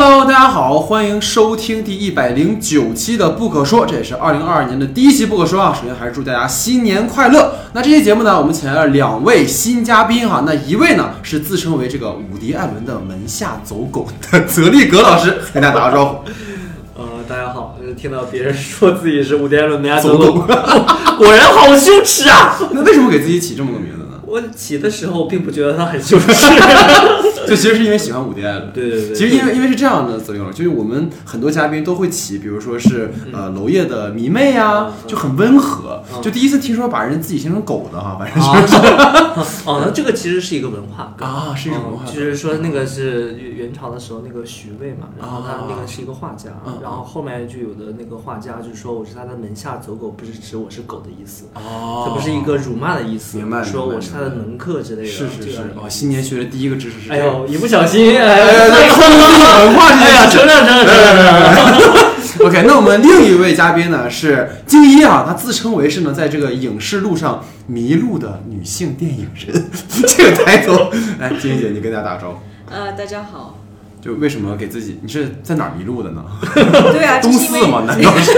Hello，大家好，欢迎收听第一百零九期的《不可说》，这也是二零二二年的第一期《不可说》啊。首先还是祝大家新年快乐。那这期节目呢，我们请来了两位新嘉宾哈。那一位呢是自称为这个伍迪·艾伦的门下走狗的泽利格老师，跟大家打个招呼。呃，大家好，就是听到别人说自己是伍迪·艾伦门下走走狗，果然好羞耻啊！那为什么给自己起这么个名字呢？我起的时候并不觉得他很羞耻。就其实是因为喜欢伍迪·艾伦。对对对，其实因为因为是这样的，泽利老师，就是我们很多嘉宾都会起，比如说是呃娄烨的迷妹啊，就很温和。就第一次听说把人自己形成狗的哈，反正就是。哦，那这个其实是一个文化。啊，是一种文化。嗯就是说那个是元元朝的时候那个徐渭嘛，然后他啊那个是一个画家嗯，然后后面就有的那个画家就说我是他的门下走狗，不是指我是狗的意思。哦。它不是一个辱骂的意思，明白说我是他的门客之类的。是是是。哦，新年学的第一个知识是这个。哎呦，一不小心，哎哎哎，呀，文化这哎呀，件事情。承认承认承认。OK，那我们另一位嘉宾呢是静一啊，她自称为是呢在这个影视路上迷路的女性电影人，这个抬头，来，静一姐，你跟大家打个招呼。呃，大家好。就为什么给自己？你是在哪儿迷路的呢？对啊，东四吗？难道是？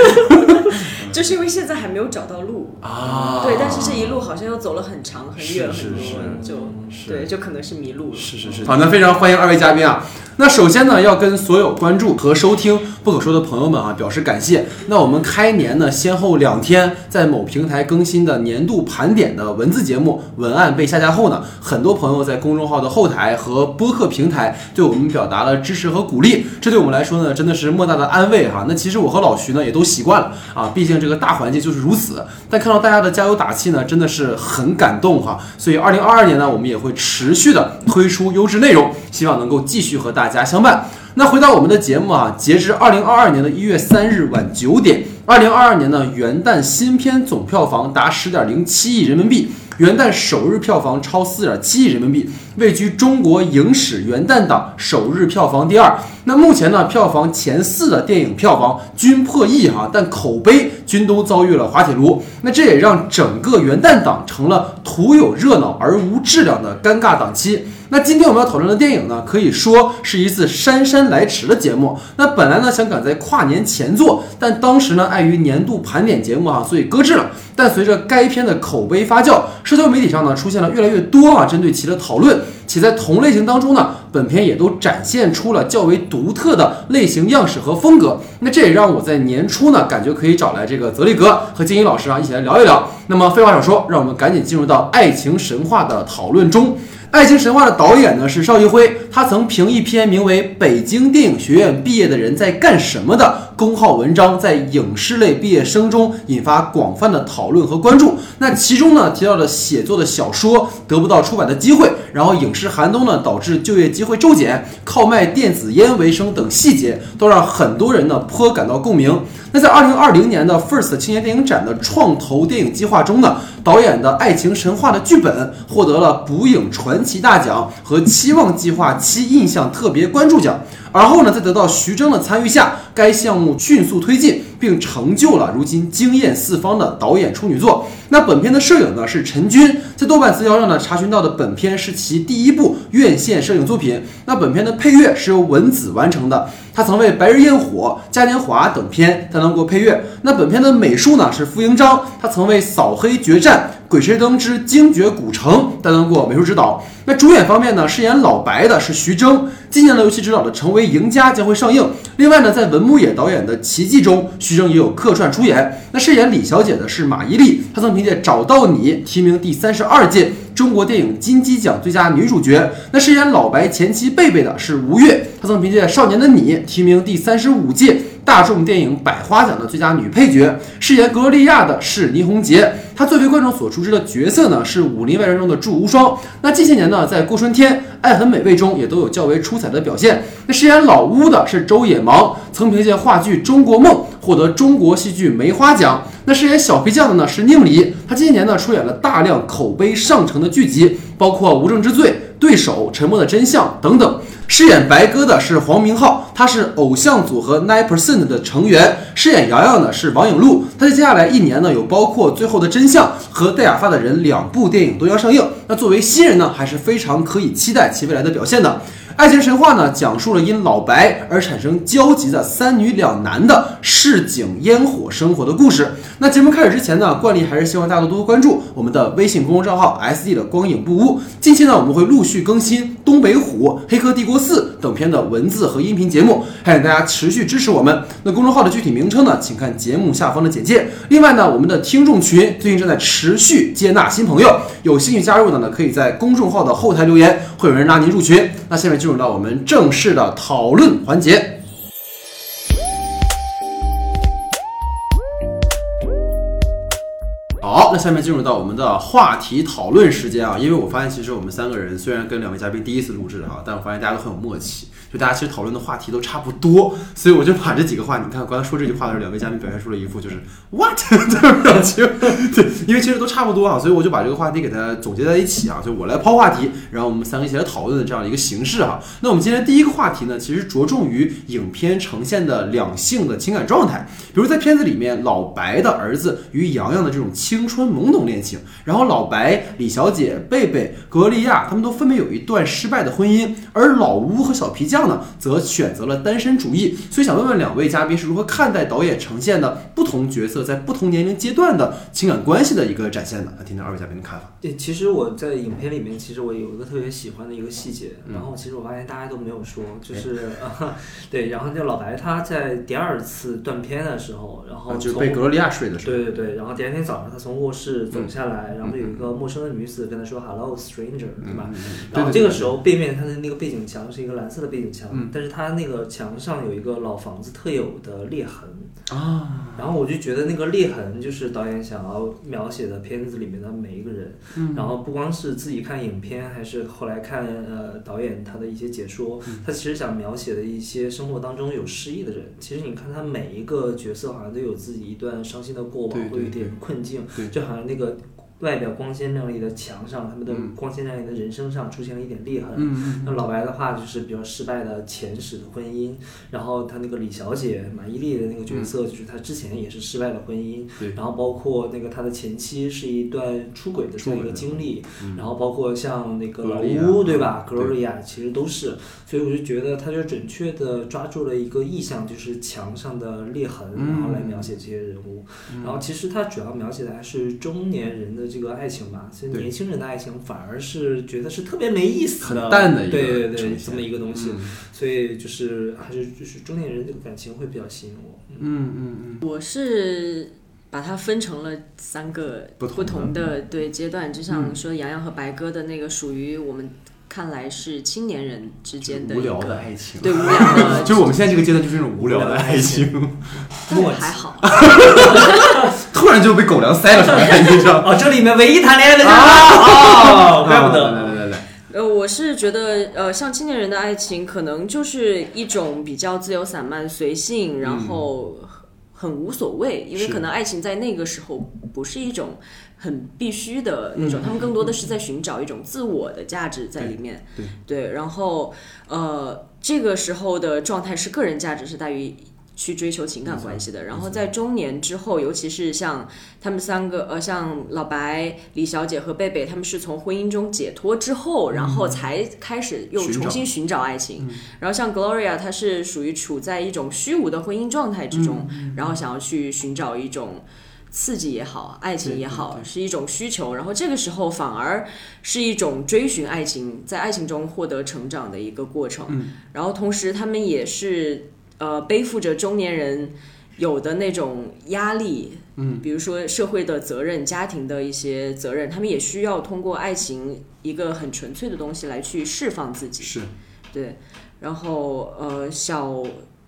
就是因为现在还没有找到路。啊对，但是这一路好像又走了很长很远很多，是就是对，就可能是迷路了。是是是，好，那非常欢迎二位嘉宾啊。那首先呢，要跟所有关注和收听不可说的朋友们啊表示感谢。那我们开年呢，先后两天在某平台更新的年度盘点的文字节目文案被下架后呢，很多朋友在公众号的后台和播客平台对我们表达了支持和鼓励，这对我们来说呢，真的是莫大的安慰哈。那其实我和老徐呢也都习惯了啊，毕竟这个大环境就是如此。但看到大家的加油打气呢，真的是很感动哈。所以二零二二年呢，我们也会持续的推出优质内容，希望能够继续和大家相伴。那回到我们的节目啊，截至二零二二年的一月三日晚九点，二零二二年呢元旦新片总票房达十点零七亿人民币，元旦首日票房超四点七亿人民币，位居中国影史元旦档首日票房第二。那目前呢，票房前四的电影票房均破亿哈，但口碑均都遭遇了滑铁卢。那这也让整个元旦档成了徒有热闹而无质量的尴尬档期。那今天我们要讨论的电影呢，可以说是一次姗姗来迟的节目。那本来呢想赶在跨年前做，但当时呢碍于年度盘点节目啊，所以搁置了。但随着该片的口碑发酵，社交媒体上呢出现了越来越多啊针对其的讨论，且在同类型当中呢，本片也都展现出了较为独特的类型样式和风格。那这也让我在年初呢感觉可以找来这个泽利格和金一老师啊一起来聊一聊。那么废话少说，让我们赶紧进入到爱情神话的讨论中。《爱情神话》的导演呢是邵艺辉，他曾凭一篇名为《北京电影学院毕业的人在干什么》的公号文章，在影视类毕业生中引发广泛的讨论和关注。那其中呢提到了写作的小说得不到出版的机会，然后影视寒冬呢导致就业机会骤减，靠卖电子烟为生等细节，都让很多人呢颇感到共鸣。那在二零二零年的 FIRST 青年电影展的创投电影计划中呢，导演的《爱情神话》的剧本获得了捕影传奇大奖和期望计划七印象特别关注奖。而后呢，在得到徐峥的参与下，该项目迅速推进，并成就了如今惊艳四方的导演处女作。那本片的摄影呢是陈军，在豆瓣资料上呢查询到的本片是其第一部院线摄影作品。那本片的配乐是由文子完成的，他曾为《白日焰火》《嘉年华》等片担当过配乐。那本片的美术呢是傅英章，他曾为《扫黑决战》《鬼吹灯之精绝古城》担当过美术指导。那主演方面呢，饰演老白的是徐峥，今年的游戏指导的《成为赢家》将会上映。另外呢，在文牧野导演的《奇迹》中，徐峥也有客串出演。那饰演李小姐的是马伊琍，她曾凭借《找到你》提名第三十二届中国电影金鸡奖最佳女主角。那饰演老白前妻贝贝的是吴越，她曾凭借《少年的你》提名第三十五届大众电影百花奖的最佳女配角。饰演格罗利亚的是倪虹洁，她最为观众所熟知的角色呢是《武林外传》中的祝无双。那近些年呢，在《过春天》《爱很美味》中也都有较为出彩的表现。那饰演老乌的是周野芒，曾凭借话剧《中国梦》获得中国戏剧梅花奖。那饰演小皮匠的呢是宁理，他近些年呢出演了大量口碑上乘的剧集，包括《无证之罪》《对手》《沉默的真相》等等。饰演白鸽的是黄明昊，他是偶像组合 Nine Percent 的成员。饰演瑶瑶呢是王影璐，他在接下来一年呢有包括《最后的真相》和《戴假发的人》两部电影都要上映。那作为新人呢，还是非常可以期待其未来的表现的。《爱情神话呢，讲述了因老白而产生交集的三女两男的市井烟火生活的故事。那节目开始之前呢，惯例还是希望大家多多关注我们的微信公众账号 SD 的光影不污。近期呢，我们会陆续更新《东北虎》《黑客帝国四》等片的文字和音频节目，还请大家持续支持我们。那公众号的具体名称呢，请看节目下方的简介。另外呢，我们的听众群最近正在持续接纳新朋友，有兴趣加入的呢，可以在公众号的后台留言，会有人拉您入群。那下面进进入到我们正式的讨论环节。好，那下面进入到我们的话题讨论时间啊，因为我发现其实我们三个人虽然跟两位嘉宾第一次录制哈，但我发现大家都很有默契，就大家其实讨论的话题都差不多，所以我就把这几个话，你看刚才说这句话的时候，两位嘉宾表现出了一副就是 what 的表情，对，因为其实都差不多啊，所以我就把这个话题给它总结在一起啊，就我来抛话题，然后我们三个一起来讨论的这样一个形式哈。那我们今天第一个话题呢，其实着重于影片呈现的两性的情感状态，比如在片子里面，老白的儿子与洋洋的这种青春懵懂恋情，然后老白、李小姐、贝贝、格利亚他们都分别有一段失败的婚姻，而老乌和小皮匠呢，则选择了单身主义。所以想问问两位嘉宾是如何看待导演呈现的不同角色在不同年龄阶段的情感关系的一个展现的？来听听二位嘉宾的看法。对，其实我在影片里面，其实我有一个特别喜欢的一个细节，然后其实我发现大家都没有说，就是啊，对，然后就老白他在第二次断片的时候，然后啊，就是被格罗利亚睡的时候，对对对，然后第二天早上他从卧室走下来，然后有一个陌生的女子跟他说 “hello stranger”，对吧？然后这个时候背面他的那个背景墙是一个蓝色的背景墙，嗯。但是他那个墙上有一个老房子特有的裂痕，啊，然后我就觉得那个裂痕就是导演想要描写的片子里面的每一个人，嗯。然后不光是自己看影片，还是后来看呃导演他的一些解说，嗯。他其实想描写的一些生活当中有失意的人，其实你看他每一个角色好像都有自己一段伤心的过往，会有一点困境，就好像那个。外表光鲜亮丽的墙上，他们的嗯。光鲜亮丽的人生上出现了一点裂痕。那老白的话就是比较失败的前史的婚姻，然后他那个李小姐马伊琍的那个角色，就是他之前也是失败的婚姻，然后包括那个他的前妻是一段出轨的这样一个经历，嗯。然后包括像那个老格洛丽亚乌对吧，，Gloria 其实都是，所以我就觉得他就准确的抓住了一个意象，就是墙上的裂痕，嗯然后来描写这些人物，然后其实他主要描写的还是中年人的这个爱情吧，所以年轻人的爱情反而是觉得是特别没意思的，很淡的一个对对对，这么一个东西，嗯。所以就是还是就是中年人这个感情会比较吸引我。嗯。嗯嗯，我是把它分成了三个不同的。不同的对阶段，就像说杨洋和白鸽的那个属于我们看来是青年人之间的无聊的爱情，对无聊的，就是我们现在这个阶段就是那种无聊的爱情，但还好。突然就被狗粮塞了上来，你知道？哦，这里面唯一谈恋爱的就是啊他，哦，怪不得。来来来来，呃，我是觉得，呃，像青年人的爱情，可能就是一种比较自由散漫、随性，然后很无所谓，因为可能爱情在那个时候不是一种很必须的那种，他们更多的是在寻找一种自我的价值在里面。对对，然后呃，这个时候的状态是个人价值是大于。去追求情感关系的，然后在中年之后，尤其是像他们三个，呃，像老白、李小姐和贝贝，他们是从婚姻中解脱之后，然后才开始又重新寻找爱情。然后像 Gloria，她是属于处在一种虚无的婚姻状态之中，然后想要去寻找一种。刺激也好，爱情也好，对对是一种需求。然后这个时候反而是一种追寻爱情，在爱情中获得成长的一个过程。然后同时他们也是呃背负着中年人有的那种压力，嗯，比如说社会的责任、家庭的一些责任，他们也需要通过爱情一个很纯粹的东西来去释放自己。是对，然后呃，小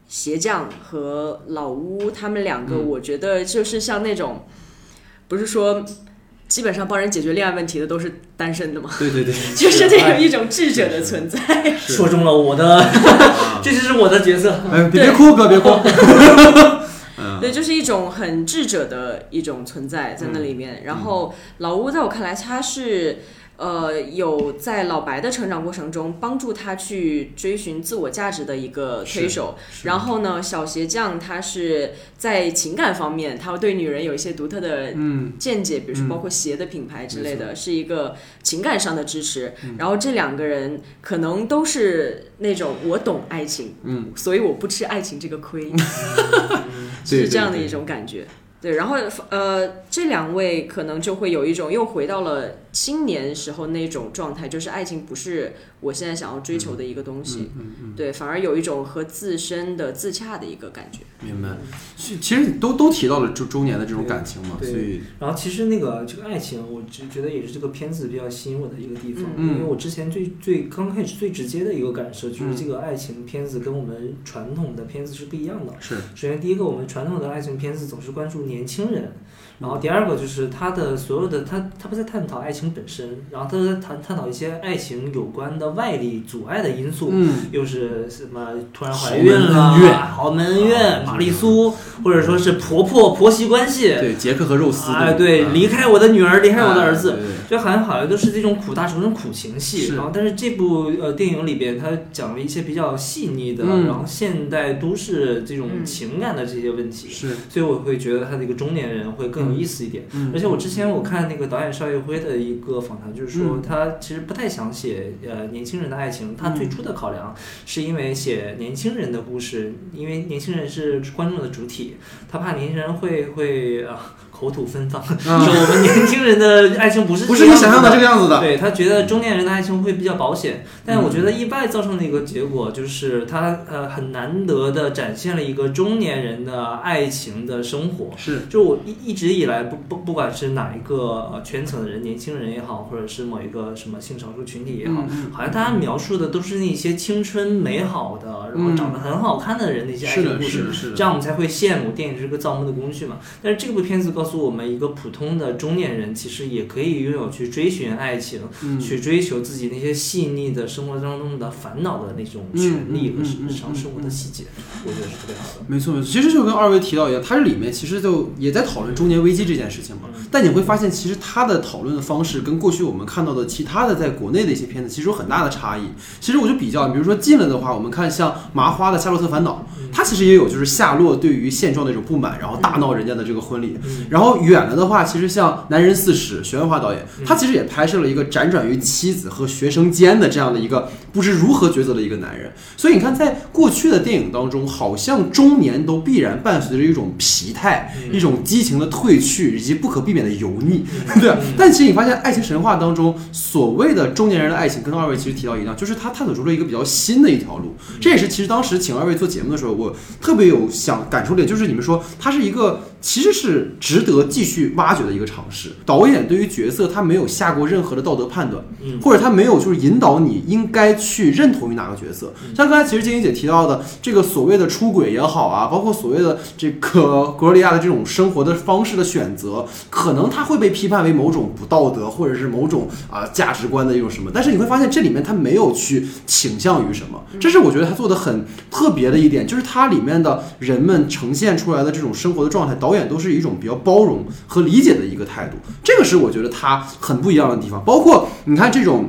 鞋匠和老屋他们两个，我觉得就是像那种，不是说基本上帮人解决恋爱问题的都是单身的嘛？对对对，就是这有一种智者的存在。说中了我的，这就是我的角色。哎，别别哭，哥别哭，对，就是一种很智者的一种存在在那里面。然后老乌在我看来，他是呃，有在老白的成长过程中帮助他去追寻自我价值的一个推手。然后呢，小鞋匠他是在情感方面，他对女人有一些独特的嗯。见解，比如说嗯。包括鞋的品牌之类没的，是一个情感上的支持。嗯。然后这两个人可能都是那种我懂爱情，嗯，所以我不吃爱情这个亏，对是这样的一种感觉。对，然后呃，这两位可能就会有一种又回到了青年时候那种状态，就是爱情不是我现在想要追求的一个东西，嗯嗯，对，反而有一种和自身的自洽的一个感觉。明白。其其实都都提到了周周年的这种感情嘛，对所以然后其实那个这个爱情，我只觉得也是这个片子比较吸引我的一个地方，嗯因为我之前最最刚开始最直接的一个感受就是嗯这个爱情片子跟我们传统的片子是不一样的。是首先，第一个，我们传统的爱情片子总是关注年轻人，然后第二个就是他的所有的他他不在探讨爱情本身，然后他在探探讨一些爱情有关的外力阻碍的因素，嗯。又是什么突然怀孕门了豪门恩怨、啊玛丽苏，或者说是婆婆婆媳关系，对杰克和肉丝哎，对，啊离开我的女儿，离开我的儿子，就好像好像都是这种苦大仇深苦情戏。然后，但是这部呃电影里边，他讲了一些比较细腻的，嗯。然后现代都市这种嗯。情感的这些问题。是。所以我会觉得他的一个中年人会更有意思一点。嗯而且我之前我看那个导演邵艺辉的一个访谈，就是说嗯他其实不太想写呃年轻人的爱情，他最初的考量是因为写年轻人的故事，因为年轻人是观众的主体，他怕年轻人会会啊口吐芬芳，说 我们年轻人的爱情不是不是你想象的这个样子的，对他觉得中年人的爱情会比较保险，但我觉得意外造成的一个结果就是他呃很难得的展现了一个中年人的爱情的生活。是就我一一直以来不不不管是哪一个呃圈层的人，年轻人也好，或者是某一个什么性少数群体也好，嗯好像大家描述的都是那些青春美好的，然后长得很好看的人的一些爱情故事。是这样我们才会羡慕电影是个造梦的工具嘛。但是这部片子告诉我们，一个普通的中年人其实也可以拥有去追寻爱情，嗯去追求自己那些细腻的生活当中的烦恼的那种权利和日常生活的细节，我觉得是特别好的。没错没错，其实就跟二位提到一样，它这里面其实就也在讨论中年危机这件事情嘛。但你会发现，其实它的讨论的方式跟过去我们看到的其他的在国内的一些片子其实有很大的差异。其实我就比较，比如说近了的话，我们看像麻花的《夏洛特烦恼》，它其实也有就是夏洛对于现状的一种不满，然后大闹人家的这个婚礼。嗯然后远了的话，其实像《男人四十》，徐文华导演，嗯。他其实也拍摄了一个辗转于妻子和学生间的这样的一个不知如何抉择的一个男人。所以你看，在过去的电影当中，好像中年都必然伴随着一种疲态、嗯一种激情的褪去，以及不可避免的油腻，嗯 对吧。但其实你发现，爱情神话当中所谓的中年人的爱情，跟二位其实提到一样，就是他探索出了一个比较新的一条路。这也是其实当时请二位做节目的时候，我特别有想感触点，就是你们说它是一个其实是值得继续挖掘的一个尝试。导演对于角色他没有下过任何的道德判断，嗯或者他没有就是引导你应该去认同于哪个角色。像刚才其实晶晶姐提到的这个所谓的出轨也好啊，包括所谓的这个格罗利亚的这种生活的方式的选择，可能他会被批判为某种不道德，或者是某种啊、价值观的一种什么。但是你会发现这里面他没有去倾向于什么，这是我觉得他做的很特别的一点，就是它里面的人们呈现出来的这种生活的状态，导演都是一种比较包容和理解的一个态度，这个是我觉得他很不一样的地方。包括你看这种。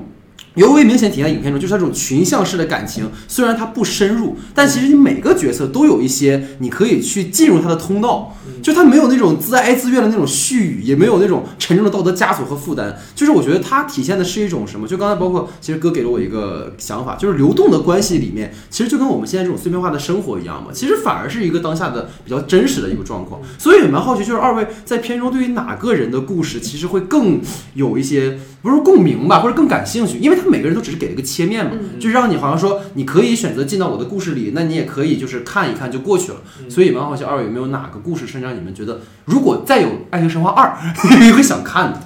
尤为明显体现在影片中，就是它这种群像式的感情，虽然它不深入，但其实你每个角色都有一些你可以去进入他的通道，就他没有那种自哀自怨的那种絮语，也没有那种沉重的道德枷锁和负担。就是我觉得它体现的是一种什么？就刚才包括其实哥给了我一个想法，就是流动的关系里面，其实就跟我们现在这种碎片化的生活一样嘛，其实反而是一个当下的比较真实的一个状况。所以也蛮好奇，就是二位在片中对于哪个人的故事，其实会更有一些不是说共鸣吧，或者更感兴趣，因为他每个人都只是给了一个切面嘛，嗯就让你好像说你可以选择进到我的故事里，那你也可以就是看一看就过去了。嗯所以蛮好奇，二位有没有哪个故事是让你们觉得，如果再有《爱情神话二》，你会想看的？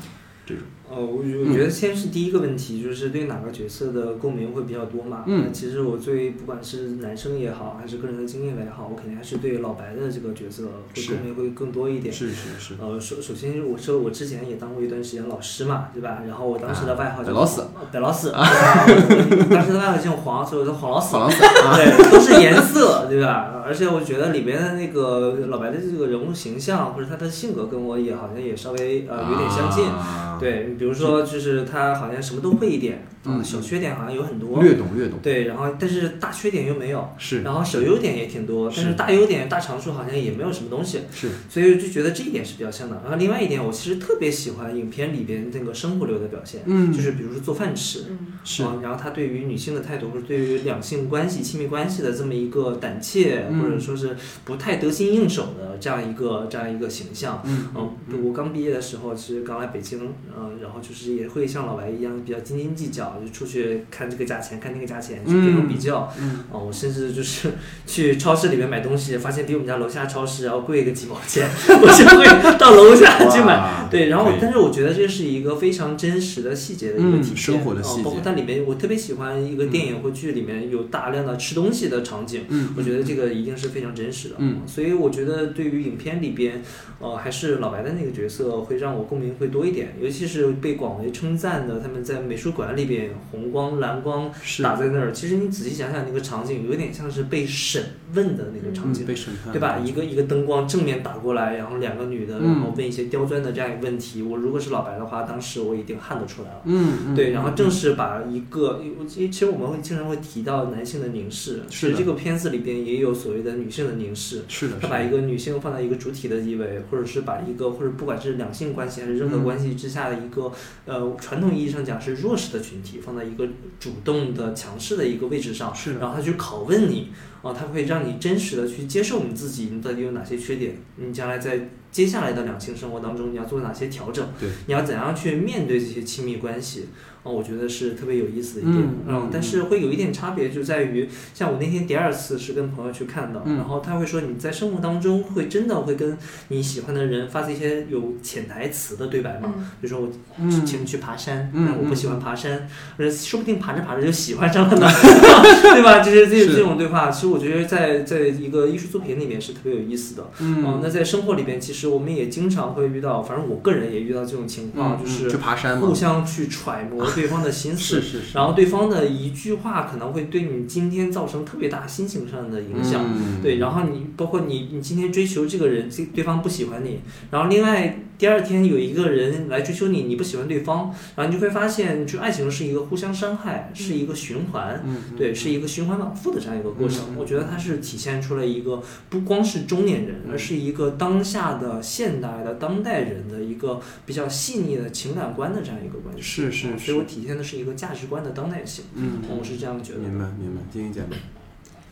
呃，我觉我觉得先是第一个问题，就是对哪个角色的共鸣会比较多嘛？嗯那其实我最不管是男生也好，还是个人的经验也好，我肯定还是对老白的这个角色会共鸣会更多一点。是是是，呃，首首先我说我之前也当过一段时间老师嘛，对吧？然后我当时的外号叫白老死，白老死，对吧我当时的外号叫黄，所以我说黄老死黄老！对，都是颜色，对吧？而且我觉得里边的那个老白的这个人物形象或者他的性格跟我也好像也稍微呃有点相近。啊，对，比如说就是他好像什么都会一点，嗯啊，小缺点好像有很多。略懂略懂，对，然后但是大缺点又没有，是。然后小优点也挺多，但是是。大优点、大长处好像也没有什么东西，是，所以就觉得这一点是比较像的。然后另外一点，我其实特别喜欢影片里边那个生活流的表现，嗯。就是比如说做饭吃，嗯。是。啊，然后他对于女性的态度，或者对于两性关系、亲密关系的这么一个胆怯，嗯。或者说是不太得心应手的这样一个这样一个形象。嗯嗯，我刚毕业的时候，其实刚来北京，嗯，然后就是也会像老白一样比较斤斤计较，就出去看这个价钱，看那个价钱，去比较比较。嗯哦，我甚至就是去超市里面买东西，发现比我们家楼下超市要贵个几毛钱，我就会到楼下去买。对，然后但是我觉得这是一个非常真实的细节的一个嗯体现，生活的细节哦包括它里面，我特别喜欢一个电影或剧里面有大量的吃东西的场景，嗯我觉得这个一定是非常真实的，嗯，所以我觉得对于影片里边，呃，还是老白的那个角色会让我共鸣会多一点，尤其是被广为称赞的，他们在美术馆里边红光蓝光打在那儿，其实你仔细想想那个场景，有点像是被审问的那个场景嗯，。被审判，对吧？一个一个灯光正面打过来，然后两个女的，嗯然后问一些刁钻的这样一个问题。我如果是老白的话，当时我一定汗都出来了。嗯，嗯对，然后正是把一个，我其实我们会经常会提到男性的凝视，是这个片子里边也有所谓的女性的凝视。是的，他把一个女性放在一个主体的地位，或者是把一个或者不管是两性关系还是任何嗯关系之下的一个、呃传统意义上讲是弱势的群体，放在一个主动的强势的一个位置上，是然后他去拷问你，啊、他会让你真实的去接受你自己，你到底有哪些缺点，你将来在接下来的两性生活当中你要做哪些调整，对，你要怎样去面对这些亲密关系。哦，我觉得是特别有意思的一点，嗯。嗯但是会有一点差别，就在于像我那天第二次是跟朋友去看的，嗯。然后他会说你在生活当中会真的会跟你喜欢的人发这些有潜台词的对白吗？嗯。比如说我嗯。请你去爬山，嗯但我不喜欢爬山，呃，说不定爬着爬着就喜欢上了呢，对吧？就是。这这种对话，其实我觉得在在一个艺术作品里面是特别有意思的。嗯，那在生活里边，其实我们也经常会遇到，反正我个人也遇到这种情况，嗯就是去爬山互，相去揣摩 对方的心思，是是是，然后对方的一句话可能会对你今天造成特别大心情上的影响。嗯对，然后你包括你，你今天追求这个人，这对方不喜欢你，然后另外第二天有一个人来追求你，你不喜欢对方，然后你就会发现，就爱情是一个互相伤害，是一个循环，对，是一个循环往复的这样一个过程。我觉得它是体现出了一个不光是中年人，嗯而是一个当下的现代的当代人的一个比较细腻的情感观的这样一个关系。是是所以我，体现的是一个价值观的当代性。嗯，我是这样觉得。明白明白，晶晶姐妹，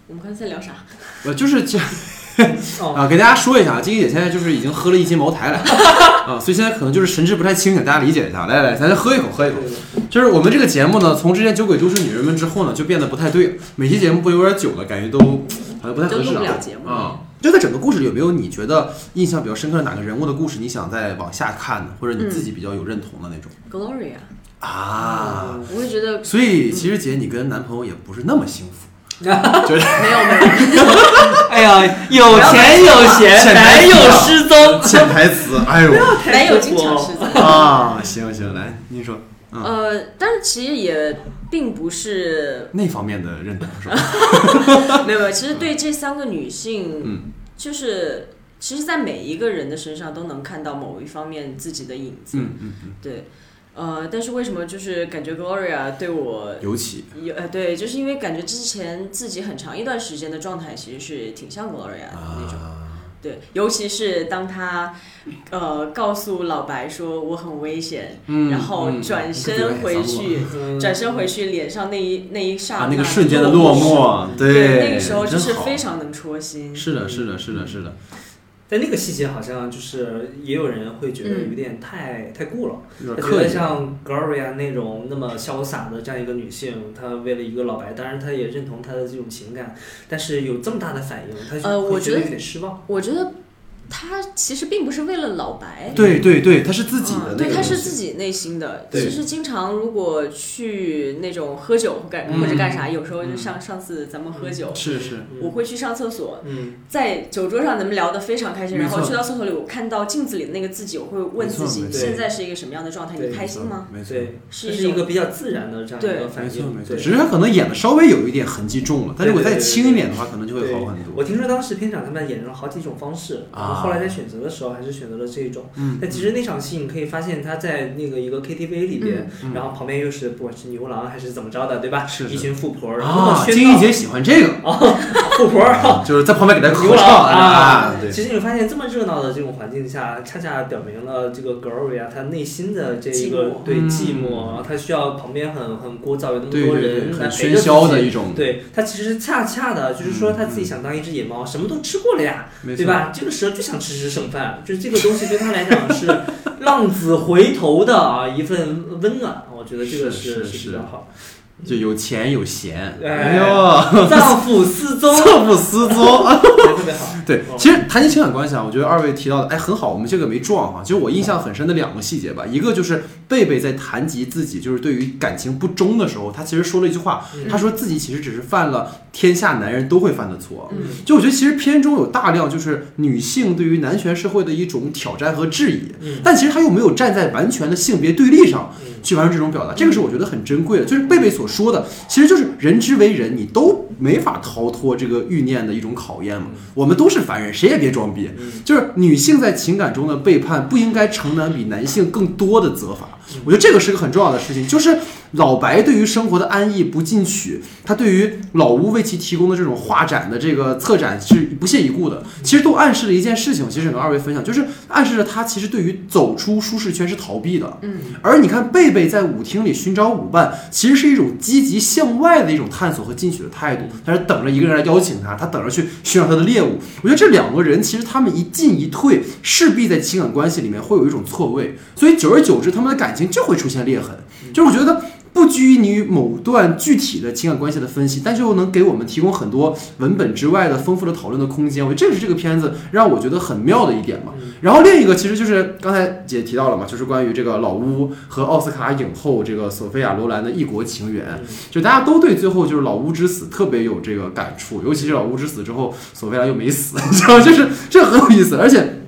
我们刚才在聊啥？我，就是这 哦，啊，给大家说一下，晶晶姐现在就是已经喝了一斤茅台了 啊，所以现在可能就是神志不太清醒，大家理解一下。来来来，咱喝一口，喝一口。就是我们这个节目呢，从之前《酒鬼都市女人们》之后呢，就变得不太对，每期节目播有点久了，感觉都好像不太合适啊啊。就在整个故事里，有没有你觉得印象比较深刻的哪个人物的故事，你想再往下看的，或者你自己比较有认同的那种、Gloria，啊？我会觉得所以其实姐，你跟男朋友也不是那么幸福，没有没有，哎呀，有钱有闲，男友失踪。潜台词，哎呦男友经常失踪。啊，行行，来您说，嗯，呃，但是其实也并不是那方面的认同是吧？没有没有，其实对这三个女性，嗯就是其实，在每一个人的身上都能看到某一方面自己的影子。嗯嗯嗯，对，呃，但是为什么就是感觉 Gloria 对我尤其。有呃对，就是因为感觉之前自己很长一段时间的状态其实是挺像 Gloria 的那种。啊，对，尤其是当他呃告诉老白说我很危险，嗯然后嗯转身回去，嗯。转身回去，脸上那一那一刹那、啊，那个瞬间的落寞，对，那个时候就是非常能戳心。是的，是的，是的，是的，但那个细节好像就是也有人会觉得嗯有点太、太过了，他觉有点刻意。得像 Gloria 那种那么潇洒的这样一个女性，她为了一个老白，当然她也认同他的这种情感，但是有这么大的反应，她我觉得会觉得有点失望。我觉得他其实并不是为了老白，对对对，他是自己的嗯对，他是自己内心的。其实经常如果去那种喝酒干嗯或者干啥，有时候就上上次咱们喝酒，是是，我会去上厕所，嗯，在酒桌上咱们聊得非常开心，然后去到厕所里，我看到镜子里的那个自己，我会问自己现在是一个什么样的状态？你开心吗？没错。对，是一种这是一个比较自然的这样一个反没错没错，只是他可能演的稍微有一点痕迹重了，但如果再轻一点的话，可能就会好很多。我听说当时片场他们演了好几种方式，啊后来在选择的时候还是选择了这种。嗯但其实那场戏你可以发现他在那个一个 KTV 里边，嗯然后旁边又是不管是牛郎还是怎么着的，对吧？是是一群富婆儿，然后啊，喧闹金一姐喜欢这个，富婆。就是在旁边给他合牛郎唱啊，对，其实你会发现，这么热闹的这种环境下，恰恰表明了这个 Gloria 啊他内心的这一个对嗯寂寞，她需要旁边很很聒噪，有那么多人对，很来陪着喧嚣的一种，对他其实恰恰的，就是说他自己想当一只野猫，什么都吃过了呀，对吧？这个时候就想吃吃剩饭，就是这个东西对他来讲是浪子回头的啊一份温暖，我觉得这个是是是比较好。就有钱有闲，哎哎呦，丈夫失踪，丈夫失踪。对特别好。对哦，其实谈及情感关系啊，我觉得二位提到的，哎，很好，我们这个没撞哈。就是我印象很深的两个细节吧，一个就是贝贝在谈及自己就是对于感情不忠的时候，他其实说了一句话，嗯他说自己其实只是犯了天下男人都会犯的错。嗯就我觉得其实片中有大量就是女性对于男权社会的一种挑战和质疑，嗯但其实他又没有站在完全的性别对立上嗯去完成这种表达，这个是我觉得很珍贵的。就是贝贝所说的，其实就是人之为人，你都没法逃脱这个欲念的一种考验嘛。我们都是凡人，谁也别装逼。嗯就是女性在情感中的背叛，不应该承担比男性更多的责罚。我觉得这个是个很重要的事情，就是老白对于生活的安逸不进取，他对于老吴为其提供的这种画展的这个策展是不屑一顾的。其实都暗示了一件事情，其实想跟二位分享，就是暗示着他其实对于走出舒适圈是逃避的。嗯，而你看贝贝在舞厅里寻找舞伴，其实是一种积极向外的一种探索和进取的态度。他是等着一个人来邀请他，他等着去寻找他的猎物。我觉得这两个人其实他们一进一退，势必在情感关系里面会有一种错位，所以久而久之，他们的感情就会出现裂痕。就是我觉得。不拘泥于某段具体的情感关系的分析，但是又能给我们提供很多文本之外的丰富的讨论的空间。我觉得这个是这个片子让我觉得很妙的一点嘛。然后另一个其实就是刚才姐提到了嘛，就是关于这个老乌和奥斯卡影后这个索菲亚罗兰的异国情缘，就大家都对最后就是老乌之死特别有这个感触，尤其是老乌之死之后，索菲亚又没死，你知道，就是这很有意思，而且。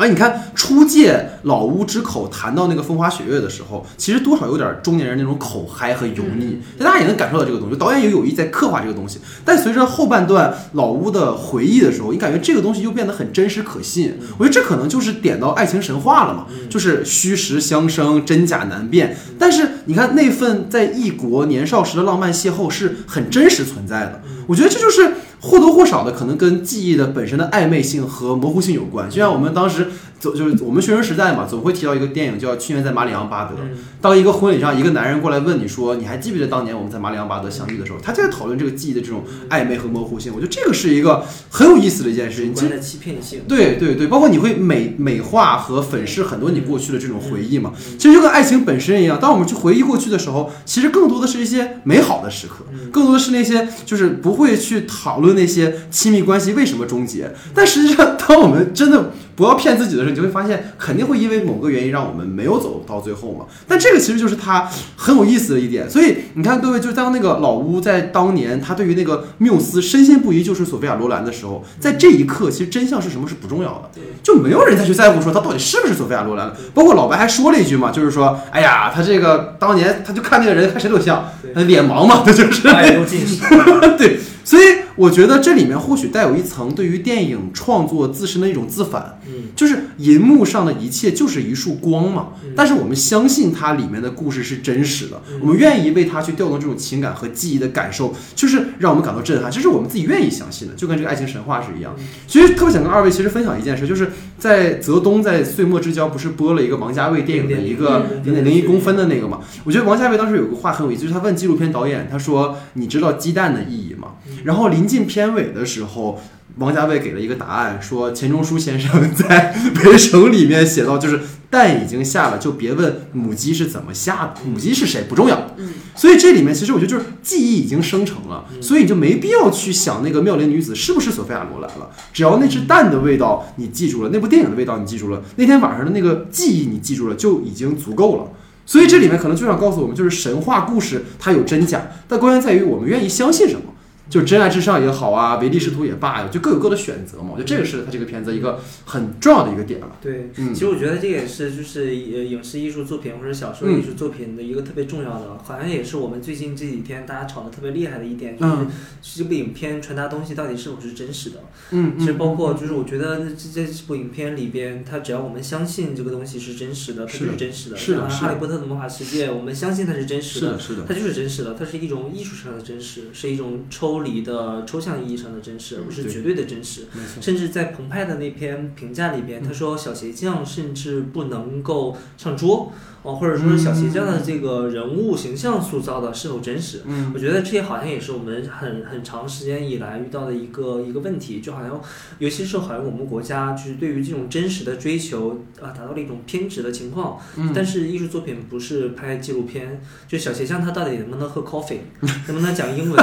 而你看，初借老屋之口谈到那个风花雪月的时候，其实多少有点中年人那种口嗨和油腻，大家也能感受到这个东西。导演也有意在刻画这个东西，但随着后半段老屋的回忆的时候，你感觉这个东西又变得很真实可信。我觉得这可能就是点到爱情神话了嘛，就是虚实相生，真假难辨。但是你看那份在异国年少时的浪漫邂逅是很真实存在的。我觉得这就是或多或少的可能跟记忆的本身的暧昧性和模糊性有关。就像我们当时总就是我们学生时代嘛，总会提到一个电影叫《去年在马里昂巴德》。当一个婚礼上，一个男人过来问你说：“你还记不记得当年我们在马里昂巴德相遇的时候？”他就在讨论这个记忆的这种暧昧和模糊性。我觉得这个是一个很有意思的一件事情。欺骗性。对对对，包括你会美美化和粉饰很多你过去的这种回忆嘛。其实就跟爱情本身一样，当我们去回忆过去的时候，其实更多的是一些美好的时刻，更多的是那些就是不会去讨论那些亲密关系为什么终结。但实际上，当我们真的不要骗自己的时候，你就会发现肯定会因为某个原因让我们没有走到最后嘛。但这个其实就是他很有意思的一点。所以你看，各位，就当那个老乌在当年他对于那个缪斯深信不疑就是索菲亚罗兰的时候，在这一刻，其实真相是什么是不重要的。对，就没有人再去在乎说他到底是不是索菲亚罗兰了。包括老白还说了一句嘛，就是说，哎呀，他这个当年他就看那个人看谁都像，他脸盲嘛，他就是。对，所以我觉得这里面或许带有一层对于电影创作自身的一种自反，嗯，就是银幕上的一切就是一束光嘛。嗯，但是我们相信它里面的故事是真实的，嗯。我们愿意为它去调动这种情感和记忆的感受，就是让我们感到震撼，这是我们自己愿意相信的，就跟这个爱情神话是一样。其实特别想跟二位其实分享一件事，就是在泽东在岁末之交不是播了一个王家卫电影的一个嗯零点零一公分的那个嘛？我觉得王家卫当时有个话很有意思，就是他问纪录片导演，他说：“你知道鸡蛋的意义吗？”然后临近片尾的时候。王家卫给了一个答案，说钱钟书先生 在《围城》里面写到，就是蛋已经下了，就别问母鸡是怎么下的，母鸡是谁不重要。嗯，所以这里面其实我觉得就是记忆已经生成了，所以你就没必要去想那个妙龄女子是不是索菲亚罗兰了，只要那只蛋的味道你记住了，那部电影的味道你记住了，那天晚上的那个记忆你记住了，就已经足够了。所以这里面可能就想告诉我们，就是神话故事它有真假，但关键在于我们愿意相信什么。就真爱至上也好啊，唯利是图也罢呀，就各有各的选择嘛。我觉得这个是他这个片子一个很重要的一个点了。对，嗯其实我觉得这也是就是呃影视艺术作品或者小说嗯艺术作品的一个特别重要的，好像也是我们最近这几天大家吵得特别厉害的一点，就是嗯这部影片传达东西到底是否是真实的。嗯其实包括就是我觉得这这这部影片里边，它只要我们相信这个东西是真实的，它就是真实的。像是的是的哈利波特的魔法世界，我们相信它是真实的，是的，是的，它就是真实的，它是一种艺术上的真实，是一种抽离的抽象意义上的真实，而不是绝对的真实。甚至在澎湃的那篇评价里边，他说小鞋匠甚至不能够上桌哦，或者说是小鞋匠的这个人物形象塑造的是否真实。嗯我觉得这也好像也是我们很很长时间以来遇到的一个一个问题，就好像，尤其是好像我们国家就是对于这种真实的追求啊，达到了一种偏执的情况。嗯但是艺术作品不是拍纪录片，就小鞋匠他到底能不能喝 coffee，能不能讲英文，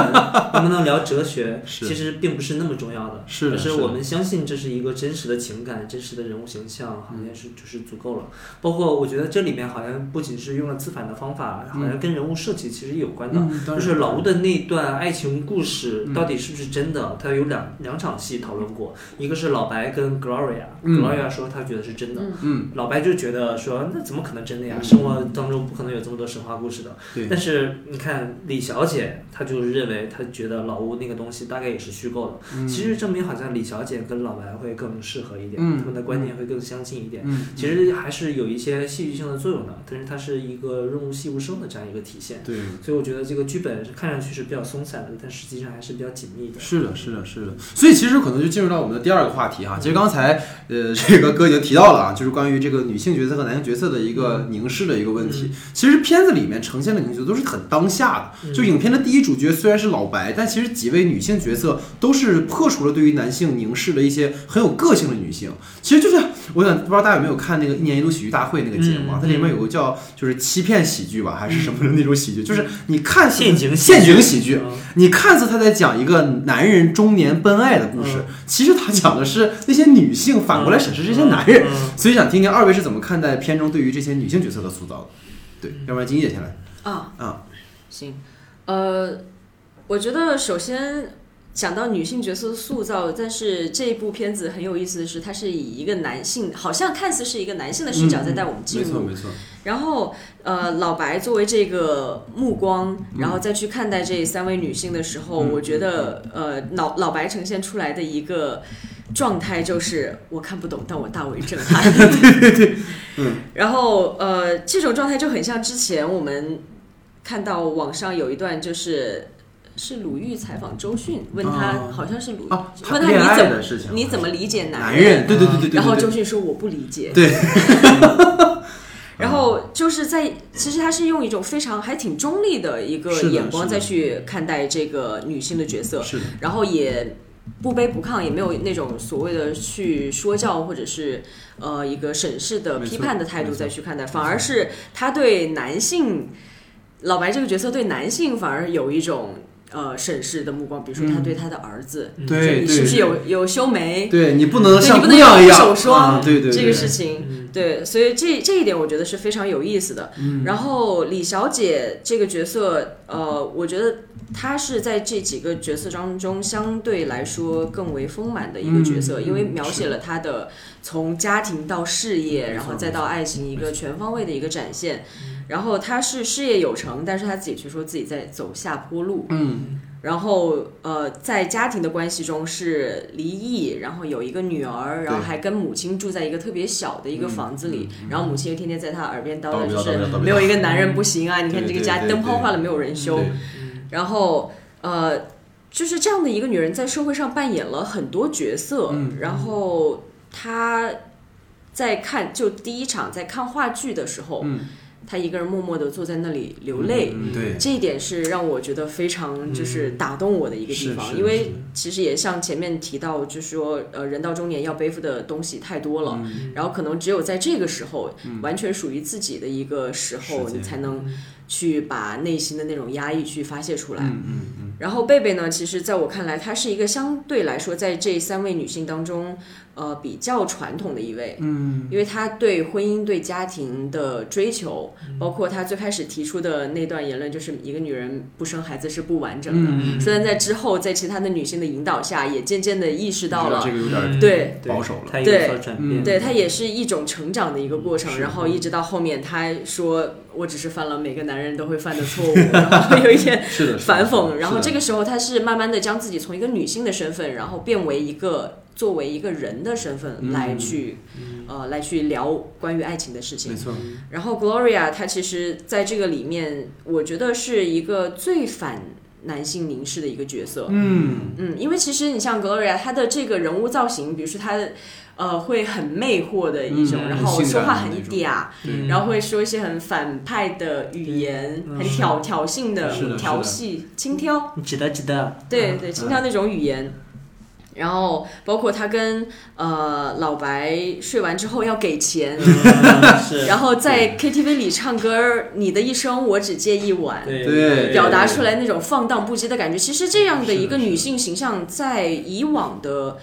能不能聊哲学，其实并不是那么重要的。是的是的而是我们相信这是一个真实的情感、真实的人物形象，好像是就是足够了。包括我觉得这里面好像不仅是用了自反的方法，好像跟人物设计其实有关的。嗯，就是老吴的那段爱情故事嗯到底是不是真的？他有两两场戏讨论过，一个是老白跟 Gloria，Gloria、嗯说他觉得是真的，老白就觉得说那怎么可能真的呀？嗯生活当中不可能有这么多神话故事的。但是你看李小姐，她就是认为她觉得老屋那个东西大概也是虚构的。嗯其实证明好像李小姐跟老白会更适合一点，嗯他们的观念会更相近一点。嗯，其实还是有一些戏剧性的作用的，但是它是一个润物细无声的这样一个体现。对。所以我觉得这个剧本是看上去是比较松散的，但实际上还是比较紧密的。是的，是的，是的。所以其实可能就进入到我们的第二个话题哈。其实刚才呃，这个哥已经提到了啊，就是关于这个女性角色和男性角色的一个凝视的一个问题。其实片子里面呈现的女性角色都是很当下的。就影片的第一主角虽然是老白，但其实几位女性角色都是破除了对于男性凝视的一些很有个性的女性。其实就是我想不知道大家有没有看那个一年一度喜剧大会那个节目啊？嗯它里面有个叫就是欺骗喜剧吧，还是什么的那种喜剧，就是你看似陷阱陷阱喜剧。嗯你看似他在讲一个男人中年奔爱的故事，嗯其实他讲的是那些女性反过来审视这些男人。所以想听听二位是怎么看待片中对于这些女性角色的塑造的？对，要不然金姐先来。啊啊，行，呃，我觉得首先讲到女性角色塑造，但是这一部片子很有意思的是，它是以一个男性，好像看似是一个男性的视角在带我们进入，没错没错，然后呃，老白作为这个目光，嗯然后再去看待这三位女性的时候，嗯我觉得呃，老老白呈现出来的一个状态就是我看不懂，但我大为震撼。对对对，嗯。然后呃，这种状态就很像之前我们看到网上有一段就是。是鲁豫采访周迅，问他、哦好像是鲁，啊，问他你怎么你怎么理解男人？对对对对对。然后周迅说我不理解。对。然后就是在，其实他是用一种非常还挺中立的一个眼光再去看待这个女性的角色，然后也不卑不亢，也没有那种所谓的去说教或者是呃一个审视的批判的态度再去看待，反而是他对男性老白这个角色对男性反而有一种呃审视的目光，比如说他嗯。对他的儿子，嗯。对你是不是有有修眉？对你不能对像姑你不能有娘一样手霜啊对对对，这个事情，嗯对，所以这这一点我觉得是非常有意思的。嗯然后李小姐这个角色，呃，我觉得她是在这几个角色当中相对来说更为丰满的一个角色，嗯因为嗯描写了她的从家庭到事业，然后再到爱情一个全方位的一个展现。然后她是事业有成，但是她自己却说自己在走下坡路。嗯然后呃，在家庭的关系中是离异，然后有一个女儿，然后还跟母亲住在一个特别小的一个嗯房子里，然后母亲又天天在他耳边叨叨叨，就是没有一个男人不行啊！你看这个家灯泡坏了没有人修，然后呃，就是这样的一个女人在社会上扮演了很多角色，嗯然后她在看就第一场在看话剧的时候，嗯她一个人默默地坐在那里流泪。嗯对，这一点是让我觉得非常就是打动我的一个地方，因为其实也像前面提到，就是说呃人到中年要背负的东西太多了，嗯。然后可能只有在这个时候，完全属于自己的一个时候，你才能去把内心的那种压抑去发泄出来。嗯嗯嗯，然后贝贝呢，其实在我看来，她是一个相对来说在这三位女性当中，呃，比较传统的一位。嗯，因为她对婚姻、对家庭的追求，包括她最开始提出的那段言论，就是一个女人不生孩子是不完整的。嗯虽然在之后，在其他的女性的引导下，也渐渐的意识到了这，个有点对对保守了对。对，他也是一种成长的一个过程。然后一直到后面，她说：“我只是犯了每个男人都会犯的错误。”然后有一点是的，反讽，然后这个时候她是慢慢的将自己从一个女性的身份，然后变为一个作为一个人的身份嗯来去，呃，来去聊关于爱情的事情。没。错，然后 Gloria 她其实在这个里面，我觉得是一个最反男性凝视的一个角色。嗯。嗯，因为其实你像 Gloria，她的这个人物造型，比如说她的呃会很魅惑的一种，嗯然后说话很嗲，对。然后会说一些很反派的语言，嗯。很挑挑衅的的的。调戏、轻佻，你值得值得。对对，轻佻那种语言。然后包括他跟呃老白睡完之后要给钱，嗯。然后在 KTV 里唱歌，你的一生我只借一晚，对对表达出来那种放荡不羁的感觉。其实这样的一个女性形象，在以往的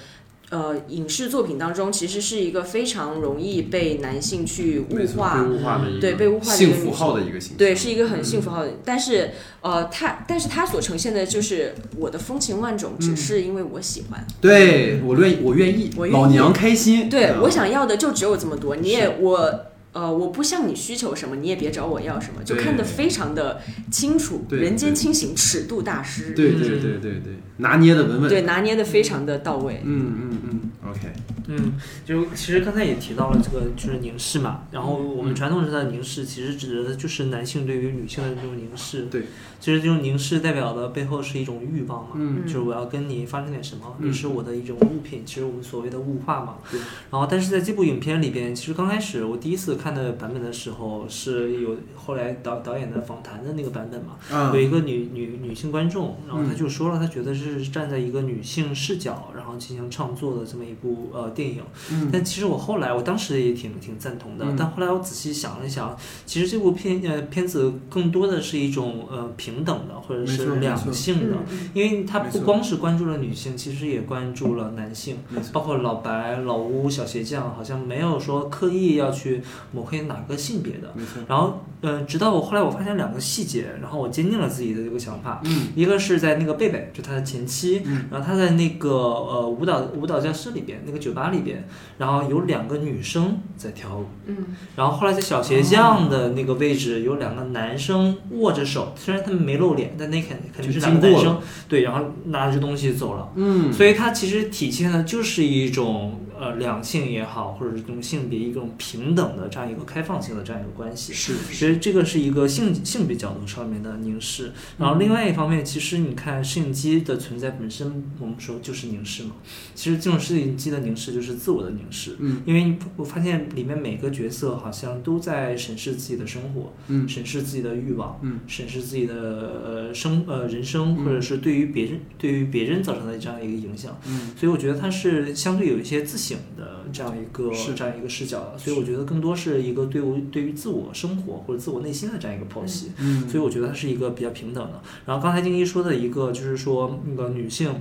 呃影视作品当中，其实是一个非常容易被男性去物，化被。物化的一个对被物化的一个性符号的一个形象，对，是一个很幸福好的，但是呃，他但是他所呈现的就是我的风情万种，只是因为我喜欢，对我愿我愿意，我愿意老娘开心，对啊我想要的就只有这么多，你也我。呃，我不向你需求什么，你也别找我要什么，就看得非常的清楚，对人间清醒，尺度大师，对对对对对，拿捏的稳稳，对，拿捏的非常的到位。嗯嗯嗯，OK，嗯，就其实刚才也提到了这个就是凝视嘛，然后我们传统上的凝视其实指的就是男性对于女性的这种凝视。对，其实这种凝视代表的背后是一种欲望嘛，嗯就是我要跟你发生点什么，嗯你是我的一种物品，其实我们所谓的物化嘛。对。然后，但是在这部影片里边，其实刚开始我第一次看的版本的时候，是有后来导导演的访谈的那个版本嘛，嗯有一个女女女性观众，然后她嗯就说了，她觉得是站在一个女性视角，然后进行创作的这么一部呃电影。嗯。但其实我后来，我当时也挺挺赞同的，嗯。但后来我仔细想了一想，其实这部片呃片子更多的是一种呃平等的或者是两性的，嗯因为它不光是关注了女性，其实也关注了男性，包括老白、老吴、小鞋匠，好像没有说刻意要去抹黑哪个性别的。然后，呃，直到我后来我发现两个细节，然后我坚定了自己的这个想法。嗯。一个是在那个贝贝，就他的前妻，嗯。然后他在那个呃舞蹈舞蹈教室里边，那个酒吧里边，然后有两个女生在跳舞，嗯。然后后来在小鞋匠的那个位置有两个男生握着手，虽然他们没露脸，但那肯肯定是两个男生，对，然后拿着东西走了。嗯，所以它其实体现的就是一种呃两性也好，或者是这种性别一种平等的这样一个开放性的这样一个关系。是其实这个是一个性性别角度上面的凝视，然后另外一方面，其实你看摄影机的存在本身，我们说就是凝视嘛。其实这种摄影机的凝视就是自我的凝视，嗯因为我发现里面每个角色好像都在审视自己的生活，嗯审视自己的欲望，嗯审视自己的呃生呃人生，嗯或者是对于别人对于别人造成的这样一个影响。嗯所以我觉得它是相对有一些自省的这样一个是这样一个视角的，所以我觉得更多是一个对于对于自我生活或者自我内心的这样一个剖析，嗯，所以我觉得它是一个比较平等的。然后刚才静一说的一个就是说那个女性。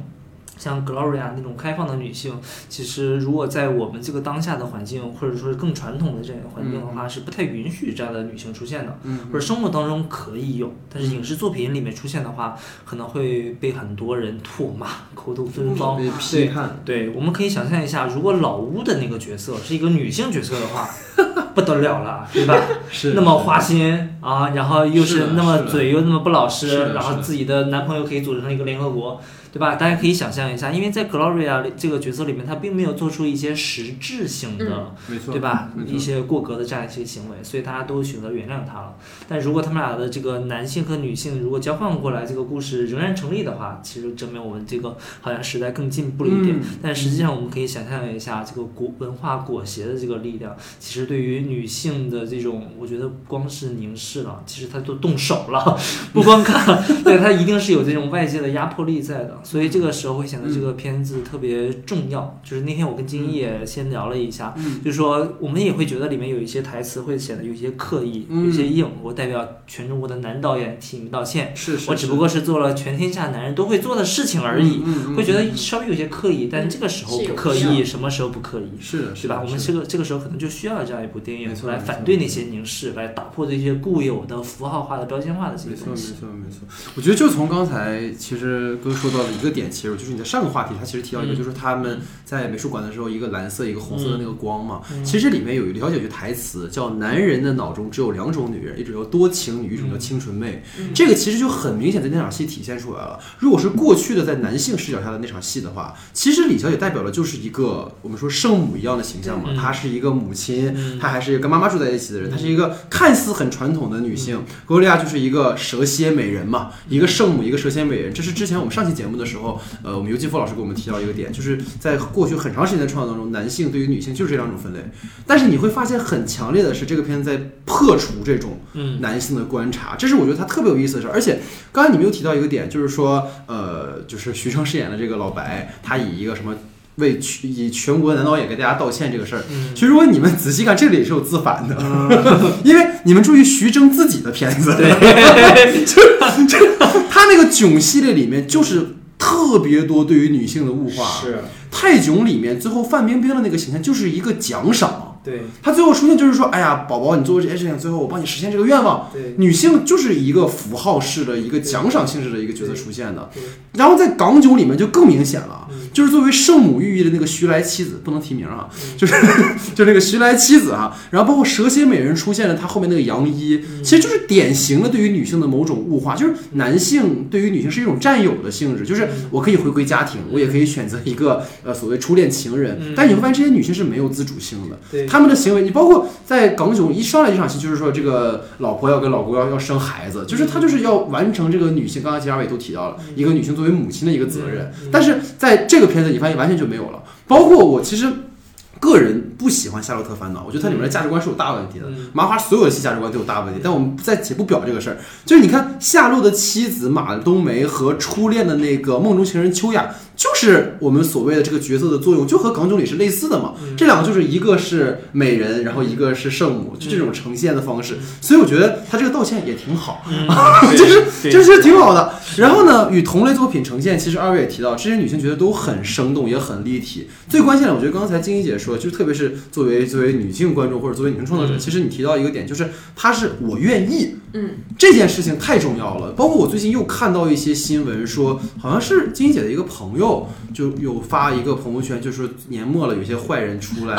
像 Gloria 那种开放的女性，其实如果在我们这个当下的环境，或者说是更传统的这样一个环境的话，是不太允许这样的女性出现的。嗯或者生活当中可以有，但是影视作品里面出现的话，可能会被很多人唾骂、口吐芬芳。被批判，对，我们可以想象一下，如果老屋的那个角色是一个女性角色的话，不得了了，对吧？是那么花心啊，然后又是那么嘴又那么不老实，然后自己的男朋友可以组成一个联合国，对吧？大家可以想象一下，因为在 Gloria 这个角色里面，她并没有做出一些实质性的。没错，对吧？一些过格的这样一些行为，所以大家都选择原谅他了。但如果他们俩的这个男性和女性如果交换过来，这个故事仍然成立的话，其实证明我们这个好像时代更进步了一点。嗯但实际上，我们可以想象一下这个国文化裹挟的这个力量，其实对于女性的这种，我觉得光是凝视了，其实他都动手了，不光看，对他一定是有这种外界的压迫力在的。所以这个时候会显得这个片子特别重要。就是那天我跟金一也先聊了一下，嗯就是说我们也会觉得里面有一些台词会显得有些刻意，嗯有些硬。我代表全中国的男导演替你们道歉，是是，我只不过是做了全天下男人都会做的事情而已。嗯，嗯嗯会觉得稍微有些刻意，但这个时候不刻意，什么时候不刻意？是的，是吧？我们这个这个时候可能就需要这样一部电影来反对那些凝视，来打破这些固有的符号化的标签化的这些没错，没东西。错，没错。我觉得就从刚才其实哥说到的一个点其实，就是你在上个话题，他其实提到一个，嗯。就是他们在美术馆的时候，一个蓝色，一个红色的那个光嘛。嗯。其实里面有李小姐有句台词叫“男人的脑中只有两种女人，一种叫多情女，一种叫清纯妹”嗯。这个其实就很明显在那场戏体现出来了。如果是过去的在男性视角下的那场戏的话，其实李小姐代表的就是一个我们说圣母一样的形象嘛，嗯。她是一个母亲，嗯。她还是跟妈妈住在一起的人，她是一个看似很传统的女性。格罗利亚就是一个蛇蝎美人嘛，一个圣母，一个蛇蝎美人。这是之前我们上期节目的时候，呃，我们尤金福老师给我们提到一个点，就是在过去很长时间的创作当中，男性对于女性就是这两种分类。但是你会发现很强烈的是，这个片子在破除这种嗯男性的观察，这是我觉得它特别有意思的事儿。而且刚才你们又提到一个点，就是说，呃，就是徐峥饰演的这个老白，他以一个什么为全以全国男导演给大家道歉这个事儿，嗯其实如果你们仔细看，这里也是有自反的，因为你们注意徐峥自己的片子，对，就就他那个囧系列里面就是特别多对于女性的物化，是泰囧里面最后范冰冰的那个形象就是一个奖赏。对。他最后出现就是说，哎呀，宝宝，你做过这些事情，最后我帮你实现这个愿望。对。女性就是一个符号式的一个奖赏性质的一个角色出现的，然后在港囧里面就更明显了嗯，就是作为圣母寓意的那个徐来妻子，不能提名啊，嗯。就是 就那个徐来妻子啊，然后包括蛇蝎美人出现了，她后面那个杨一，嗯。其实就是典型的对于女性的某种物化，就是男性对于女性是一种占有的性质，就是我可以回归家庭，我也可以选择一个呃所谓初恋情人。嗯，但你会发现这些女性是没有自主性的，对他们的行为，你包括在港囧一上来这场戏，就是说这个老婆要跟老公要要生孩子，就是他就是要完成这个女性，刚才其实二位都提到了，一个女性作为母亲的一个责任但是在这个片子你发现完全就没有了，包括我其实。个人不喜欢《夏洛特烦恼》，我觉得它里面的价值观是有大问题的。嗯麻花所有的戏价值观都有大问题，但我们在且不表这个事儿。就是你看夏洛的妻子马冬梅和初恋的那个梦中情人秋雅，就是我们所谓的这个角色的作用，就和港囧里是类似的嘛。嗯这两个就是一个是美人，然后一个是圣母，就这种呈现的方式。嗯所以我觉得他这个道歉也挺好。嗯 就是就是挺好的。然后呢，与同类作品呈现，其实二位也提到，这些女性角色都很生动，也很立体。最关键的，我觉得刚才金一姐说，就是特别是作为作为女性观众或者作为女性创作者，嗯其实你提到一个点，就是她是我愿意。嗯，这件事情太重要了。包括我最近又看到一些新闻说，好像是金一姐的一个朋友就有发一个朋友圈，就是说年末了，有些坏人出来。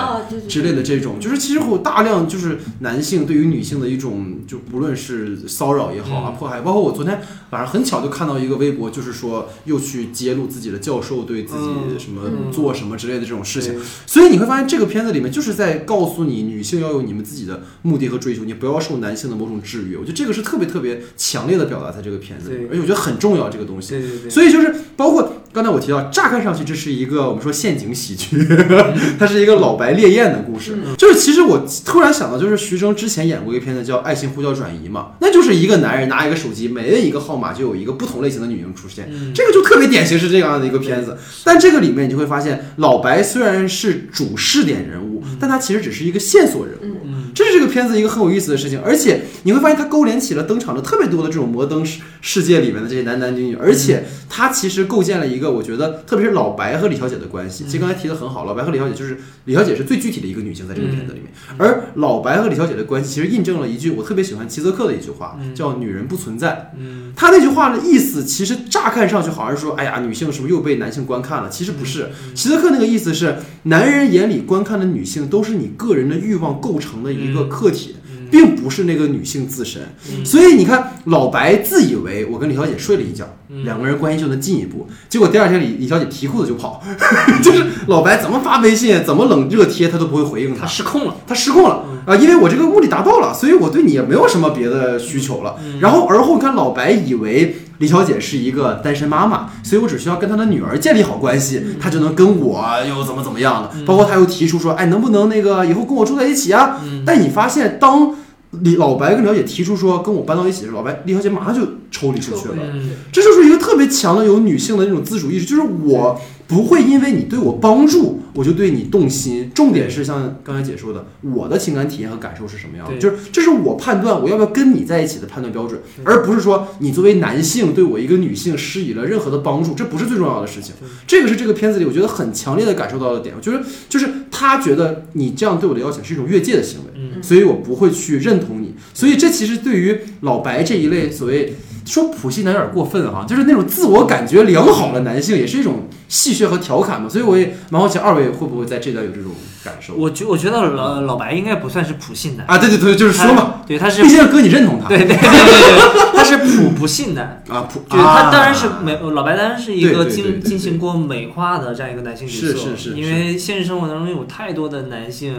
之类的这种，就是其实会有大量就是男性对于女性的一种，就不论是骚扰也好啊、嗯迫害，包括我昨天晚上很巧就看到一个微博，就是说又去揭露自己的教授对自己嗯什么嗯做什么之类的这种事情，所以你会发现这个片子里面就是在告诉你，女性要有你们自己的目的和追求，你不要受男性的某种制约。我觉得这个是特别特别强烈的表达在这个片子里，而且我觉得很重要这个东西。对对对，所以就是包括刚才我提到，乍看上去这是一个我们说陷阱喜剧，它是一个老白烈焰的故事。就是其实我突然想到，就是徐峥之前演过一个片子叫《爱情呼叫转移》嘛，那就是一个男人拿一个手机，每摁一个号码就有一个不同类型的女性出现。嗯这个就特别典型是这样的一个片子，但这个里面你就会发现，老白虽然是主视点人物，但他其实只是一个线索人物。嗯这是这个片子一个很有意思的事情，而且你会发现它勾连起了登场的特别多的这种摩登世世界里面的这些男男女女，而且它其实构建了一个我觉得，特别是老白和李小姐的关系。其实刚才提的很好，老白和李小姐就是李小姐是最具体的一个女性在这个片子里面，而老白和李小姐的关系其实印证了一句我特别喜欢齐泽克的一句话，叫“女人不存在”。嗯。他那句话的意思，其实乍看上去好像是说，哎呀，女性是不是又被男性观看了？其实不是，齐泽克那个意思是，男人眼里观看的女性都是你个人的欲望构成的一个客体，嗯。并不是那个女性自身。嗯。所以你看，老白自以为我跟李小姐睡了一觉，嗯。两个人关系就能进一步，结果第二天李李小姐提裤子就跑，就是老白怎么发微信，怎么冷热贴，他都不会回应他。他。失控了。他失控了。嗯啊，因为我这个目的达到了，所以我对你也没有什么别的需求了。嗯然后而后你看老白以为李小姐是一个单身妈妈，所以我只需要跟她的女儿建立好关系，她就能跟我又怎么怎么样了。包括他又提出说，哎，能不能那个以后跟我住在一起啊？但你发现当李老白跟李小姐提出说跟我搬到一起的时候，老白李小姐马上就抽离出去了。嗯这就是一个特别强的有女性的那种自主意识，就是我不会因为你对我帮助，我就对你动心。重点是像刚才姐说的，我的情感体验和感受是什么样的，就是这是我判断我要不要跟你在一起的判断标准，而不是说你作为男性对我一个女性施以了任何的帮助，这不是最重要的事情。这个是这个片子里我觉得很强烈的感受到的点，就是就是他觉得你这样对我的邀请是一种越界的行为。嗯所以我不会去认同你。所以这其实对于老白这一类所谓说普信男有点过分哈，就是那种自我感觉良好的男性，也是一种戏谑和调侃嘛。所以我也蛮好奇，二位会不会在这段有这种感受我觉我觉得老老白应该不算是普信男，啊？对对对，就是说嘛，对他是毕竟哥你认同他，对对对对对，他是普不信男。啊普，就是他啊当然是美，老白当然是一个对对对对进进行过美化的这样一个男性角色，是是是因为现实生活当中有太多的男性，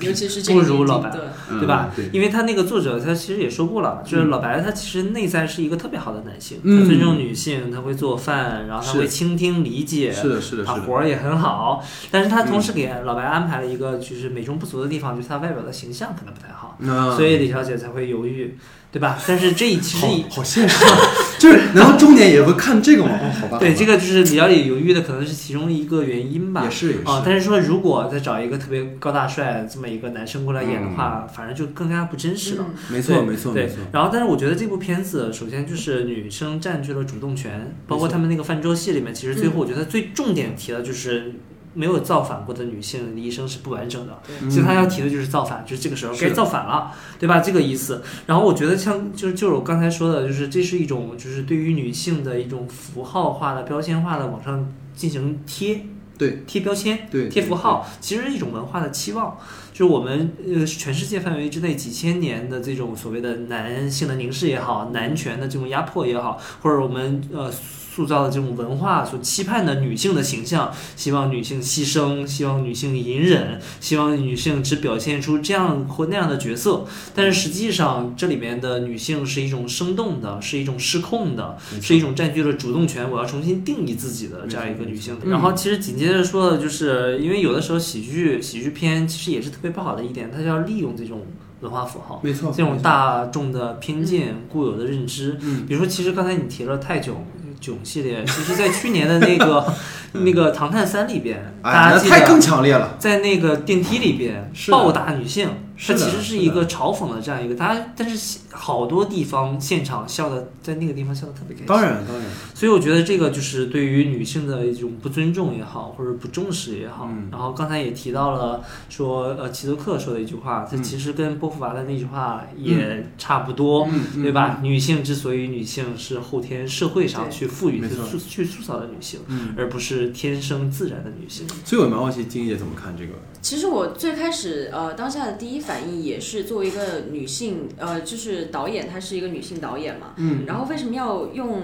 尤其是这个不如老白对嗯对吧？因为他那个作者他其实也说过了，就是老白他其实内在是一个特别好的男性，嗯他尊重女性，他会做饭，然后他会倾听理解，是的，是的，他活儿也很好，但是他同时给老白安排了一个就是美中不足的地方，就是他外表的形象可能不太好，嗯所以李小姐才会犹豫，对吧？但是这其实好好现实啊，就是然后 重点也会看这个嘛？哦，好吧，对，这个就是李小姐犹豫的，可能是其中一个原因吧也。是也是啊，但是说如果再找一个特别高大帅这么一个男生过来演的嗯话，反正就更加不真实了。嗯没错没错没对错，，然后但是我觉得这部片子首先就是女生占据了主动权，包括他们那个泛舟戏里面，其实最后我觉得最重点提的就是。没有造反过的女性的一生是不完整的，嗯其实他要提的就是造反，就是这个时候该造反了，对吧？这个意思。然后我觉得像就是就是我刚才说的，就是这是一种就是对于女性的一种符号化的、标签化的往上进行贴，对。贴标签，对贴符号，其实是一种文化的期望，就是我们呃全世界范围之内几千年的这种所谓的男性的凝视也好，男权的这种压迫也好，或者我们呃塑造的这种文化所期盼的女性的形象，希望女性牺牲，希望女性隐忍，希望女性只表现出这样或那样的角色，但是实际上这里面的女性是一种生动的，是一种失控的，是一种占据了主动权，我要重新定义自己的这样一个女性。嗯然后其实紧接着说的就是，因为有的时候喜剧喜剧片其实也是特别不好的一点，它就要利用这种文化符号。没错，这种大众的偏见、固有的认知，嗯比如说，其实刚才你提了泰囧囧系列，其实，在去年的那个 那个《唐探三》里边，哎，大家记得太更得强烈了，在那个电梯里边暴打女性，它其实是一个嘲讽的这样一个，他但是好多地方现场笑的，在那个地方笑的特别开心。当然当然，所以我觉得这个就是对于女性的一种不尊重也好，或者不重视也好。嗯然后刚才也提到了说，呃，齐泽克说的一句话，它嗯其实跟波伏娃的那句话也差不多，对吧？女性之所以女性是后天社会上去赋予、去塑去塑造的女性，嗯，而不是天生自然的女性。所以我蛮好奇金姐怎么看这个，其实我最开始呃当下的第一反应也是作为一个女性，呃，就是导演她是一个女性导演嘛，嗯。然后为什么要用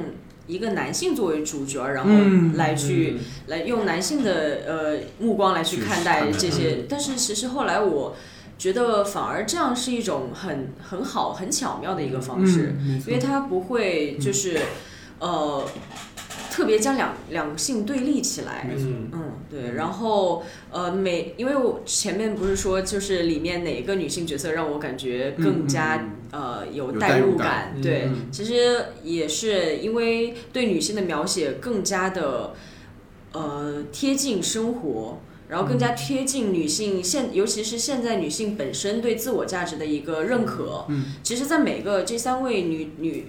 一个男性作为主角，然后嗯来去、来用男性的呃目光来去去看待这些？但是其实后来我觉得反而这样是一种很很好很巧妙的一个方式，嗯因为它不会就是、呃特别将两两性对立起来。嗯。嗯，对，然后呃，每因为我前面不是说，就是里面哪个女性角色让我感觉更加、嗯呃有有代代入感。入感，嗯对，嗯。其实也是因为对女性的描写更加的呃贴近生活。然后更加贴近女性现，尤其是现在女性本身对自我价值的一个认可。嗯，其实，在每个这三位女女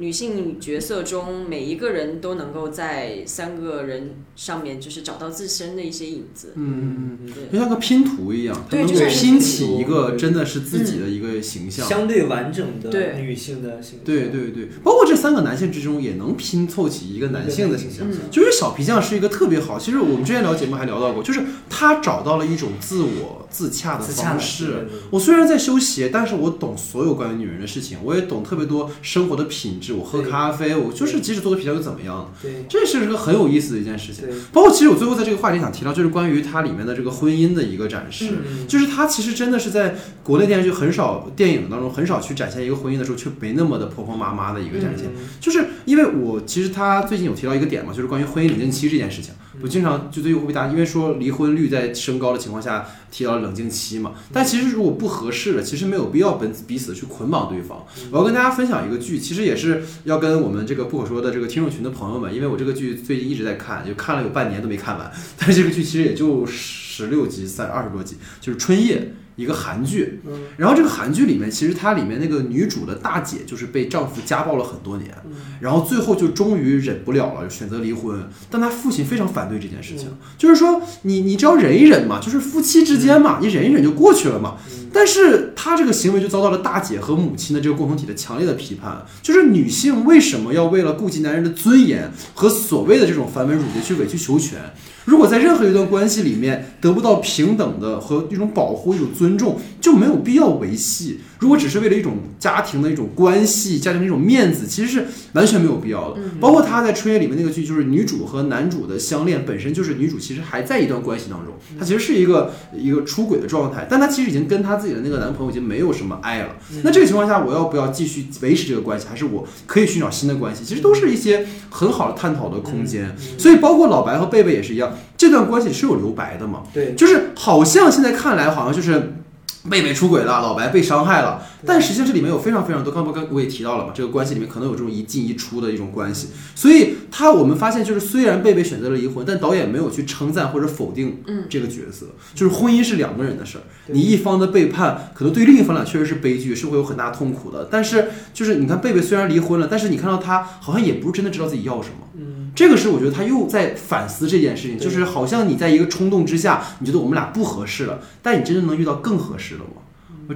女性角色中每一个人都能够在三个人上面就是找到自身的一些影子。嗯嗯嗯，对就像个拼图一样，它能够对就拼起一个真的是自己的一个形象。相对完整的对女性的形象。对对对，包括这三个男性之中，也能拼凑起一个男性的形象。嗯就是小皮匠是一个特别好，其实我们之前聊节目还聊到过，就是他找到了一种自我自洽的方式。我虽然在修鞋，但是我懂所有关于女人的事情，我也懂特别多生活的品质。我喝咖啡，我就是即使做个皮条又怎么样？对这是个很有意思的一件事情。包括其实我最后在这个话题想提到，就是关于它里面的这个婚姻的一个展示。嗯就是它其实真的是在国内电视剧很少、电影当中很少去展现一个婚姻的时候，却没那么的婆婆妈妈的一个展现。嗯就是因为我其实他最近有提到一个点嘛，就是关于婚姻冷静期这件事情。我经常就对会被大家因为说离婚率在升高的情况下提到了冷静期嘛，但其实如果不合适了，其实没有必要本彼此去捆绑对方。我要跟大家分享一个剧，其实也是要跟我们这个不可说的这个听众群的朋友们，因为我这个剧最近一直在看，就看了有半年都没看完，但这个剧其实也就十六集，三二十多集，就是《春夜》。一个韩剧，嗯。然后这个韩剧里面，其实它里面那个女主的大姐就是被丈夫家暴了很多年，嗯。然后最后就终于忍不了了，选择离婚。但她父亲非常反对这件事情，嗯。就是说你你只要忍一忍嘛，就是夫妻之间嘛，你忍一忍就过去了嘛。但是她这个行为就遭到了大姐和母亲的这个共同体的强烈的批判，就是女性为什么要为了顾及男人的尊严和所谓的这种繁文缛节去委曲求全？如果在任何一段关系里面得不到平等的和一种保护、一种尊重，就没有必要维系。如果只是为了一种家庭的一种关系、家庭的一种面子，其实是完全没有必要的。包括他在《春夜》里面那个剧，就是女主和男主的相恋，本身就是女主其实还在一段关系当中，她其实是一个一个出轨的状态，但她其实已经跟她自己的那个男朋友已经没有什么爱了。那这个情况下，我要不要继续维持这个关系，还是我可以寻找新的关系？其实都是一些很好的探讨的空间。所以，包括老白和贝贝也是一样，这段关系是有留白的嘛？对，就是好像现在看来，好像就是妹妹出轨了，老白被伤害了，但实际上这里面有非常非常多，刚刚刚我也提到了嘛，这个关系里面可能有这种一进一出的一种关系，所以他我们发现就是虽然贝贝选择了离婚，但导演没有去称赞或者否定这个角色，就是婚姻是两个人的事儿，你一方的背叛可能对另一方俩确实是悲剧，是会有很大痛苦的，但是就是你看贝贝虽然离婚了，但是你看到他好像也不是真的知道自己要什么。嗯，这个是我觉得他又在反思这件事情，就是好像你在一个冲动之下，你觉得我们俩不合适了，但你真的能遇到更合适的吗？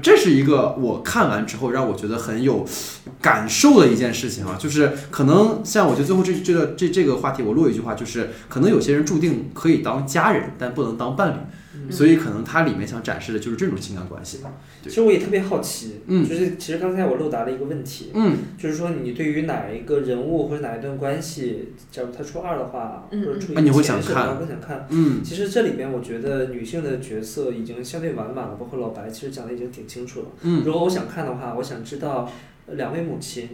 这是一个我看完之后让我觉得很有感受的一件事情啊，就是可能像我觉得最后这这个这这个话题，我落一句话，就是可能有些人注定可以当家人，但不能当伴侣，嗯所以可能它里面想展示的就是这种情感关系。对其实我也特别好奇，嗯就是其实刚才我漏答了一个问题，嗯就是说你对于哪一个人物或者哪一段关系，假如他出二的话，嗯或者出啊你会想看吧更想看。嗯其实这里面我觉得女性的角色已经相对完满了，包括老白其实讲的已经挺清楚了。嗯如果我想看的话，我想知道呃两位母亲，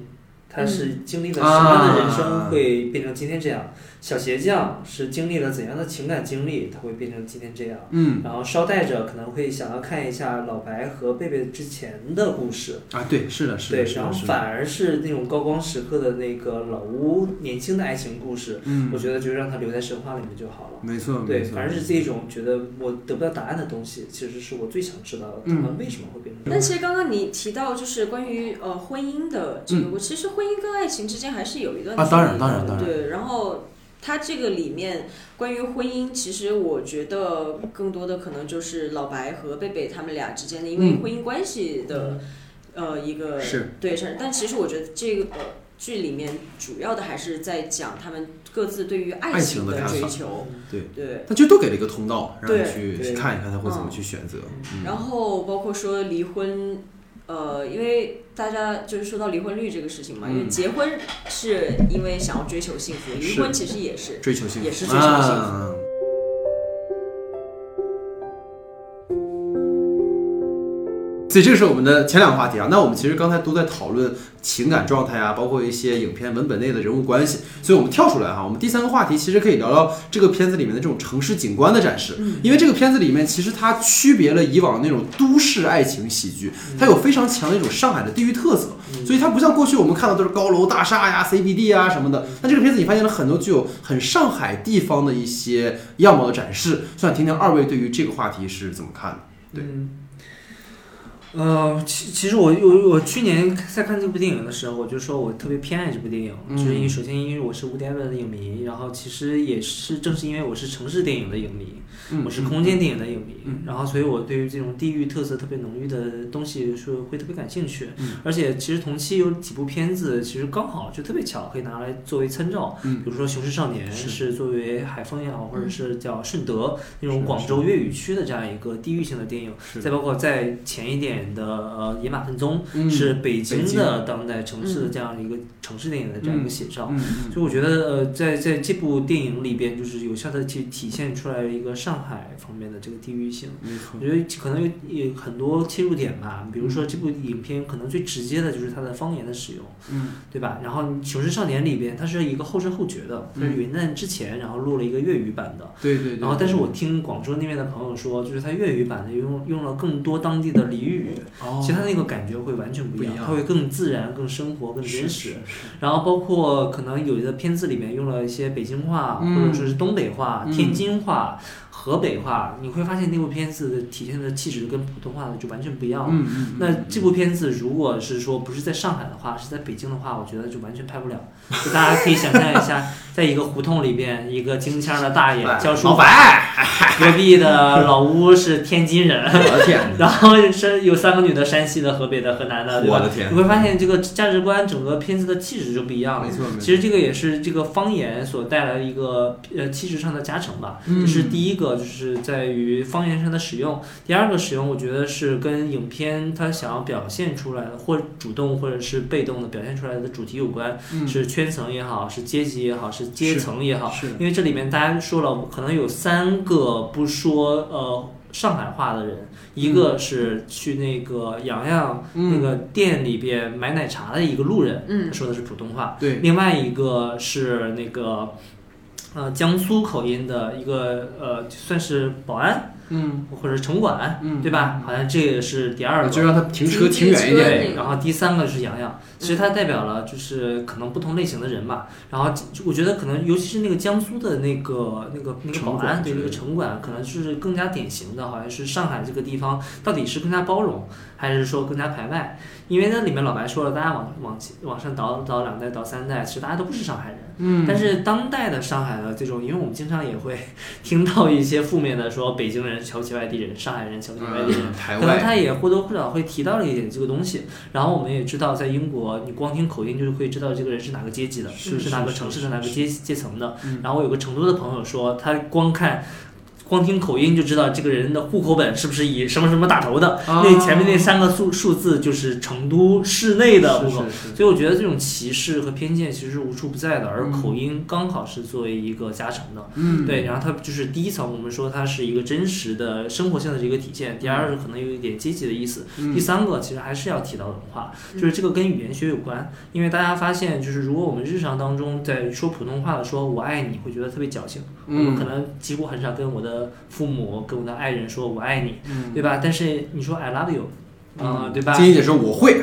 她是经历了什啊么样的人生会变成今天这样？小鞋匠是经历了怎样的情感经历，他会变成今天这样？嗯然后捎带着可能会想要看一下老白和贝贝之前的故事，啊，对，是的，是的，，是的，是的，然后反而是那种高光时刻的那个老吴年轻的爱情故事，嗯我，觉得就让它留在神话里面就好了。没错，对，没错，反正是这种觉得我得不到答案的东西，其实是我最想知道的，他嗯们为什么会变成这但。其实刚刚你提到就是关于呃婚姻的这个，嗯我其实婚姻跟爱情之间还是有一段啊当然当然当然对，然后它这个里面关于婚姻，其实我觉得更多的可能就是老白和贝贝他们俩之间的因为嗯婚姻关系的、呃一个是对是，但其实我觉得这个。剧里面主要的还是在讲他们各自对于爱爱情情的追求，对。对，他就都给了一个通道，让你去去看一看他会怎么嗯去选择。嗯然后包括说离婚，呃，因为大家就是说到离婚率这个事情嘛，因为嗯结婚是因为想要追求幸福，离婚其实也是。追求幸福也是追求幸福啊所以这个是我们的前两个话题啊。那我们其实刚才都在讨论情感状态啊，包括一些影片文本内的人物关系。所以我们跳出来哈，我们第三个话题其实可以聊聊这个片子里面的这种城市景观的展示。因为这个片子里面其实它区别了以往那种都市爱情喜剧，它有非常强的一种上海的地域特色。所以它不像过去我们看到都是高楼大厦呀、CBD 啊什么的。那这个片子你发现了很多具有很上海地方的一些样貌的展示。所以想听听二位对于这个话题是怎么看的？对嗯，呃，其其实我我我去年在看这部电影的时候，我就说我特别偏爱这部电影，嗯。就是因为首先因为我是无点的影迷，然后其实也是正是因为我是城市电影的影迷，嗯我是空间电影的影迷，嗯然后所以我对于这种地域特色特别浓郁的东西是会特别感兴趣，嗯。而且其实同期有几部片子其实刚好就特别巧，可以拿来作为参照，嗯比如说《雄狮少年》是是作为海风也好，或者是叫顺德那种广州粤语区的这样一个地域性的电影，是再包括在前一点的呃《野马分鬃》嗯是北京的当代城市的这样一个城市电影的这样一个写照。嗯嗯所以我觉得，呃，在在这部电影里边，就是有效的去体现出来一个上海方面的这个地域性。没错我觉得可能有有很多切入点吧，比如说这部影片可能最直接的就是它的方言的使用，嗯对吧？然后《雄狮少年》里边它是一个后知后觉的，它是元旦之前然后录了一个粤语版的，对对对，然后，但是我听广州那边的朋友说，就是它粤语版的用用了更多当地的俚语，哦。其实它那个感觉会完全不一样，不一样。它会更自然、更生活、更真实。然后包括可能有的片子里面用了一些北京话，嗯或者说是东北话、嗯。天津话、河北话，你会发现那部片子的体现的气质跟普通话的就完全不一样了。嗯嗯，那这部片子如果是说不是在上海的话，是在北京的话，我觉得就完全拍不了。就大家可以想象一下，在一个胡同里边，一个京腔的大爷教书老白，隔壁的老屋是天津人，我的天，然后是有三个女的，山西的、河北的、河南的，对吧？我的天你会发现这个价值观，整个片子的气质就不一样了没。错没错，其实这个也是这个方言所带来的一个呃气质上的加成吧。嗯这是第一个，就是在于方言上的使用。第二个使用，我觉得是跟影片它想要表现出来的，或主动或者是被动的表现出来的主题有关，嗯是圈层也好，是阶级也好，是阶层也好。因为这里面大家说了，可能有三个不说呃上海话的人，一个是去那个洋洋嗯那个店里边买奶茶的一个路人，嗯他说的是普通话；对，另外一个是那个呃江苏口音的一个呃算是保安嗯或者城管，嗯，对吧？好像这也是第二个。就让他停车停远一点，对，然后第三个是洋洋，其实它代表了就是可能不同类型的人吧。然后我觉得可能尤其是那个江苏的那个那个那个保安，对那个城管，可能就是更加典型的，好像是上海这个地方到底是更加包容，还是说更加排外？因为那里面老白说了，大家往往往上倒倒两代倒三代，其实大家都不是上海人。嗯，但是当代的上海的这种，因为我们经常也会 听到一些负面的说北京人瞧不起外地人，上海人瞧不起外地人。可能，他也或多或少会提到了一点这个东西，然后我们也知道，在英国，你光听口音就会知道这个人是哪个阶级的，是哪个城市的哪个阶阶层的嗯。然后我有个成都的朋友说，他光看。光听口音就知道这个人的户口本是不是以什么什么打头的，啊那前面那三个数数字就是成都市内的户口。是是是所以我觉得这种歧视和偏见其实是无处不在的，而嗯口音刚好是作为一个加成的。嗯，对，然后它就是第一层，我们说它是一个真实的生活性的一个体现；第二个可能有一点阶级的意思；嗯第三个其实还是要提到文化，就是这个跟语言学有关。因为大家发现，就是如果我们日常当中在说普通话的说“我爱你”，会觉得特别矫情。我们可嗯能几乎很少跟我的父母、跟我的爱人说“我爱你”，嗯，对吧？但是你说 “I love you”，啊、嗯对吧？金怡姐说我会，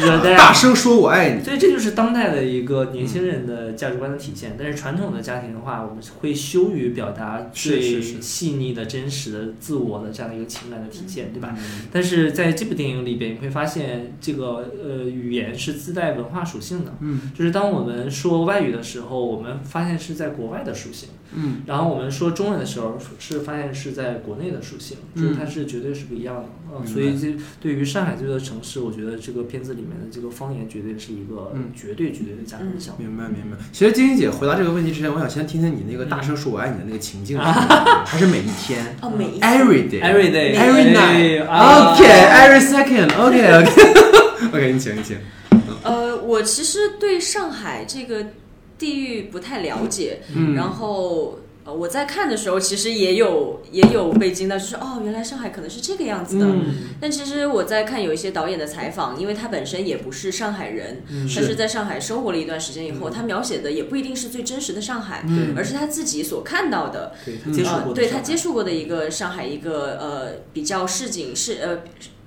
就是大声说我爱你，所以这就是当代的一个年轻人的价值观的体现。但是传统的家庭的话，我们会羞于表达最细腻的、真实的自我的这样的一个情感的体现，对吧？嗯但是在这部电影里边，你会发现这个呃语言是自带文化属性的。嗯就是当我们说外语的时候，我们发现是在国外的属性；嗯然后我们说中文的时候，是发现是在国内的属性，就是嗯它是绝对是不一样的。嗯，所以这对于上海这座城市，我觉得这个片子里面的这个方言绝对是一个嗯绝对绝对的加分项。明白明白。其实晶晶姐回答这个问题之前，我想先听听你那个大声说我爱你的那个情境还 是每一天哦，每一天？Every day, Every day, every night. 啊 Okay, every second. Okay, okay. OK，你请你请。呃，我其实对上海这个地域不太了解，嗯然后呃我在看的时候，其实也有也有被惊到，就是哦，原来上海可能是这个样子的。嗯但其实我在看有一些导演的采访，因为他本身也不是上海人，嗯他是在上海生活了一段时间以后，他描写的也不一定是最真实的上海，嗯而是他自己所看到的，对他接触过呃，对他接触过的一个上海一个呃比较市井市呃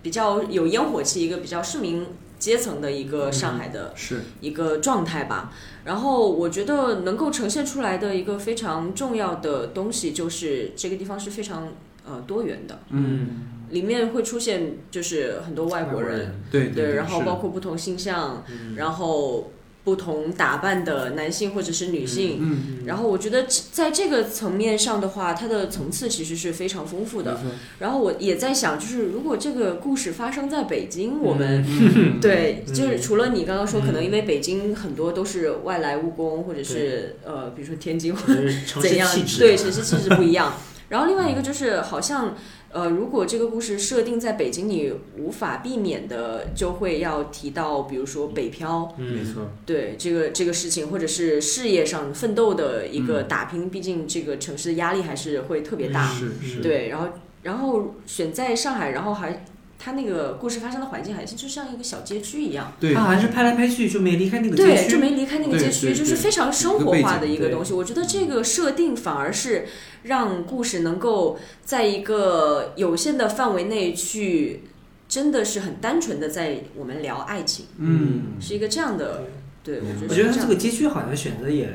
比较有烟火气一个比较市民阶层的一个上海的是。一个状态吧。然后我觉得能够呈现出来的一个非常重要的东西，就是这个地方是非常呃多元的。嗯。里面会出现就是很多外国人，对对，然后包括不同性向，嗯。然后不同打扮的男性或者是女性。嗯，然后我觉得在这个层面上的话，它的层次其实是非常丰富的。然后我也在想，就是如果这个故事发生在北京，我们嗯 对，嗯就是除了你刚刚说，可能嗯因为北京很多都是外来务工，或者是呃，比如说天津就是怎样对，城市气质不一样。然后另外一个就是，好像呃，如果这个故事设定在北京，你无法避免的就会要提到，比如说北漂，嗯，没错，对这个这个事情，或者是事业上奋斗的一个嗯打拼，毕竟这个城市的压力还是会特别大。是是，对，然后然后选在上海，然后还它那个故事发生的环境，还是就像一个小街区一样。对他好像是拍来拍去就没离开那个街对，就没离开那个街区，就是非常生活化的一个东西。我觉得这个设定反而是让故事能够在一个有限的范围内去，真的是很单纯的在我们聊爱情，嗯，是一个这样的。对，我觉得我觉得他这个街区好像选择也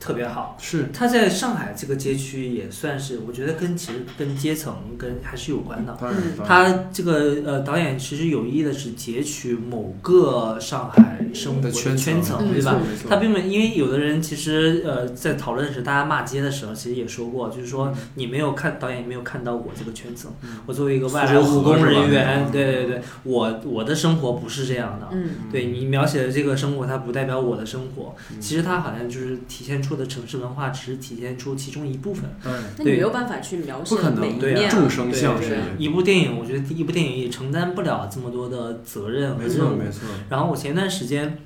特别好。是他在上海这个街区也算是，我觉得跟其实跟阶层跟还是有关的。当然嗯，当然他这个呃导演其实有意的是截取某个上海生活的的圈圈层，嗯对吧？他并没，因为有的人其实呃在讨论时，大家骂街的时候，其实也说过，就是说你没有看导演没有看到我这个圈层，我作为一个外来务工人员，对对对，我我的生活不是这样的。嗯，对你描写的这个生活，它不代表我的生活。其实它好像就是体现出的城市文化，只是体现出其中一部分。嗯那你没有办法去描写不可能对啊每一面啊。众生相对一部电影，我觉得一部电影也承担不了这么多的责任和没任务。错没错，然后我前段时间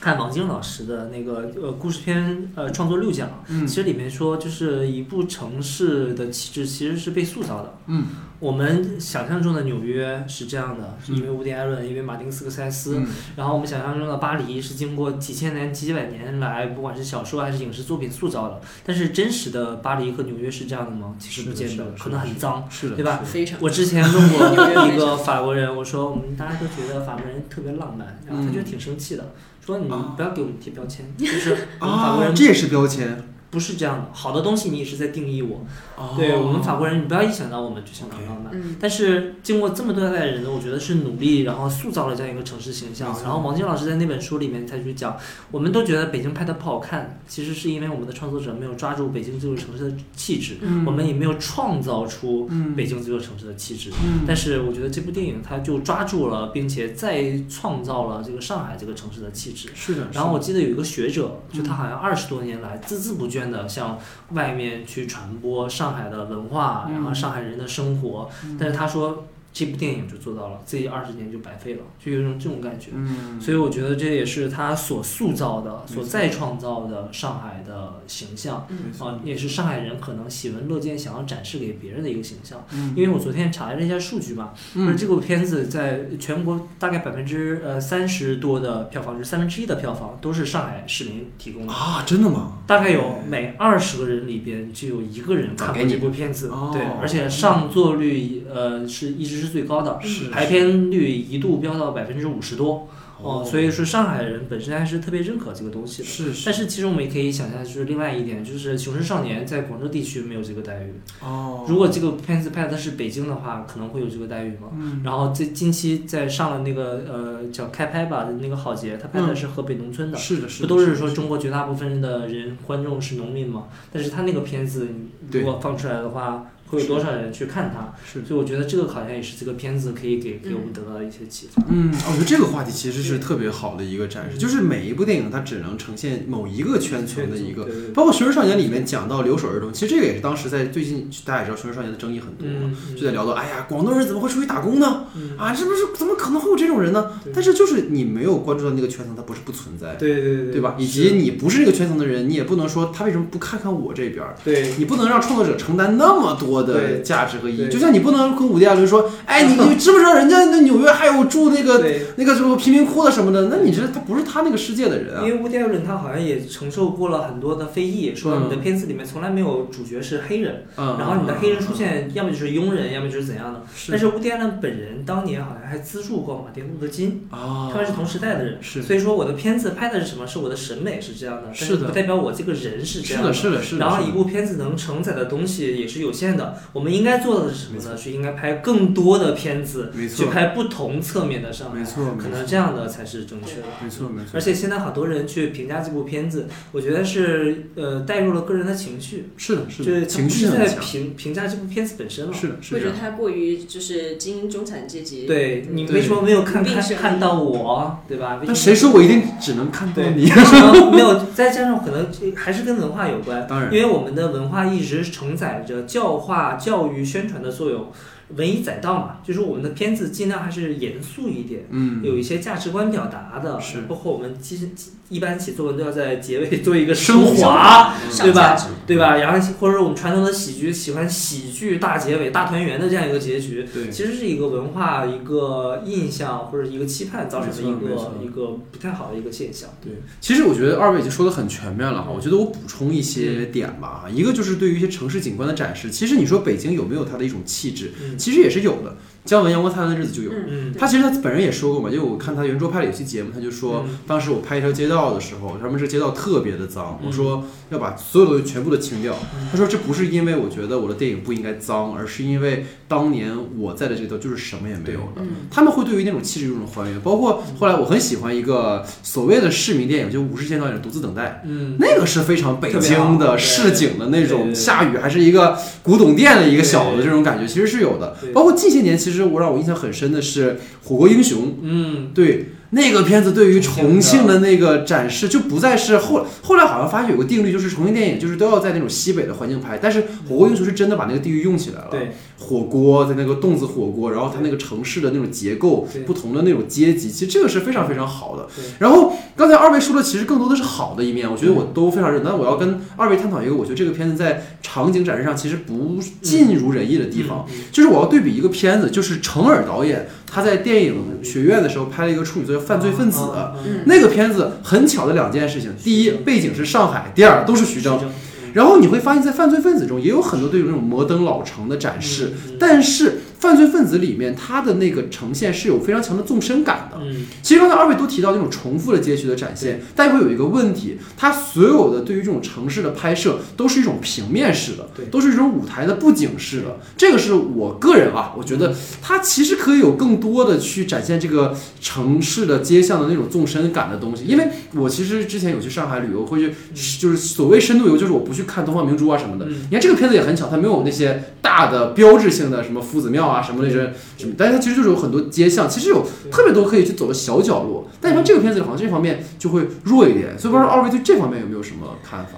看王晶老师的那个呃故事片呃创作六讲，嗯其实里面说就是一部城市的气质其实是被塑造的。嗯，我们想象中的纽约是这样的，是嗯因为伍迪·艾伦，因为马丁·斯科塞斯。嗯然后我们想象中的巴黎是经过几千年、几百年来，不管是小说还是影视作品塑造的。但是真实的巴黎和纽约是这样的吗？其实不见得，可能很脏，是的，对吧？非常我之前问过纽约一个法国人，我说我们大家都觉得法国人特别浪漫，然后他就挺生气的，说你啊。不要给我们贴标签，就是我们法国啊，人这也是标签，不是这样的，好的东西你也是在定义我。哦。对我们法国人，你不要一想到我们就想到浪漫。嗯。但是经过这么多代人呢，我觉得是努力，然后塑造了这样一个城市形象。然后王晶老师在那本书里面他就讲，我们都觉得北京拍的不好看，其实是因为我们的创作者没有抓住北京这座城市的气质，嗯。我们也没有创造出嗯北京这座城市的气质。嗯。但是我觉得这部电影它就抓住了，并且再创造了这个上海这个城市的气质。是的，然后我记得有一个学者，就嗯。他好像二十多年来孜孜不倦地向外面去传播上海的文化，嗯然后上海人的生活。嗯但是他说这部电影就做到了，这二十年就白费了，就有一种这种感觉。嗯，所以我觉得这也是他所塑造的、所再创造的上海的形象啊，也是上海人可能喜闻乐见、想要展示给别人的一个形象。嗯因为我昨天查了一下数据嘛，嗯而这部片子在全国大概百分之呃三十多的票房，就是三分之一的票房都是上海市民提供的。啊，真的吗？大概有每二十个人里边就有一个人看过这部片子，哦对，而且上座率呃是一直是最高的，是排片率一度飙到百分之五十多，哦，所以说上海人本身还是特别认可这个东西的。是是但是其实我们也可以想象，就是另外一点，就是《雄狮少年》在广州地区没有这个待遇。哦，如果这个片子拍的是北京的话，可能会有这个待遇吗？嗯然后在近期在上了那个呃叫开拍吧的那个郝杰，他拍的是河北农村的，是的是的，不都是说中国绝大部分的人观众是农民吗？但是他那个片子如果放出来的话，会有多少人去看它？是所以我觉得这个好像也是这个片子可以给给我们得到的一些启发。嗯，我觉得这个话题其实是特别好的一个展示，就是每一部电影它只能呈现某一个圈层的一个包括《雄狮少年》里面讲到留守儿童，其实这个也是当时在最近大家也知道《雄狮少年》的争议很多就在聊到，哎呀，广东人怎么会出去打工呢？嗯啊，是不是怎么可能会有这种人呢？但是就是你没有关注到那个圈层，它不是不存在，对对对对吧？以及你不是那个圈层的人，你也不能说他为什么不看看我这边儿。对你不能让创作者承担那么多的对价值和意义，就像你不能跟伍迪·艾伦说，哎，你 你知不知道人家那纽约还有住那个。那个什么贫民窟的什么的？那你这他不是他那个世界的人啊因。为伍迪·艾伦他好像也承受过了很多的非议，说嗯你的片子里面从来没有主角是黑人，嗯，然后你的黑人出现要么就是佣人，要么就是怎样的。是但是伍迪·艾伦本人当年好像还资助过马丁·路德·金，啊，他们是同时代的人，是所以说我的片子拍的是什么？是我的审美是这样的，但是的不代表我这个人是这样的，是的。是的，是的。然后一部片子能承载的东西也是有限的，的。我们应该做的是什么呢？是应该拍更多的片子，没错去拍不同侧面的上海，没错可能这样的才是正确的。没错没错而，且现在好多人去评价这部片子，我觉得是呃带入了个人的情绪，是的，是的，就是情绪在绪很强，评评价这部片子本身了。是的，是或者这样。太过于就是精英中产阶级，对你对为什么没有看看看到我，对吧？为但什么谁说我一定只能看到对你？可能没有，再加上可能还是跟文化有关，当然因为我们的文化一直承载着教化、教育、宣传的作用。文以载道嘛，就是我们的片子尽量还是严肃一点，嗯，有一些价值观表达的，是包括我们其实一般写作文都要在结尾 做一个升华，对吧？对吧？然后或者我们传统的喜剧喜欢喜剧大结尾、大团圆的这样一个结局，对，其实是一个文化一个印象或者一个期盼造成的一个一个不太好的一个现象。对，其实我觉得二位已经说的很全面了哈，我觉得我补充一些点吧。一个就是对于一些城市景观的展示，其实你说北京有没有它的一种气质，嗯其实也是有的。姜文《阳光灿烂的日子》就有。嗯他其实他本人也说过嘛，就我看他圆桌拍了有期节目，他就说嗯当时我拍一条街道的时候，他们这街道特别的脏，嗯我说要把所有东西全部都清掉。他说这不是因为我觉得我的电影不应该脏，而是因为当年我在的这个就是什么也没有的。嗯他们会对于那种气质有一种还原，包括后来我很喜欢一个所谓的市民电影，就吴世贤导演的《独自等待》，嗯，那个是非常北京的市井的那种，下雨还是一个古董店的一个小的这种感觉，其实是有的。包括近些年，其实我让我印象很深的是《火锅英雄》，嗯。对那个片子对于重重庆庆的那个展示，就不再是后后来好像发现有个定律，就是重庆电影就是都要在那种西北的环境拍，但是《火锅英雄》是真的把那个地域用起来了。对，火锅在那个洞子火锅，然后它那个城市的那种结构，不同的那种阶级，其实这个是非常非常好的。然后刚才二位说的其实更多的是好的一面，我觉得我都非常认同。但我要跟二位探讨一个，我觉得这个片子在场景展示上其实不尽如人意的地方，嗯就是我要对比一个片子，就是程耳导演他在电影学院的时候拍了一个处女作叫《犯罪分子》。那个片子很巧的两件事情，第一，背景是上海；第二，都是徐峥。嗯然后你会发现在犯罪分子中也有很多对于那种摩登老城的展示，嗯但是犯罪分子里面他的那个呈现是有非常强的纵深感的。嗯其实刚才二位都提到那种重复的街区的展现，但会有一个问题，它所有的对于这种城市的拍摄都是一种平面式的对，都是一种舞台的布景式的。这个是我个人啊，我觉得它其实可以有更多的去展现这个城市的街巷的那种纵深感的东西。因为我其实之前有去上海旅游，会去就是所谓深度游，就是我不去看东方明珠啊什么的。嗯你看这个片子也很巧，它没有那些大的标志性的什么夫子庙啊什么那些什么，但是它其实就是有很多街巷，其实有特别多可以去走的小角落。但你看这个片子里好像这方面就会弱一点，所以不知道二位对这方面有没有什么看法？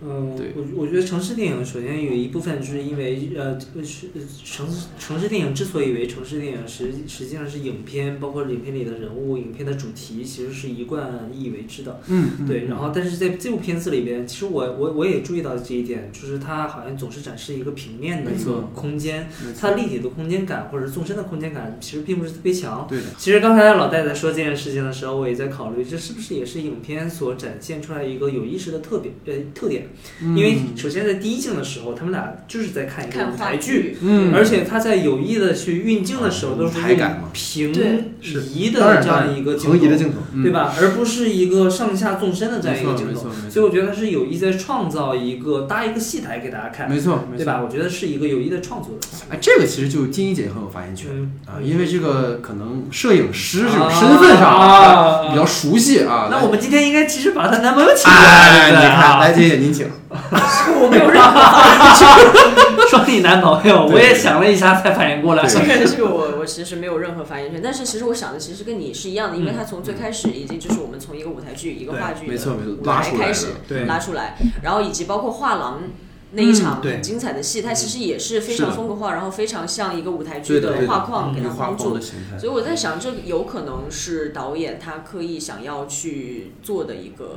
嗯，对我我觉得城市电影首先有一部分就是因为呃是呃城市城市电影之所以为城市电影，实实际上是影片包括影片里的人物、影片的主题其实是一贯以为之的。嗯，对，然后但是在这部片子里边，其实我我我也注意到这一点，就是它好像总是展示一个平面的一个空间，它立体的空间感或者是纵深的空间感其实并不是特别强。对的，其实刚才老戴在说这件事情的时候，我也在考虑，这是不是也是影片所展现出来一个有意识的特别呃特点？因为首先在第一镜的时候，他们俩就是在看一个舞台剧，嗯，而且他在有意的去运镜的时候，啊都是舞台感嘛用平移的这样一个镜头，移的镜头，嗯对？吧？而不是一个上下纵深的这样一个镜头所以我觉得他是有意在创造一个搭一个戏台给大家看，没错没错，对吧？我觉得是一个有意的创作的。哎，这个其实就金一姐很有发言权嗯啊，因为这个可能摄影师这种啊身份上啊比较熟悉啊。那我们今天应该其实把她男朋友请来，你对吧看，来姐姐您请。我没有任何 说你男朋友，我也想了一下才反应过来。对这个这个我我其实没有任何发言权，但是其实我想的其实跟你是一样的，因为他从最开始已经就是我们从一个舞台剧、一个话剧没错没错的舞拉出来的台开始拉出来，然后以及包括画廊。那一场很精彩的戏，它其实也是非常风格化，然后非常像一个舞台剧的画框给一它框住。框的。形态。所以我在想，这有可能是导演他刻意想要去做的一个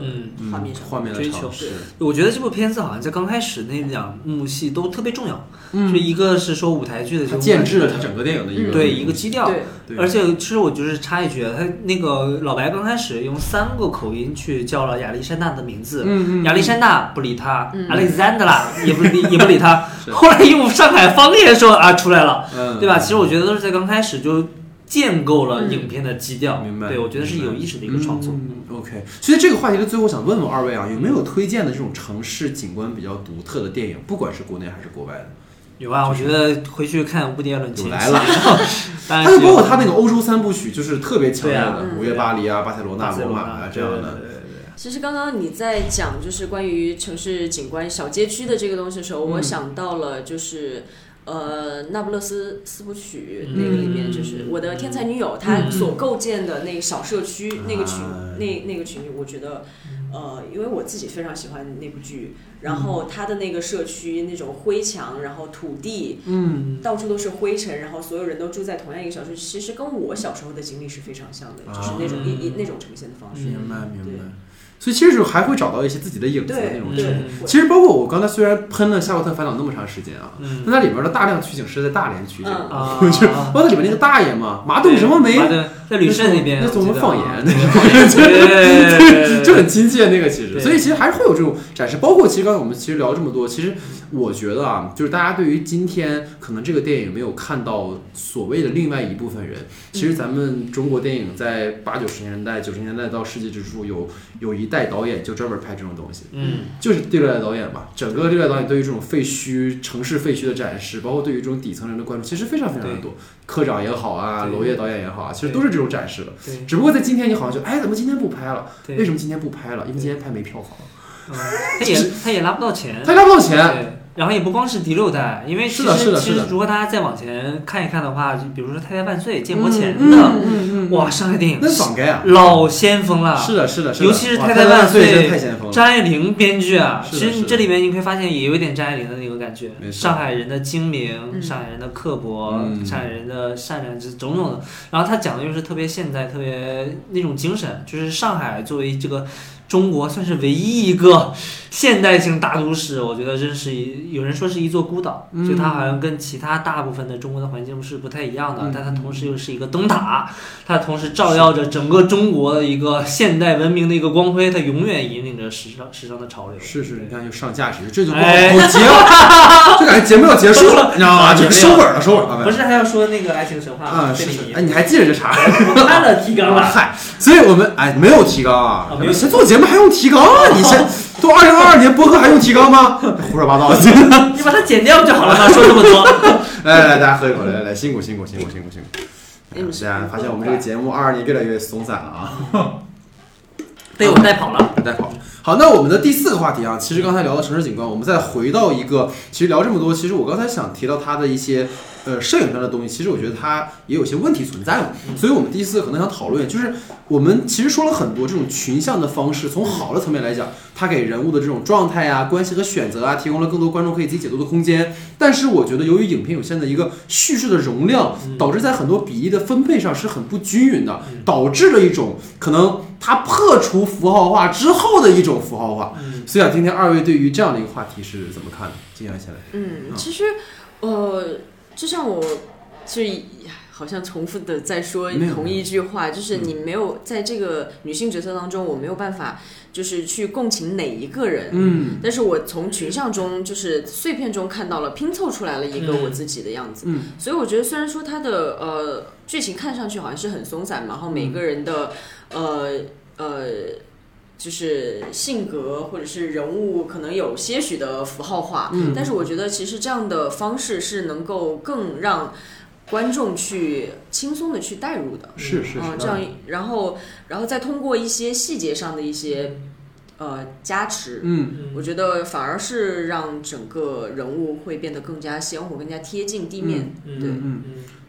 画面上的画面的追求。尝试，我觉得这部片子好像在刚开始那两幕戏都特别重要，嗯。就一个是说舞台剧的这它种建制了它整个电影的一个对一个基调，对，而且其实我就是插一句，他那个老白刚开始用三个口音去叫了亚历山大的名字，嗯嗯亚历山大不理他嗯，Alexandra 也不理也不理他，后来用上海方言说啊出来了，嗯，对吧？其实我觉得都是在刚开始就建构了影片的基调，明白对我觉得是有意识的一个创作。嗯 OK，所以这个话题的最后，我想问问二位啊，有没有推荐的这种城市景观比较独特的电影，不管是国内还是国外的？有啊，我觉得回去看乌迪·艾伦前，来了 当然 还有包括他那个欧洲三部曲，就是特别强烈的啊，五月巴黎啊、巴塞罗那、罗罗马啊那这样的。其实刚刚你在讲就是关于城市景观、小街区的这个东西的时候，我嗯想到了就是。呃，那不勒斯四部曲那个里面，就是我的天才女友，她所构建的那个小社区，那个群，哎那那个群体，我觉得，呃，因为我自己非常喜欢那部剧，然后它的那个社区那种灰墙，然后土地，嗯，到处都是灰尘，然后所有人都住在同样一个小区，其实跟我小时候的经历是非常像的，就是那种啊一一那种呈现的方式。明白明对白。所以其实就还会找到一些自己的影子的那种对程其实包括我刚才虽然喷了《夏洛特烦恼》那么长时间啊，嗯。那它里面的大量取景是在大连取景，就是包括里面那个大爷嘛，马桶什么梅，马的在旅顺那边，那怎么我记得方言啊那对方言对对对就很亲切那个其实，所以其实还是会有这种展示。包括其实刚才我们其实聊这么多，其实我觉得啊，就是大家对于今天可能这个电影没有看到所谓的另外一部分人，其实咱们中国电影在八九十年代、九十年代到世纪之初，有有一代导演就专门拍这种东西。嗯就是第六代导演吧，整个六代导演对于这种废墟、城市废墟的展示，包括对于这种底层人的关注，其实非常非常的多。科长也好啊，对娄烨导演也好啊，其实都是这种展示的。对只不过在今天，你好像就哎，怎么今天不拍了？为什么今天不拍了？因为今天拍没票房，嗯他也 他也拉不到钱，他拿不到钱。对，然后也不光是第六代，因为其是的实是的是的。其实如果大家再往前看一看的话，就比如说《太太万岁》建国嗯前嗯的，嗯嗯，哇，上海电影那爽该啊！老先锋了，是的，是的，是的，尤其是太太万岁太太真太先锋。张爱玲编剧啊，其实这里面你会发现也有一点张爱玲的那个感觉，上海人的精明，嗯。上海人的刻薄，嗯。上海人的善良，这种种的。然后他讲的又是特别现代，特别那种精神，就是上海作为这个中国算是唯一一个现代性大都市，我觉得真是一有人说是一座孤岛，嗯就它好像跟其他大部分的中国的环境是不太一样的，嗯但它同时又是一个灯塔，它同时照耀着整个中国的一个现代文明的一个光辉，它永远引领着时尚时尚的潮流。是是，你看又上价值，这就不好结了，就感觉节目要结束了，你知道吗？就是收尾了，收尾了呗。不是还要说那个爱情神话啊，吗？啊是是，哎，你还记着这茬？我看了提纲了。嗨，所以我们哎没有提纲啊啊，没有谁做节目还用提纲啊？你现都二零二二年播客还用提纲吗？胡说八道！你把它剪掉不就好了吗？说这么多，来来来，大家喝一口，来来来，辛苦辛苦辛苦辛苦辛苦。你们大家发现我们这个节目二二年越来越松散了啊。被我带跑了。带跑。好，那我们的第四个话题啊，其实刚才聊到城市景观，我们再回到一个，其实聊这么多，其实我刚才想提到它的一些呃摄影上的东西，其实我觉得它也有些问题存在嘛。所以我们第四个可能想讨论，就是我们其实说了很多这种群像的方式，从好的层面来讲，它给人物的这种状态啊、关系和选择啊，提供了更多观众可以自己解读的空间。但是我觉得，由于影片有限的一个叙事的容量，导致在很多比例的分配上是很不均匀的，导致了一种可能它破除符号化之后的一种符号化。嗯所以想听听二位对于这样的一个话题是怎么看的？静下先来。嗯，其实，呃，就像我，就好像重复的在说同一句话，就是嗯你没有在这个女性角色当中，我没有办法就是去共情哪一个人。嗯但是我从群像中，就是碎片中看到了，拼凑出来了一个嗯我自己的样子。嗯所以我觉得，虽然说它的呃剧情看上去好像是很松散嘛，然后每个人的、呃呃就是性格或者是人物可能有些许的符号化，嗯但是我觉得其实这样的方式是能够更让观众去轻松的去带入的。是是是嗯，，这样，然后，然后再通过一些细节上的一些呃加持，嗯我觉得反而是让整个人物会变得更加鲜活、更加贴近地面。嗯对嗯嗯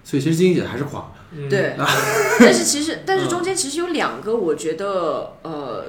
所以其实晶晶姐还是垮。嗯，对，但是其实，但是中间其实有两个，我觉得呃，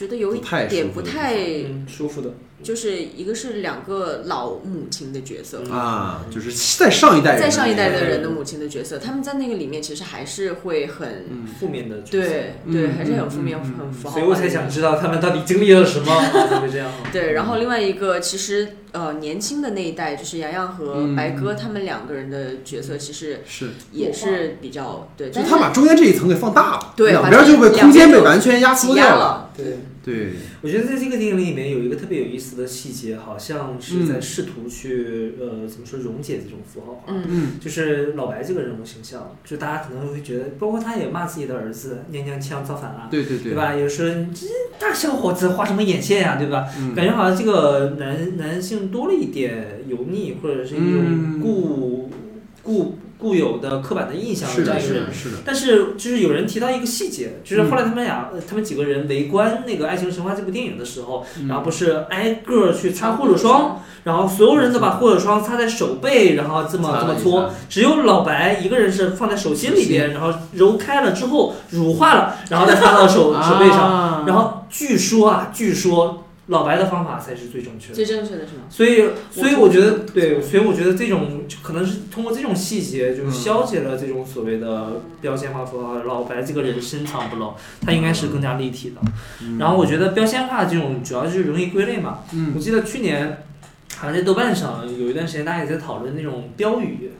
觉得有一不太舒点不太，嗯，舒服的。就是一个是两个老母亲的角色。啊，就是在上一代在上一代的人的母亲的角色，他们在那个里面其实还是会很，嗯负面的，对对，嗯还是很负面、很符号。所以我才想知道他们到底经历了什么才会这样。对，然后另外一个其实呃年轻的那一代，就是杨洋和嗯白鸽他们两个人的角色，其实是，也是比较对，就是他把中间这一层给放大了，对把两边就被空间被完全压缩掉了。对，对，我觉得在这个电影里面有一个特别有意思的细节，好像是在试图去、呃怎么说溶解这种符号化。嗯嗯就是老白这个人物形象，就大家可能会觉得，包括他也骂自己的儿子娘娘腔造反了，对对对对，吧？有时候你这大小伙子画什么眼线呀、对吧？嗯感觉好像这个男男性多了一点油腻，或者是一种嗯固、固固有的刻板的印象这样一个人。是的，是的，但是就是有人提到一个细节，就是嗯。后来他们俩、呃他们几个人围观那个《爱情神话》这部电影的时候，嗯。然后不是挨个儿去擦护手霜，然后所有人都把护手霜擦在手背，然后这么这么搓，只有老白一个人是放在手心里边，然后揉开了之后乳化了，然后再擦到手手背上。啊然后据说啊，据说老白的方法才是最正确的。最正确的是吗？所以，所以我觉得，对，所以我觉得这种可能是通过这种细节，就是消解了这种所谓的标签化符号。老白这个人深藏不露，他应该是更加立体的。嗯然后我觉得标签化这种主要就是容易归类嘛。嗯我记得去年好像在豆瓣上有一段时间，大家也在讨论那种标语，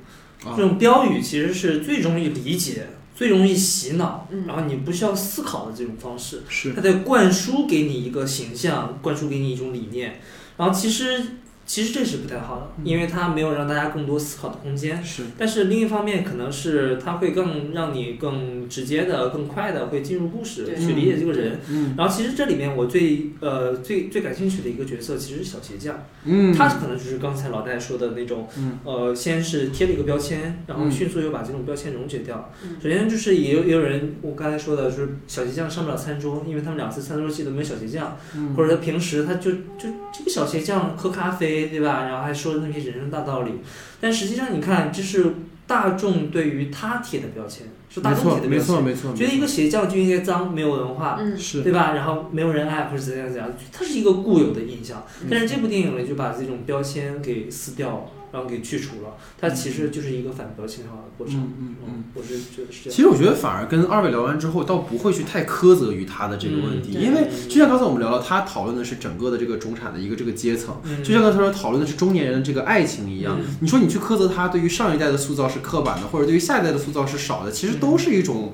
啊这种标语其实是最容易理解、最容易洗脑，嗯然后你不需要思考的这种方式。是他在灌输给你一个形象，灌输给你一种理念，然后其实其实这是不太好的，因为它没有让大家更多思考的空间。是，但是另一方面，可能是它会更让你更直接的、更快的会进入故事，去理解这个人。嗯然后其实这里面我最呃最最感兴趣的一个角色其实是小鞋匠，嗯，他可能就是刚才老戴说的那种，嗯呃，先是贴了一个标签，然后嗯迅速又把这种标签溶解掉。嗯首先就是也有也有人，我刚才说的就是小鞋匠上不了餐桌，因为他们两次餐桌戏都没有小鞋匠，嗯或者他平时他就就这个小鞋匠喝咖啡，对吧？然后还说那些人生大道理，但实际上你看，这是大众对于他贴的标签，是大，众贴的标没错，签。没错，觉得一个邪教就应该脏，没有文化，嗯，是对吧？然后没有人爱或者怎样怎样，它是一个固有的印象。但是这部电影呢，就把这种标签给撕掉了，然后给去除了，它其实就是一个反标签化的过程。嗯嗯嗯。我是觉得是这样。其实我觉得反而跟二位聊完之后，倒不会去太苛责于他的这个问题，嗯因为就像刚才我们聊到，他讨论的是整个的这个中产的一个这个阶层，嗯就像刚才说讨论的是中年人的这个爱情一样。嗯你说你去苛责他对于上一代的塑造是刻板的，或者对于下一代的塑造是少的，其实都是一种、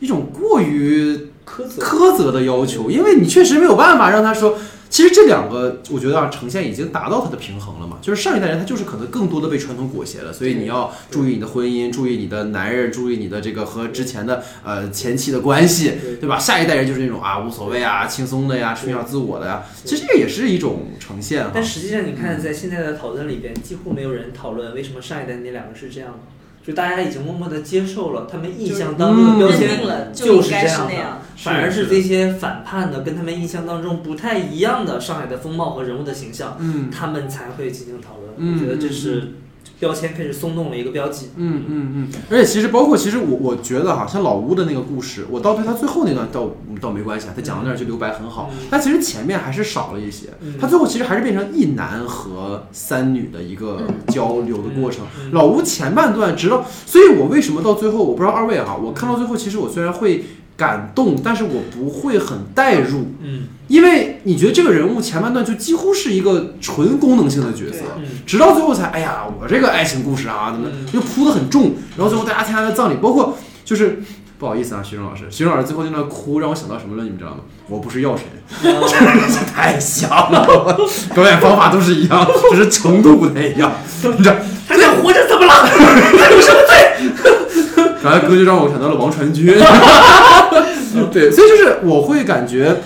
一种过于苛责。苛责的要求，因为你确实没有办法让他说。其实这两个，我觉得啊，呈现已经达到它的平衡了嘛。就是上一代人他就是可能更多的被传统裹挟了，所以你要注意你的婚姻，注意你的男人，注意你的这个和之前的呃前妻的关系，对对吧？下一代人就是那种啊无所谓啊，轻松的呀，抒发自我的呀。其实这个也是一种呈现哈。但实际上，你看，在现在的讨论里边，几乎没有人讨论为什么上一代那两个是这样的，就大家已经默默的接受了他们印象当中的标签就是这样的。反而是这些反叛的，跟他们印象当中不太一样的上海的风貌和人物的形象，嗯他们才会进行讨论。嗯我觉得这是标签开始松动了一个标记。嗯嗯嗯，而且其实包括其实我我觉得哈，像老吴的那个故事，我倒对他最后那段倒倒没关系啊，他讲到那儿就留白很好。嗯，但其实前面还是少了一些嗯，他最后其实还是变成一男和三女的一个交流的过程。嗯老吴前半段直到，所以我为什么到最后我不知道二位哈，我看到最后其实我虽然会感动，但是我不会很代入，嗯因为你觉得这个人物前半段就几乎是一个纯功能性的角色。嗯直到最后才，哎呀，我这个爱情故事啊，怎么嗯就铺的很重，然后最后大家参加的葬礼，包括就是不好意思啊，徐峥老师，徐峥老师最后在那段哭让我想到什么了，你们知道吗？我不是药神，呃太像了，表演方法都是一样，只是程度不太一样，你知道？他想活着怎么了？他有什么罪？刚才歌就让我想到了王传君，对，所以就是我会感觉。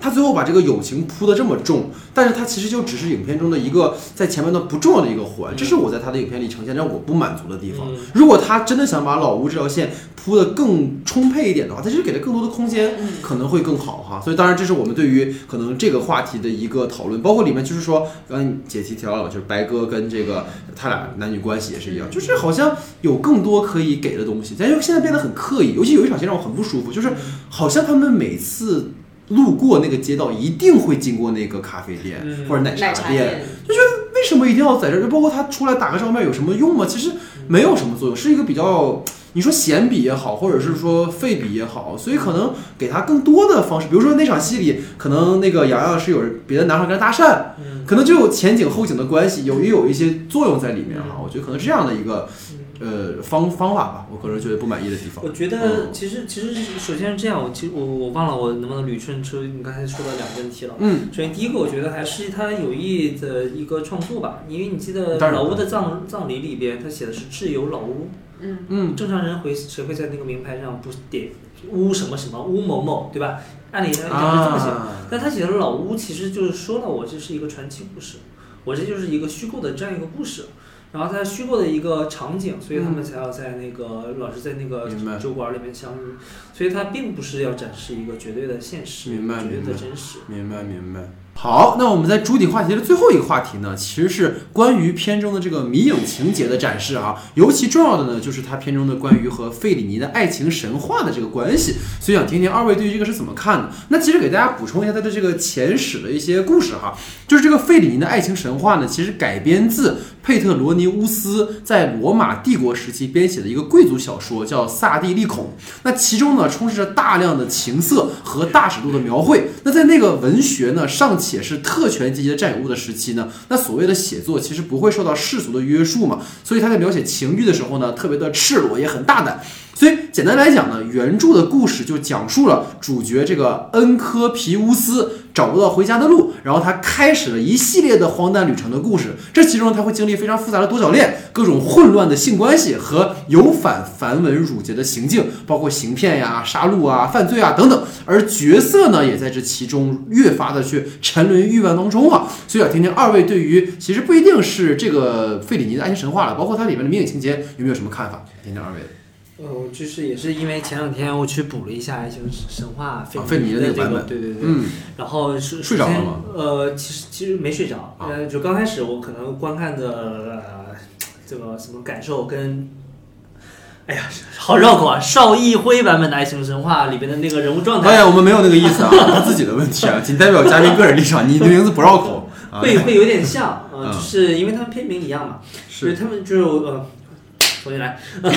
他最后把这个友情铺的这么重，但是他其实就只是影片中的一个在前面的不重要的一个环，这是我在他的影片里呈现让我不满足的地方嗯。如果他真的想把老吴这条线铺的更充沛一点的话，他其实给了更多的空间，可能会更好哈。所以当然这是我们对于可能这个话题的一个讨论，包括里面就是说，刚才解题提到了，就是白哥跟这个他俩男女关系也是一样，就是好像有更多可以给的东西，但是现在变得很刻意，尤其有一场戏让我很不舒服，就是好像他们每次。路过那个街道，一定会经过那个咖啡店、嗯或者奶奶茶店，就觉得，为什么一定要在这儿？就包括他出来打个照面有什么用吗？其实没有什么作用，是一个比较你说闲笔也好，或者是说废笔也好，所以可能给他更多的方式，比如说那场戏里，可能那个洋洋是有别的男孩跟他搭讪，嗯可能就有前景后景的关系，有也有一些作用在里面哈。我觉得可能是这样的一个呃方方法吧，我个人觉得不满意的地方我。觉嗯得其实其实首先是这样，我其实我我忘了我能不能捋顺出你刚才说的两个问题了。嗯首先第一个，我觉得还是他有意的一个创作吧，因为你记得老屋的葬葬礼里边，他写的是挚友老屋，嗯，嗯正常人会谁会在那个名牌上不点乌什么什么乌某某，对吧？按理来讲是这么写，啊，但他写的老乌其实就是说了我这是一个传奇故事，我这就是一个虚构的这样一个故事。然后他虚构的一个场景，所以他们才要在那个老是在那个酒馆里面相遇，所以他并不是要展示一个绝对的现实，明白绝对明白的真实。明白明白。好，那我们在主体话题的最后一个话题呢，其实是关于片中的这个迷影情节的展示啊。尤其重要的呢，就是它片中的关于和费里尼的爱情神话的这个关系。所以想听听二位对于这个是怎么看的？那其实给大家补充一下它的这个前史的一些故事哈，就是这个费里尼的爱情神话呢，其实改编自佩特罗尼乌斯在罗马帝国时期编写的一个贵族小说，叫《萨蒂利孔》。那其中呢，充斥着大量的情色和大尺度的描绘。那在那个文学呢尚且是特权阶级的占有物的时期呢，那所谓的写作其实不会受到世俗的约束嘛，所以他在描写情欲的时候呢，特别的赤裸，也很大胆。所以简单来讲呢，原著的故事就讲述了主角这个恩科皮乌斯找不到回家的路，然后他开始了一系列的荒诞旅程的故事。这其中他会经历非常复杂的多角恋、各种混乱的性关系和有反繁文缛节的行径，包括行骗呀、杀戮啊、犯罪啊等等。而角色呢，也在这其中越发的去沉沦于欲望当中啊。所以想听听二位对于其实不一定是这个费里尼的爱情神话了，包括它里面的迷影情节有没有什么看法？听听二位的。呃，就是也是因为前两天我去补了一下《爱情神话》啊费里尼的那个，版本对对对，嗯，然后是睡着了吗？呃，其实其实没睡着，啊呃，就刚开始我可能观看的呃这个什么感受跟。哎呀，好绕口啊！邵艺辉版本的《爱情神话》里边的那个人物状态，导演，我们没有那个意思啊，他自己的问题啊，仅代表嘉宾个人立场。你的名字不绕口啊，会 会有点像，呃，嗯就是因为他们片名一样嘛，就是是他们就是呃，重新来，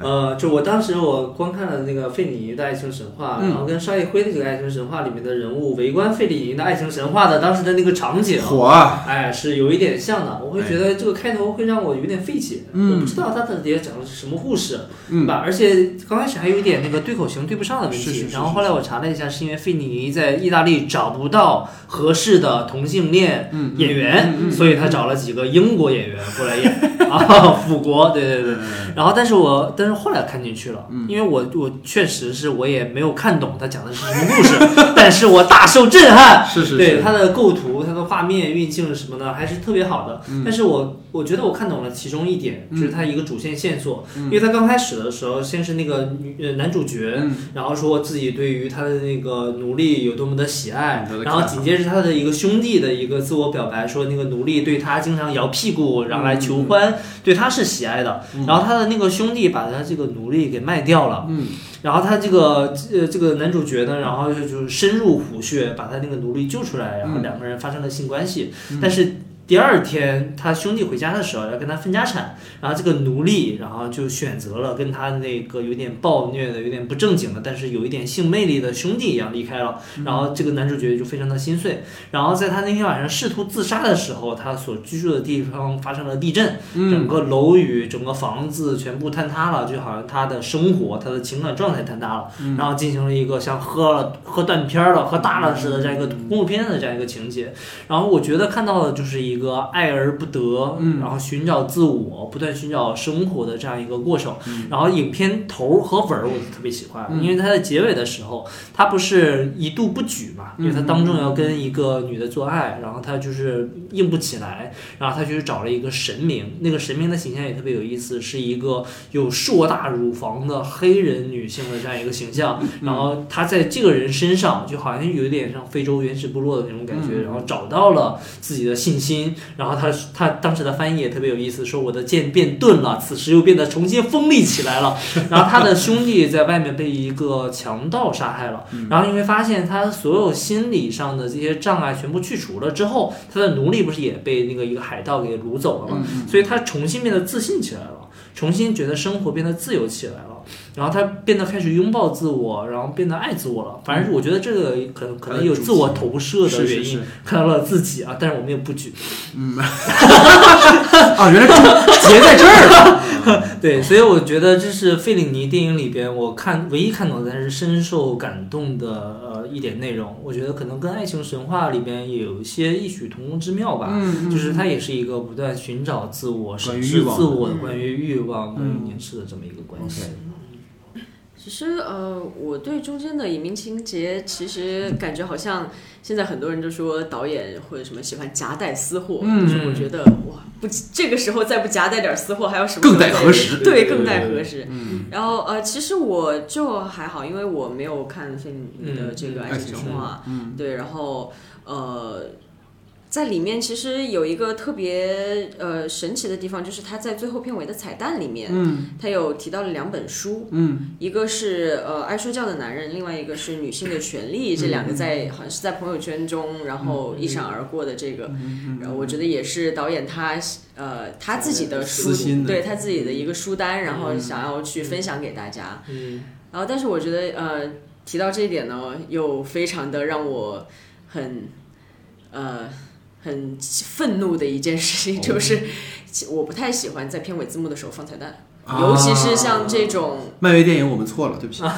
呃，就我当时我观看了那个费里尼的爱情神话，嗯。然后跟邵艺辉的这个爱情神话里面的人物围观费里尼的爱情神话的当时的那个场景，火啊，哎，是有一点像的。我会觉得这个开头会让我有点费解，嗯。我不知道他到底讲的是什么故事，嗯。对吧？而且刚开始还有一点那个对口型对不上的问题，是是是然后后来我查了一下，是因为费里尼在意大利找不到合适的同性恋嗯演员，所以他找了几个英国演员过来演啊，辅国，对对对。然后，但是我但是后来看进去了，嗯因为我我确实是我也没有看懂他讲的是什么故事，但是我大受震撼。是是是，对他的构图、他的画面运镜什么的还是特别好的。嗯但是我我觉得我看懂了其中一点，就是他一个主线线索。嗯因为他刚开始的时候，先是那个女呃男主角，嗯然后说自己对于他的那个奴隶有多么的喜爱然后紧接着他的一个兄弟的一个自我表白，说那个奴隶对他经常摇屁股，然后来求欢，对他是喜爱的。嗯然后他的那个兄弟把他这个奴隶给卖掉了。嗯然后他这个呃这个男主角呢，然后就就深入虎穴，把他那个奴隶救出来，然后嗯两个人发生了性关系。但是第二天他兄弟回家的时候要跟他分家产，然后这个奴隶然后就选择了跟他那个有点暴虐的、有点不正经的，但是有一点性魅力的兄弟一样离开了。然后这个男主角就非常的心碎。然后在他那天晚上试图自杀的时候，他所居住的地方发生了地震，整嗯个楼宇、整个房子全部坍塌了，就好像他的生活、他的情感状态坍塌了，嗯然后进行了一个像喝了喝断片儿了、喝大了似的这样一个公路片的这样一个情节。然后我觉得看到的就是一个爱而不得，嗯。然后寻找自我、不断寻找生活的这样一个过程。嗯。然后影片头和尾儿我都特别喜欢，嗯。因为它在结尾的时候，他不是一度不举嘛，因为他当众要跟一个女的做爱，然后他就是硬不起来，然后他就去找了一个神明，那个神明的形象也特别有意思，是一个有硕大乳房的黑人女性的这样一个形象，然后他在这个人身上就好像有一点像非洲原始部落的那种感觉，嗯。然后找到了自己的信心，然后他他当时的翻译也特别有意思，说我的剑变钝了，此时又变得重新锋利起来了。然后他的兄弟在外面被一个强盗杀害了，然后你会发现他所有心理上的这些障碍全部去除了之后，他的奴隶不是也被那个一个海盗给掳走了吗？所以他重新变得自信起来了，重新觉得生活变得自由起来了。然后他变得开始拥抱自我，然后变得爱自我了。反正我觉得这个可能可能有自我投射的原因，看到了自己啊，但是我们也不举。嗯啊，原来终结在这儿了。对，所以我觉得这是费里尼电影里边我看唯一看懂但是深受感动的呃一点内容。我觉得可能跟《爱情神话》里边也有一些异曲同工之妙吧。嗯就是它也是一个不断寻找自我、审视自我的、嗯关于欲望、关于嗯凝视的这么一个关系。其实呃，我对中间的隐秘情节，其实感觉好像现在很多人都说导演或者什么喜欢夹带私货，嗯就是我觉得哇，不这个时候再不夹带点私货，还要什么更待何时对，更待何时。嗯，然后呃，其实我就还好，因为我没有看费米的这个嗯爱情嗯神话，嗯对，然后呃，在里面其实有一个特别呃神奇的地方，就是他在最后片尾的彩蛋里面，嗯。他有提到了两本书，嗯。一个是呃爱睡觉的男人，另外一个是女性的权利，这两个在好像是在朋友圈中，然后一闪而过的这个，嗯。然后我觉得也是导演他呃他自己的书对他自己的一个书单，然后想要去分享给大家。嗯。然后但是我觉得呃提到这一点呢，又非常的让我很呃很愤怒的一件事情，就是我不太喜欢在片尾字幕的时候放彩蛋。啊。尤其是像这种，漫威电影我们错了，对不起。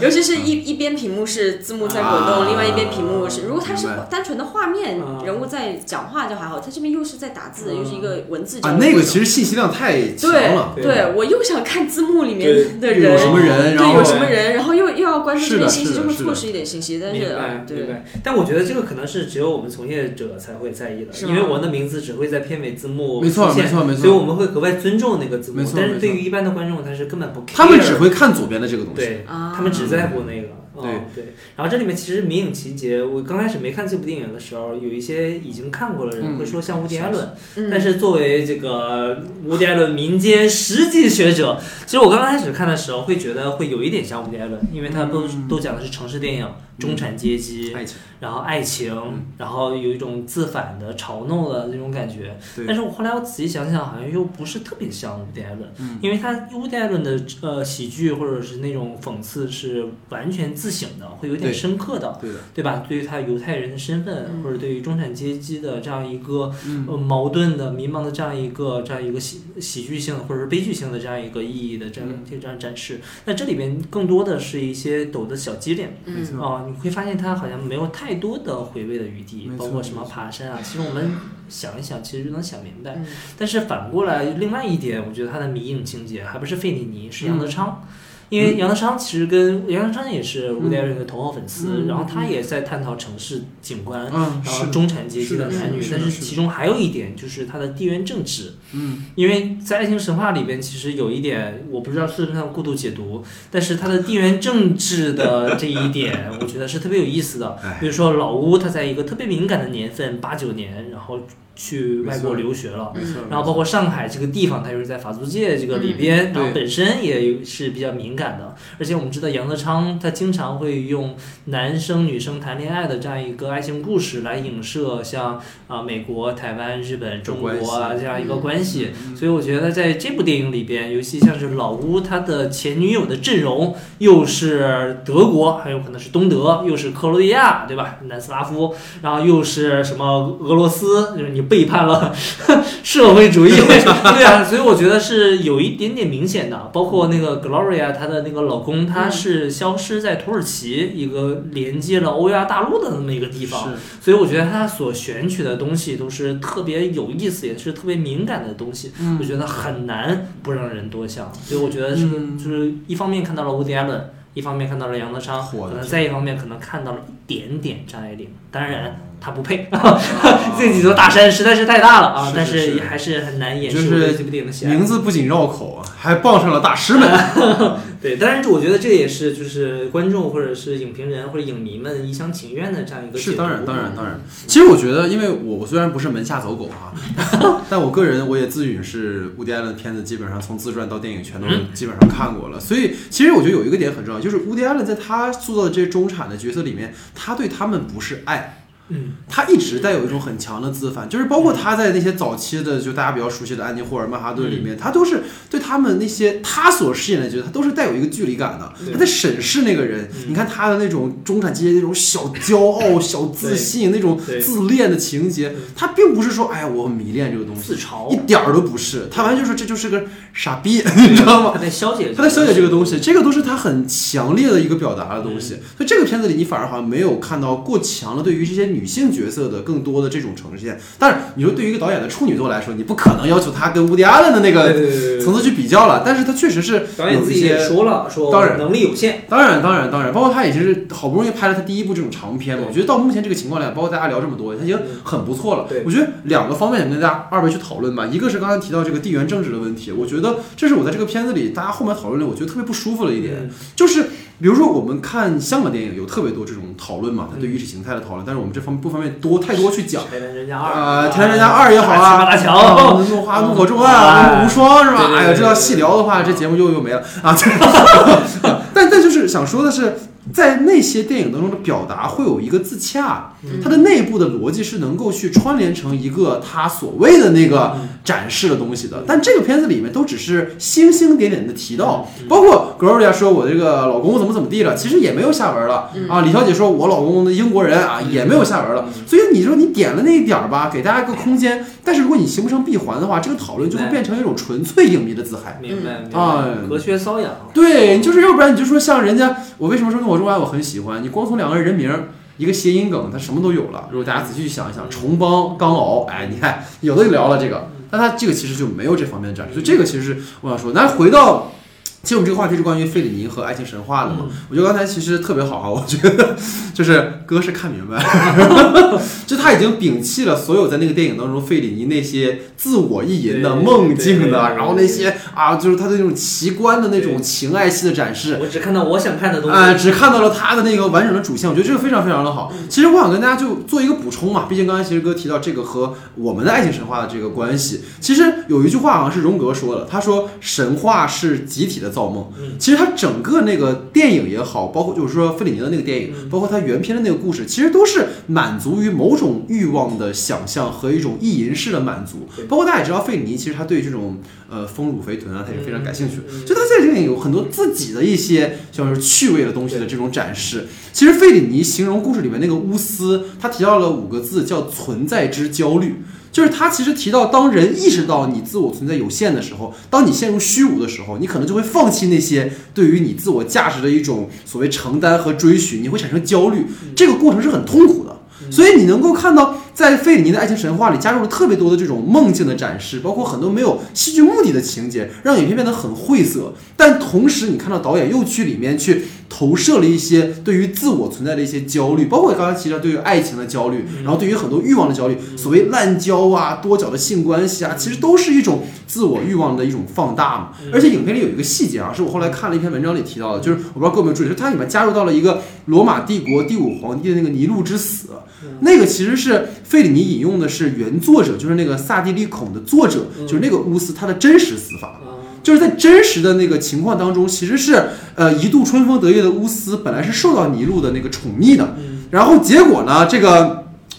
尤其是一一边屏幕是字幕在滚动，啊。另外一边屏幕是，如果它是单纯的画面啊，人物在讲话就还好，它这边又是在打字，又是一个文字交啊，那个其实信息量太强对了。对对，我又想看字幕里面的人有人什么人，然对，后有什么人，然后又又要关注这些信息，就会错失一点信息。但是明白呃明对，白，但我觉得这个可能是只有我们从业者才会在意的，因为我的名字只会在片尾字幕没错出现没错没错。所以我们会格外尊重那个字幕没。错但是对于一般的观众，他是根本不 care，他们只会看左边的这个东西。对，啊。他们只在乎那个。对。嗯对，然后这里面其实迷影情节，我刚开始没看这部电影的时候，有一些已经看过的人嗯会说像乌迪艾伦，嗯。但是作为这个乌迪艾伦民间实际学者，其实我刚开始看的时候会觉得会有一点像乌迪艾伦，因为他都、嗯。都讲的是城市电影、中产阶级，爱情，然后爱情，嗯然后有一种自反的嘲弄的那种感觉。对但是我后来我仔细想想，好像又不是特别像乌迪艾伦，嗯因为他乌迪艾伦的呃喜剧或者是那种讽刺是完全自省的，会有点深刻的。对的，对吧？对于他犹太人的身份，嗯或者对于中产阶级的这样一个嗯呃矛盾的、迷茫的这样一个这样一个喜喜剧性或者是悲剧性的这样一个意义的这样嗯这样展示。那这里边更多的是一些抖的小机灵。没错哦，你会发现它好像没有太多的回味的余地包括什么爬山啊，其实我们想一想，其实就能想明白。嗯但是反过来，另外一点，我觉得它的迷影情节还不是费里尼，是杨德昌。嗯因为杨德昌其实跟杨德昌也是吴迪伦的头号粉丝，嗯。然后他也在探讨城市景观，嗯，然后，中产阶级的男女，但是其中还有一点就是他的地缘政治，嗯。因为在《爱情神话》里边，其实有一点我不知道是不是过度解读，但是他的地缘政治的这一点，我觉得是特别有意思的。哎。比如说老屋他在一个特别敏感的年份，八九年，然后去外国留学了。然后包括上海这个地方，它又是在法租界这个里边，嗯然后本身也是比较敏感的。而且我们知道杨德昌他经常会用男生女生谈恋爱的这样一个爱情故事来影射像啊、美国、台湾、日本、中国啊这样一个关系。嗯所以我觉得在这部电影里边，尤其像是老乌他的前女友的阵容，又是德国，还有可能是东德，又是克罗地亚，对吧？南斯拉夫，然后又是什么俄罗斯，就是你背叛了 社会主义，对啊，所以我觉得是有一点点明显的。包括那个 Gloria 她的那个老公，他是消失在土耳其一个连接了欧亚大陆的那么一个地方，是所以我觉得他所选取的东西都是特别有意思，也是特别敏感的东西。嗯我觉得很难不让人多想，所以我觉得是、嗯就是一方面看到了 Woody Allen，一方面看到了杨德昌，可能再一方面可能看到了一点点张爱玲。当然他不配，这几座大山实在是太大了啊！但是也还是很难掩就是饰对这部电影的喜爱。名字不仅绕口啊，还傍上了大师们。对，当然我觉得这也是就是观众或者是影评人或者影迷们一厢情愿的这样一个是，解当然，当然，当然。其实我觉得，因为我我虽然不是门下走狗啊，但我个人我也自诩是乌迪艾伦的片子，基本上从自传到电影全都嗯基本上看过了。所以，其实我觉得有一个点很重要，就是乌迪艾伦在他塑造的这些中产的角色里面，他对他们不是爱。嗯，他一直带有一种很强的自反，就是包括他在那些早期的，就大家比较熟悉的安妮霍尔、曼哈顿里面，他都是对他们那些他所饰演的角色，他都是带有一个距离感的。他在审视那个人，嗯。你看他的那种中产阶级那种小骄傲、小自信、那种自恋的情节，他并不是说哎呀我很迷恋这个东西，自嘲。一点儿都不是，他完全就是这就是个傻逼，你知道吗？他在消解，他在消解这个东西，这个都是他很强烈的一个表达的东西。所以这个片子里，你反而好像没有看到过强的对于这些女女性角色的更多的这种呈现。但是你说对于一个导演的处女作来说，你不可能要求他跟乌迪阿伦的那个层次去比较了。但是他确实是导演自己也说了，说当然能力有限。当然，当然，当然，包括他已经是好不容易拍了他第一部这种长片嘛，我觉得到目前这个情况来讲，包括大家聊这么多，他已经嗯很不错了。我觉得两个方面想跟大家二位去讨论吧，一个是刚才提到这个地缘政治的问题，我觉得这是我在这个片子里大家后面讨论的，我觉得特别不舒服的一点，嗯就是比如说我们看香港电影有特别多这种讨论嘛，它对嗯意识形态的讨论，但是我们这方面不方便多太多去讲。铁人人家二呃，天人家二也好啊，大桥啊怒花怒火重案啊，哎无双是吧？哎呀，这要细聊的话，这节目又又没了啊。这 但但就是想说的是，在那些电影当中的表达会有一个自洽，嗯它的内部的逻辑是能够去串联成一个它所谓的那个展示的东西的。但这个片子里面都只是星星点点的提到，包括格罗利亚说我这个老公怎么怎么地了，其实也没有下文了啊。李小姐说我老公的英国人啊，也没有下文了。所以你说你点了那一点儿吧，给大家一个空间，但是如果你形不成闭环的话，这个讨论就会变成一种纯粹影迷的自嗨。明白明哎白，隔靴搔痒。对，就是要不然你就说像人家，我为什么说《怒火中案》我很喜欢？你光从两个人人名儿，一个谐音梗，它什么都有了。如果大家仔细去想一想，重帮、刚熬，哎，你看有的就聊了这个，但它这个其实就没有这方面的展示，所以这个其实是我想说。那回到。其实我们这个话题是关于费里尼和爱情神话的嘛？我觉得刚才其实特别好啊，我觉得就是哥是看明白，就他已经摒弃了所有在那个电影当中费里尼那些自我意淫的、梦境的，然后那些啊，就是他的那种奇观的那种情爱戏的展示，我只看到我想看的东啊、西。只看到了他的那个完整的主线，我觉得这个非常非常的好。其实我想跟大家就做一个补充嘛，毕竟刚才其实哥提到这个和我们的爱情神话的这个关系，其实有一句话好像是荣格说的，他说神话是集体的造梦。嗯其实他整个那个电影也好，包括就是说费里尼的那个电影，嗯包括他原片的那个故事，其实都是满足于某种欲望的想象和一种意淫式的满足。包括大家也知道，费里尼其实他对这种呃丰乳肥臀啊，他也非常感兴趣。嗯嗯就他在这里有很多自己的一些像是趣味的东西的这种展示。其实费里尼形容故事里面那个乌斯，他提到了五个字叫存在之焦虑。就是他其实提到，当人意识到你自我存在有限的时候，当你陷入虚无的时候，你可能就会放弃那些对于你自我价值的一种所谓承担和追寻，你会产生焦虑。这个过程是很痛苦的。所以你能够看到，在费里尼的爱情神话里加入了特别多的这种梦境的展示，包括很多没有戏剧目的的情节，让影片变得很晦涩。但同时，你看到导演又去里面去投射了一些对于自我存在的一些焦虑，包括刚才提到对于爱情的焦虑，然后对于很多欲望的焦虑，所谓滥交啊、多角的性关系啊，其实都是一种自我欲望的一种放大嘛。而且影片里有一个细节啊，是我后来看了一篇文章里提到的，就是我不知道各位有没有注意，就是它里面加入到了一个罗马帝国第五皇帝的那个尼禄之死。那个其实是费里尼引用的是原作者，就是那个萨蒂利孔的作者，就是那个乌斯他的真实死法。啊。就是在真实的那个情况当中，其实是呃一度春风得意的乌斯本来是受到尼禄的那个宠溺的，然后结果呢，这个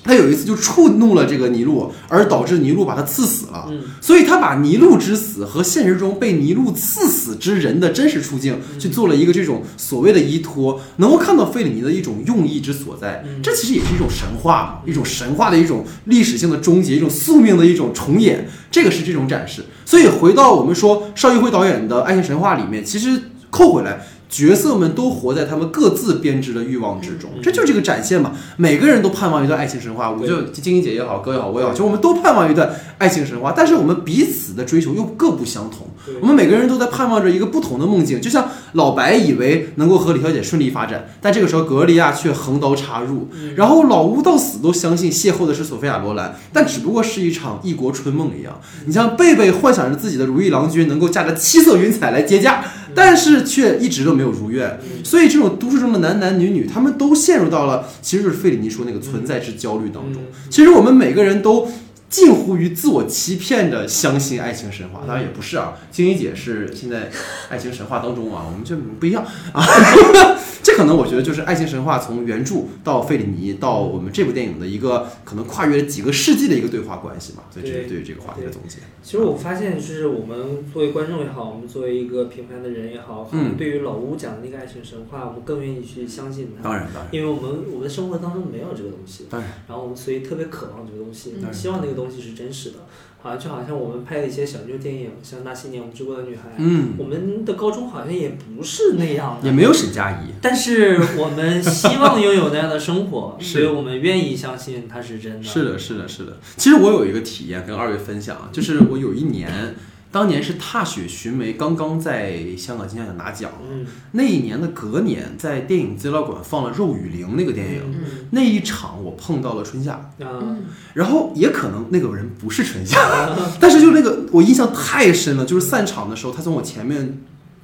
他有一次就触怒了这个尼禄，而导致尼禄把他刺死了。嗯所以他把尼禄之死和现实中被尼禄刺死之人的真实处境去做了一个这种所谓的依托，能够看到费里尼的一种用意之所在。这其实也是一种神话嘛，一种神话的一种历史性的终结，一种宿命的一种重演。这个是这种展示。所以回到我们说邵艺辉导演的《爱情神话》里面，其实扣回来。角色们都活在他们各自编织的欲望之中，这就是这个展现嘛。每个人都盼望一段爱情神话，我就晶晶姐也好，哥也好，我也好，就我们都盼望一段爱情神话，但是我们彼此的追求又各不相同。我们每个人都在盼望着一个不同的梦境，就像老白以为能够和李小姐顺利发展，但这个时候格利亚却横刀插入，然后老乌到死都相信邂逅的是索菲亚罗兰，但只不过是一场异国春梦一样。你像贝贝幻想着自己的如意郎君能够驾着七色云彩来接驾，但是却一直都没有如愿。所以这种都市中的男男女女，他们都陷入到了其实就是费里尼说那个存在之焦虑当中。其实我们每个人都。近乎于自我欺骗的相信爱情神话，当然也不是啊。晶晶姐是现在爱情神话当中啊，我们就不一样啊。这可能我觉得就是爱情神话从原著到费里尼到我们这部电影的一个可能跨越了几个世纪的一个对话关系嘛。所以这是对于这个话题的总结。其实我发现，就是我们作为观众也好，我们作为一个平凡的人也好，可能对于老吴讲的那个爱情神话，我们更愿意去相信他。当然，当然，因为我们我们的生活当中没有这个东西，当然，然后我们所以特别渴望这个东西嗯，希望那个东西是真实的。好像就好像我们拍的一些小妞电影，像那些年我们追过的女孩，嗯，我们的高中好像也不是那样的，也没有沈佳宜，但是我们希望拥有那样的生活，所以我们愿意相信它是真的。是的，是的，是的。其实我有一个体验跟二位分享啊，就是我有一年，当年是《踏雪寻梅》刚刚在香港金像奖拿奖，嗯。那一年的隔年，在电影资料馆放了《肉与灵》那个电影，嗯。那一场我碰到了春夏，啊。然后也可能那个人不是春夏，但是就那个我印象太深了，就是散场的时候，他从我前面。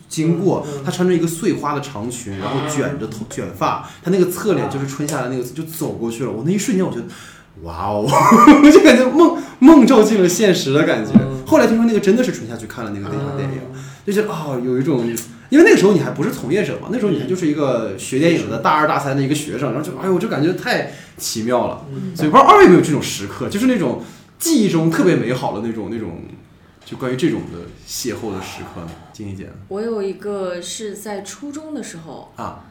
经过他穿着一个碎花的长裙，然后卷着头卷发，他那个侧脸就是春夏的那个，就走过去了。我那一瞬间，我觉得，哇哦，我 就感觉梦梦照进了现实的感觉。嗯。后来听说那个真的是春夏去看了那个那场电影，嗯。就觉得啊、有一种，因为那个时候你还不是从业者嘛，那时候你还就是一个学电影的大二大三的一个学生，然后就哎呦，我就感觉太奇妙了。嗯。所以不知道二位有没有这种时刻，就是那种记忆中特别美好的那种那种，就关于这种的邂逅的时刻呢？金怡姐我有一个是在初中的时候，啊，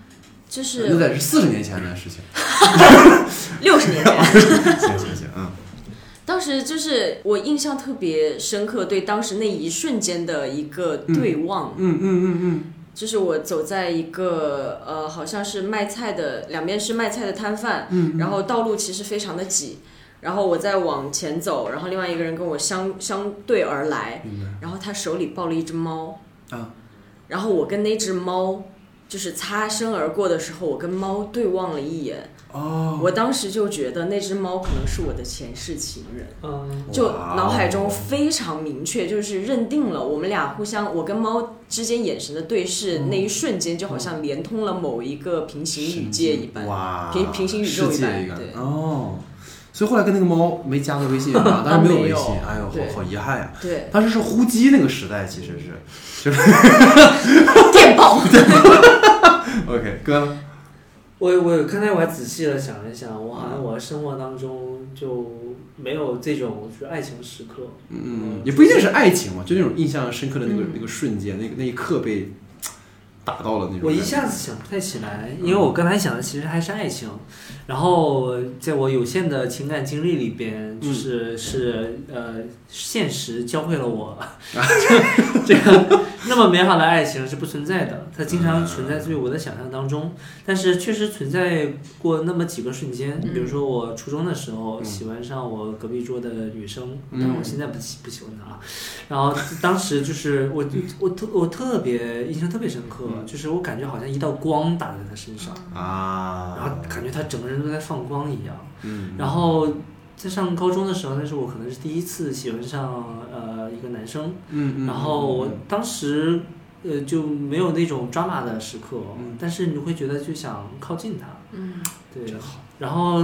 就那是得是四十年前的事情。六十年前，行行行，嗯。当时就是我印象特别深刻，对当时那一瞬间的一个对望，嗯嗯嗯嗯。就是我走在一个呃，好像是卖菜的，两边是卖菜的摊贩，嗯然后道路其实非常的挤，然后我在往前走，然后另外一个人跟我相相对而来，然后他手里抱了一只猫，啊，然后我跟那只猫就是擦身而过的时候，我跟猫对望了一眼，哦，我当时就觉得那只猫可能是我的前世情人。嗯就脑海中非常明确，就是认定了我们俩互相，我跟猫之间眼神的对视，嗯那一瞬间就好像连通了某一个平行宇界一般。哇，平平行宇宙一世界一般哦。所以后来跟那个猫没加个微信啊，当然没有微信，哎呦，好好遗憾呀。对，当时是呼机那个时代，其实是 电报。OK 哥，我我刚才我还仔细的想了想，我好像我生活当中就没有这种就是爱情时刻。嗯，也不一定是爱情嘛，就那种印象深刻的那个嗯那个瞬间，那个那一刻被打到了那种。我一下子想不太起来，因为我刚才想的其实还是爱情，然后在我有限的情感经历里边，就是、是呃，现实教会了我，这个那么美好的爱情是不存在的，它经常存在于我的想象当中，但是确实存在过那么几个瞬间，比如说我初中的时候嗯。喜欢上我隔壁桌的女生，嗯。但是我现在不喜不喜欢她啊，然后当时就是我我特我特别印象特别深刻，就是我感觉好像一道光打在她身上，啊，然后感觉她整个人都在放光一样。嗯，然后在上高中的时候，那是我可能是第一次喜欢上呃一个男生，嗯嗯，然后我当时呃就没有那种抓马的时刻，嗯。但是你会觉得就想靠近他，嗯，对，然后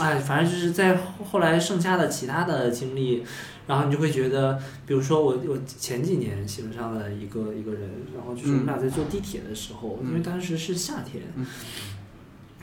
哎，反正就是在后后来剩下的其他的经历，然后你就会觉得，比如说我我前几年喜欢上了一个一个人，然后就是我们俩在坐地铁的时候，嗯因为当时是夏天，嗯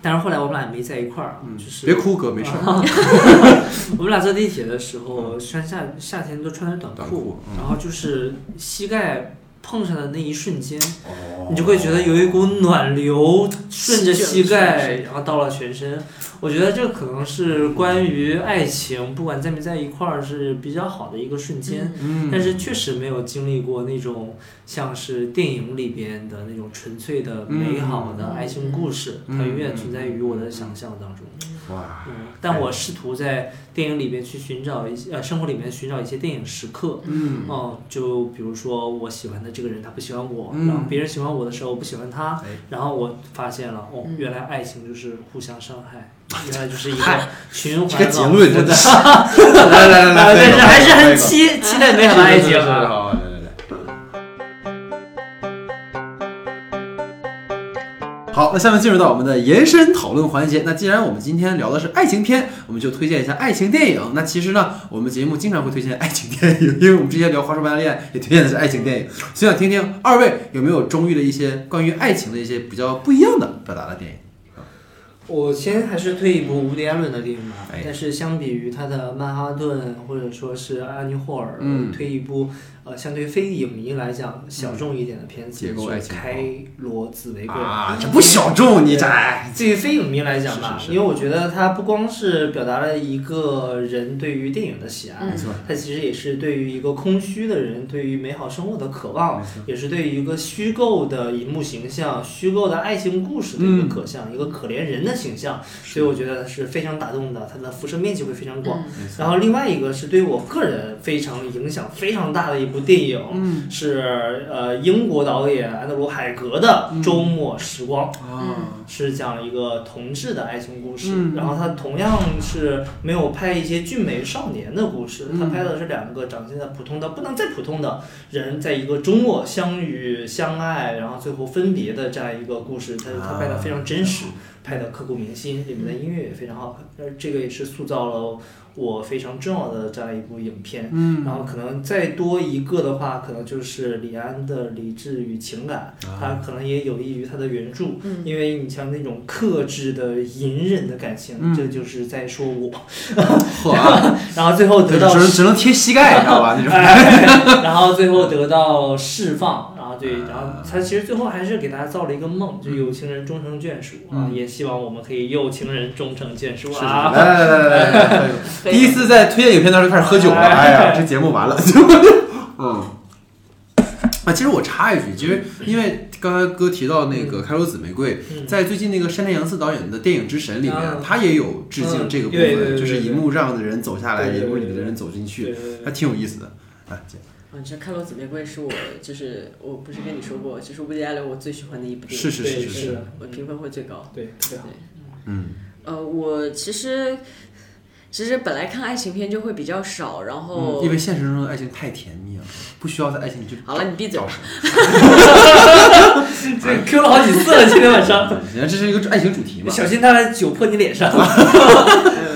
但是后来我们俩也没在一块儿，嗯就是别哭哥，没事儿。我们俩坐地铁的时候，穿夏夏天都穿着短短裤嗯然后就是膝盖碰上的那一瞬间，哦你就会觉得有一股暖流顺着膝盖，然后到了全身。我觉得这可能是关于爱情，不管在没在一块儿，是比较好的一个瞬间。嗯，但是确实没有经历过那种像是电影里边的那种纯粹的美好的爱情故事，嗯它永远存在于我的想象当中。哇，嗯，但我试图在电影里面去寻找一些呃生活里面寻找一些电影时刻。嗯嗯，就比如说我喜欢的这个人他不喜欢我，嗯然后别人喜欢我的时候我不喜欢他，哎然后我发现了哦，嗯原来爱情就是互相伤害，原来就是一个循环这个结论真的。来来来来，啊，但是还是很期期期待美好的爱情 好，那下面进入到我们的延伸讨论环节。那既然我们今天聊的是爱情片，我们就推荐一下爱情电影。那其实呢，我们节目经常会推荐爱情电影，因为我们之前聊《花束般的恋爱》也推荐的是爱情电影。所以想听听二位有没有中意的一些关于爱情的一些比较不一样的表达的电影？我先还是推一部伍迪·艾伦的电影吧，哎但是相比于他的《曼哈顿》或者说是《安妮霍尔》，嗯推一部呃，相对于非影迷来讲小众一点的片子，结构爱是《开罗紫玫瑰》啊，这不小众，你这哎对于非影迷来讲吧，因为我觉得它不光是表达了一个人对于电影的喜爱，嗯没错，它其实也是对于一个空虚的人对于美好生活的渴望，也是对于一个虚构的荧幕形象、虚构的爱情故事的一个可像，一个可怜人的形象，所以我觉得是非常打动的，它的辐射面积会非常广。然后另外一个是对我个人非常影响非常大的一部电影，嗯。是呃英国导演安德鲁海格的《周末时光》。啊，是讲一个同志的爱情故事，嗯。然后他同样是没有拍一些俊美少年的故事，嗯。他拍的是两个长相的普通的不能再普通的人，在一个周末相遇相爱，然后最后分别的这样一个故事，他他拍的非常真实，拍的刻骨铭心，里面的音乐也非常好看，而这个也是塑造了我非常重要的这样一部影片。嗯然后可能再多一个的话，可能就是李安的《理智与情感》，啊他可能也有益于他的原著，嗯因为你像那种克制的、隐忍的感情，嗯这就是在说我，然后最后得到只能只能贴膝盖，你知道吧？那 种哎，然后最后得到释放，然后对，然后他其实最后还是给大家造了一个梦，就有情人终成眷属啊，嗯。也希望我们可以有情人终成眷属啊。来来来来 第一次在推荐影片当中开始喝酒了，哎呀，这节目完了，就嗯。啊，其实我插一句，其实因为刚才哥提到那个《开罗紫玫瑰》，嗯。在最近那个山田洋次导演的电影之神里面啊，他也有致敬这个部分，就是对荧幕上的人走下来，对对对荧幕里的人走进去，还挺有意思的。啊，姐啊，这《开罗紫玫瑰》是我就是我不是跟你说过，就是乌迪·艾伦我最喜欢的一部电影，是是是是我评分会最高。对，特别好。嗯，呃，我其实其实本来看爱情片就会比较少，然后、嗯因为现实中的爱情太甜蜜了，不需要在爱情里就好了，你闭嘴吧。这 Q 了好几次了，今天晚上，你看这是一个爱情主题嘛。小心他来酒泼你脸上。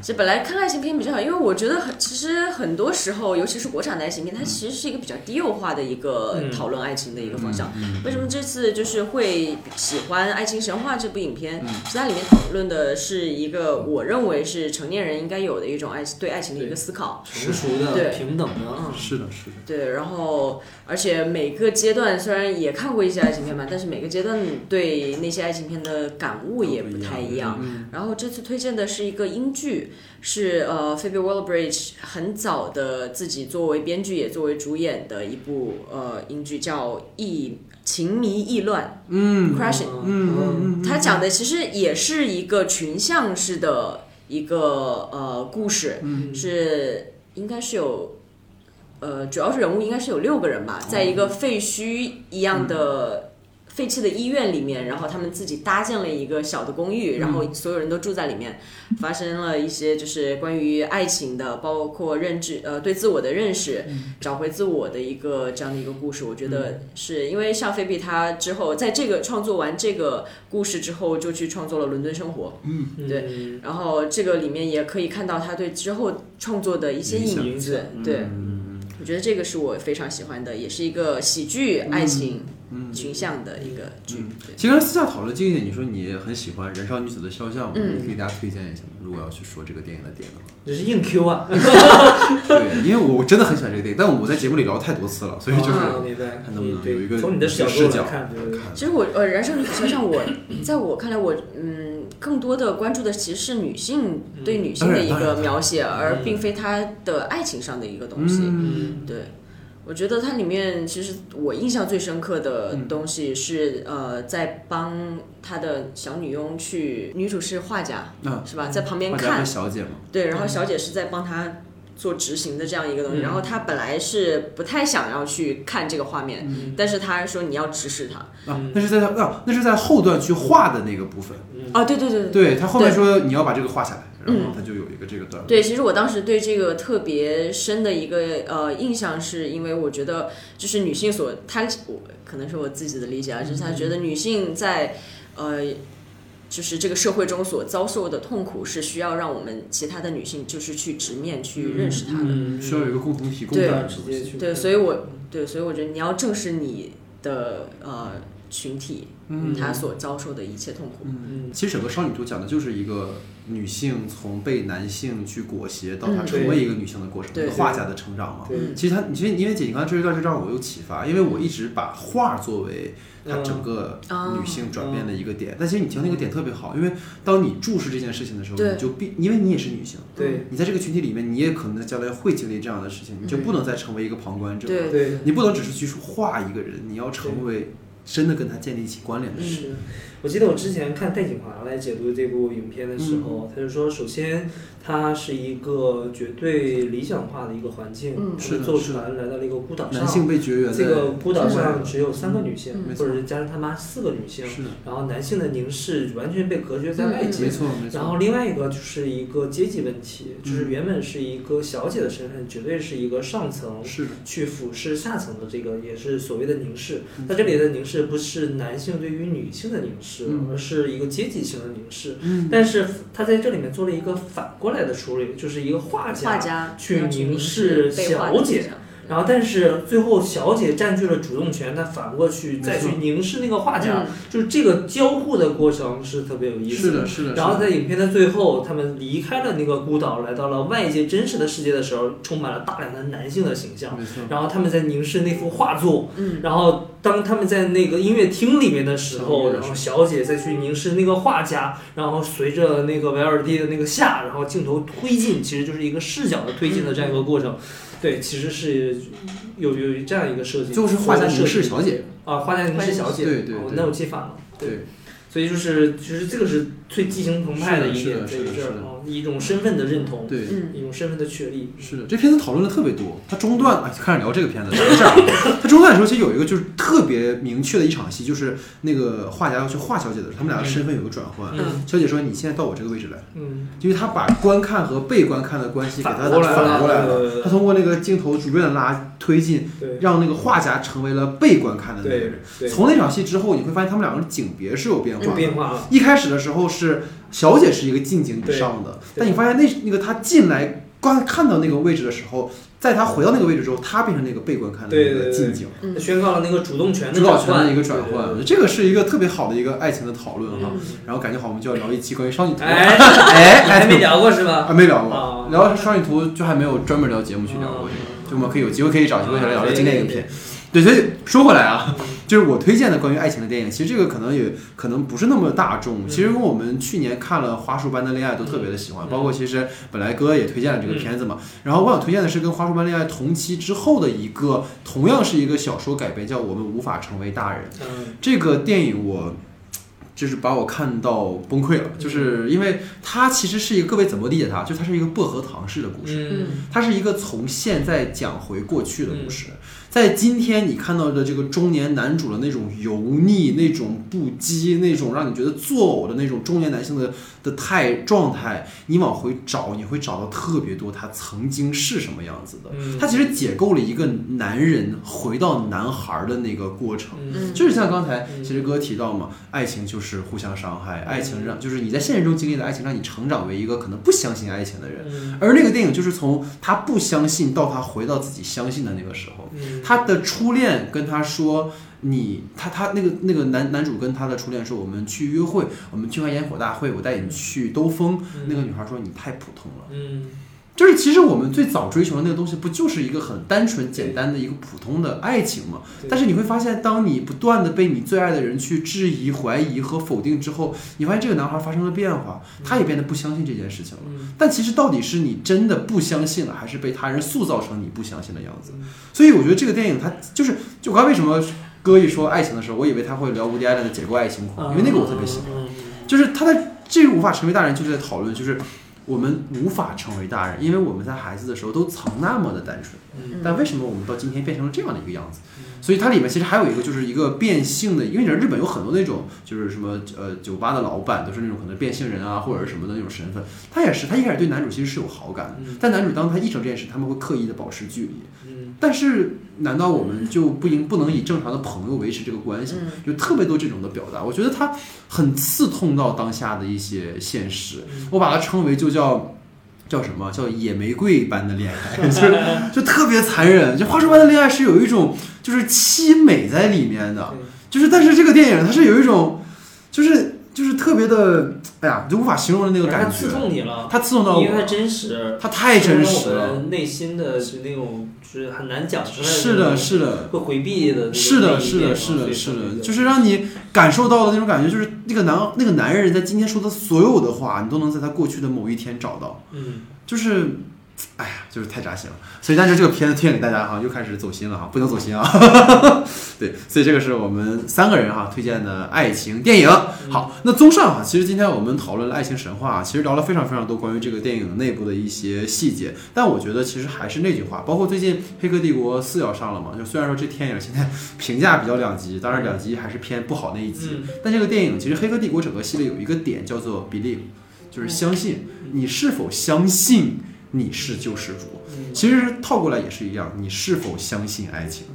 其实本来看爱情片比较好，因为我觉得很，其实很多时候，尤其是国产的爱情片，它其实是一个比较低幼化的一个嗯讨论爱情的一个方向。嗯为什么这次就是会喜欢《爱情神话》这部影片？是它里面讨论的是一个我认为是成年人应该有的一种爱对爱情的一个思考。成熟的、对平等的，嗯是的，是的，对，然后而且每个阶段虽然也看过一些爱情片嘛，但是每个阶段对那些爱情片的感悟也不太一样。嗯然后这次推荐的是一个英剧，是呃 Phoebe Waller-Bridge 很早的自己作为编剧也作为主演的一部呃英剧，叫《意情迷意乱》嗯 Crashing。嗯嗯它讲的其实也是一个群像式的一个呃故事，嗯是应该是有。呃，主要是人物应该是有六个人吧，在一个废墟一样的废弃的医院里面，然后他们自己搭建了一个小的公寓，然后所有人都住在里面，发生了一些就是关于爱情的，包括认知呃对自我的认识，找回自我的一个这样的一个故事。我觉得是因为像菲比他之后在这个创作完这个故事之后，就去创作了《伦敦生活》，嗯。对嗯。然后这个里面也可以看到他对之后创作的一些影影子，对。嗯。我觉得这个是我非常喜欢的，也是一个喜剧、爱情、嗯群像的一个剧。对。其实私下讨论这一点，你说你很喜欢《燃烧女子的肖像》嘛？嗯。你可以给大家推荐一下吗？如果要去说这个电影的点的话，这是硬 Q 啊，对，因为我真的很喜欢这个电影，但我在节目里聊太多次了，所以就是啊明白看能不能有一个从你的角度视角来看，对。对对其实我呃，燃烧女子肖像我，在我看来我，嗯，更多的关注的其实是女性对女性的一个描写，而并非她的爱情上的一个东西。嗯。对，我觉得它里面其实我印象最深刻的东西是，呃，在帮他的小女佣去，女主是画家，嗯，是吧？在旁边看小姐嘛，对，然后小姐是在帮他做执行的这样一个东西，嗯。然后他本来是不太想要去看这个画面，嗯。但是他说你要指使他。啊，那是在他啊，那是在后段去画的那个部分，啊，对对对对。对他后面说你要把这个画下来，然后嗯。他就有一个这个段落，对，其实我当时对这个特别深的一个呃印象，是因为我觉得就是女性所她我可能是我自己的理解啊，就是她觉得女性在呃就是这个社会中所遭受的痛苦是需要让我们其他的女性就是去直面去认识她的。嗯需要有一个共同体共对对，所以我对，所以我觉得你要正视你的呃群体，嗯。他所遭受的一切痛苦。嗯。其实整个少女图讲的就是一个女性从被男性去裹挟到她嗯成为一个女性的过程，对一个画家的成长嘛。其实她，其实因为姐你刚才这一段就让我有启发，因为我一直把画作为她嗯整个哦女性转变的一个点。但其实你提那个点特别好，因为当你注视这件事情的时候，你就必因为你也是女性，对。你在这个群体里面，你也可能在将来会经历这样的事情，你就不能再成为一个旁观者，对。对。你不能只是去画一个人，你要成为真的跟他建立起关联的人。是，我记得我之前看戴锦华来解读这部影片的时嗯候，他就说，首先它是一个绝对理想化的一个环境，嗯是坐船来到了一个孤岛上，男性被绝缘这个孤岛上只有三个女性，嗯或者是加上他妈四个女性，是，然后男性的凝视完全被隔绝在外嗯界。没错没错。然后另外一个就是一个阶级问题，就是嗯原本是一个小姐的身份，绝对是一个上层是的，去俯视下层的这个，也是所谓的凝视嗯。那这里的凝视不是男性对于女性的凝视，嗯而是一个阶级性的凝视。嗯，但是他在这里面做了一个反过来的处理，就是一个画家，去凝视小姐然后但是最后小姐占据了主动权，她反过去再去凝视那个画家，嗯就是这个交互的过程是特别有意思是的，是的。然后在影片的最后，他们离开了那个孤岛，来到了外界真实的世界的时候，充满了大量的男性的形象。没错，然后他们在凝视那幅画作，嗯然后当他们在那个音乐厅里面的时候，然后小姐再去凝视那个画家，然后随着那个维尔蒂的那个下，然后镜头推进，其实就是一个视角的推进的这样一个过程。对，其实是有有这样一个设计，就是画家凝视设计小姐，啊，画家凝视小姐，对对那我记反了，对，所以就是，其实这个是最激情澎湃的一点，是的是的在这儿啊，一种身份的认同，对。嗯一种身份的确立。是的，这片子讨论的特别多。它中段，哎，开始聊这个片子，没事儿啊。它中段的时候，其实有一个就是特别明确的一场戏，就是那个画家要去画小姐的时候，他们俩的身份有个转换。嗯小姐说：“你现在到我这个位置来。”嗯，因为他把观看和被观看的关系给他反过来了他通过那个镜头逐渐的拉推进，对让那个画家成为了被观看的那个人。对，从那场戏之后，你会发现他们两个人景别是有变化的。变化了，一开始的时候是小姐是一个近景以上的，但你发现那那个她进来刚看到那个位置的时候，在她回到那个位置之后，她变成那个被观看的那个近景，嗯宣告了那个主动权的主导权的一个转换。我觉得这个是一个特别好的一个爱情的讨论哈。嗯然后感觉好，我们就要聊一期关于少女图了。哎，哎你还没聊过是吧？啊，没聊过，啊聊少女图就还没有专门聊节目去聊过这个，就我们可以有机会可以找机会来聊聊经典影片。对，所以说回来啊，就是我推荐的关于爱情的电影，其实这个可能也可能不是那么大众。其实跟我们去年看了《花束般的恋爱》都特别的喜欢，包括其实本来哥也推荐了这个片子嘛。然后我想推荐的是跟《花束般恋爱》同期之后的一个，同样是一个小说改编，叫《我们无法成为大人》。嗯这个电影我就是把我看到崩溃了，就是因为它其实是一个各位怎么理解它？就它是一个薄荷糖式的故事，嗯它是一个从现在讲回过去的故事。在今天你看到的这个中年男主的那种油腻、那种不羁、那种让你觉得作呕的那种中年男性的的态状态，你往回找，你会找到特别多他曾经是什么样子的。嗯他其实解构了一个男人回到男孩的那个过程。嗯就是像刚才嗯其实哥提到嘛，爱情就是互相伤害，爱情让就是你在现实中经历的爱情，让你成长为一个可能不相信爱情的人。嗯而那个电影就是从他不相信到他回到自己相信的那个时候，嗯他的初恋跟他说。你他他那个那个男男主跟他的初恋说，我们去约会，我们去看烟火大会，我带你去兜风。那个女孩说你太普通了，嗯就是其实我们最早追求的那个东西，不就是一个很单纯简单的一个普通的爱情吗？但是你会发现，当你不断的被你最爱的人去质疑、怀疑和否定之后，你发现这个男孩发生了变化，他也变得不相信这件事情了。嗯但其实到底是你真的不相信了，还是被他人塑造成你不相信的样子？嗯所以我觉得这个电影它就是，就我刚才为什么哥一说爱情的时候，我以为他会聊无敌艾伦的《解构爱情狂》，因为那个我特别喜欢。嗯就是他的这个无法成为大人，就是在讨论，就是我们无法成为大人，因为我们在孩子的时候都曾那么的单纯，嗯但为什么我们到今天变成了这样的一个样子？所以它里面其实还有一个就是一个变性的，因为日本有很多那种就是什么呃酒吧的老板都是那种可能变性人啊或者是什么的那种身份，他也是他一开始对男主其实是有好感的，嗯但男主当他一成这件事，他们会刻意的保持距离。嗯但是，难道我们就不应不能以正常的朋友维持这个关系吗？有特别多这种的表达，我觉得它很刺痛到当下的一些现实。我把它称为就叫叫什么叫野玫瑰般的恋爱，就是就特别残忍。就花束般的恋爱是有一种就是凄美在里面的，就是但是这个电影它是有一种就是。就是特别的，哎呀，就无法形容的那个感觉。它刺痛你了，它刺痛到我因为它，真实，它太真实了。内心的是那种，就是很难讲出来是的，是的，会回避的是的，是的，是的，是的，就是让你感受到的那种感觉，就是那个男那个男人在今天说的所有的话，你都能在他过去的某一天找到。嗯，就是，哎呀，就是太扎心了。所以，但是这个片子推荐给大家哈，又开始走心了哈，不能走心啊。对，所以这个是我们三个人哈推荐的爱情电影。好，那综上哈，其实今天我们讨论了爱情神话，其实聊了非常非常多关于这个电影内部的一些细节。但我觉得其实还是那句话，包括最近《黑客帝国四》要上了嘛，就虽然说这电影现在评价比较两极，当然两极还是偏不好那一极。嗯但这个电影其实《黑客帝国》整个系列有一个点叫做 believe，就是相信。你是否相信你是救世主？嗯其实套过来也是一样，你是否相信爱情？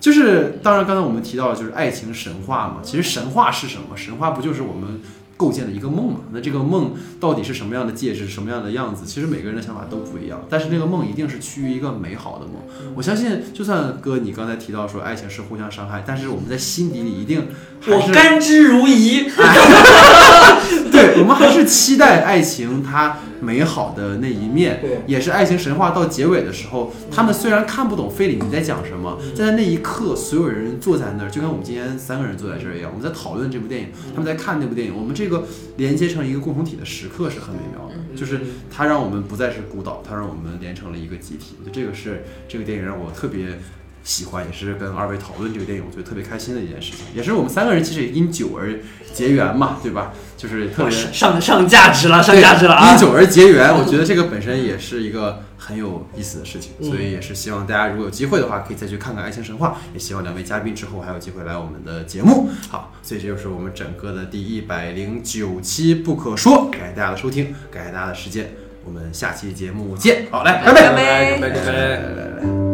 就是当然，刚才我们提到的就是爱情神话嘛。其实神话是什么？神话不就是我们构建的一个梦嘛？那这个梦到底是什么样的介质，什么样的样子？其实每个人的想法都不一样，但是那个梦一定是趋于一个美好的梦。我相信，就算哥你刚才提到说爱情是互相伤害，但是我们在心底里一定还我甘之如饴。对，我们还是期待爱情它美好的那一面，对也是爱情神话到结尾的时候，他们虽然看不懂费里尼在讲什么，但在那一刻，所有人坐在那儿，就跟我们今天三个人坐在这儿一样，我们在讨论这部电影，嗯他们在看那部电影，我们这个连接成一个共同体的时刻是很美妙的，嗯就是它让我们不再是孤岛，它让我们连成了一个集体，就这个是这个电影让我特别。喜欢也是跟二位讨论这个电影，我觉得特别开心的一件事情，也是我们三个人其实也因酒而结缘嘛，对吧？就是特别上上价值了，上价值了啊！因酒而结缘，我觉得这个本身也是一个很有意思的事情，所以也是希望大家如果有机会的话，可以再去看看《爱情神话》，也希望两位嘉宾之后还有机会来我们的节目。好，所以这就是我们整个的第一百零九期《不可说》，感谢大家的收听，感谢大家的时间，我们下期节目见。好，来，拜拜，拜拜，拜拜，来来来。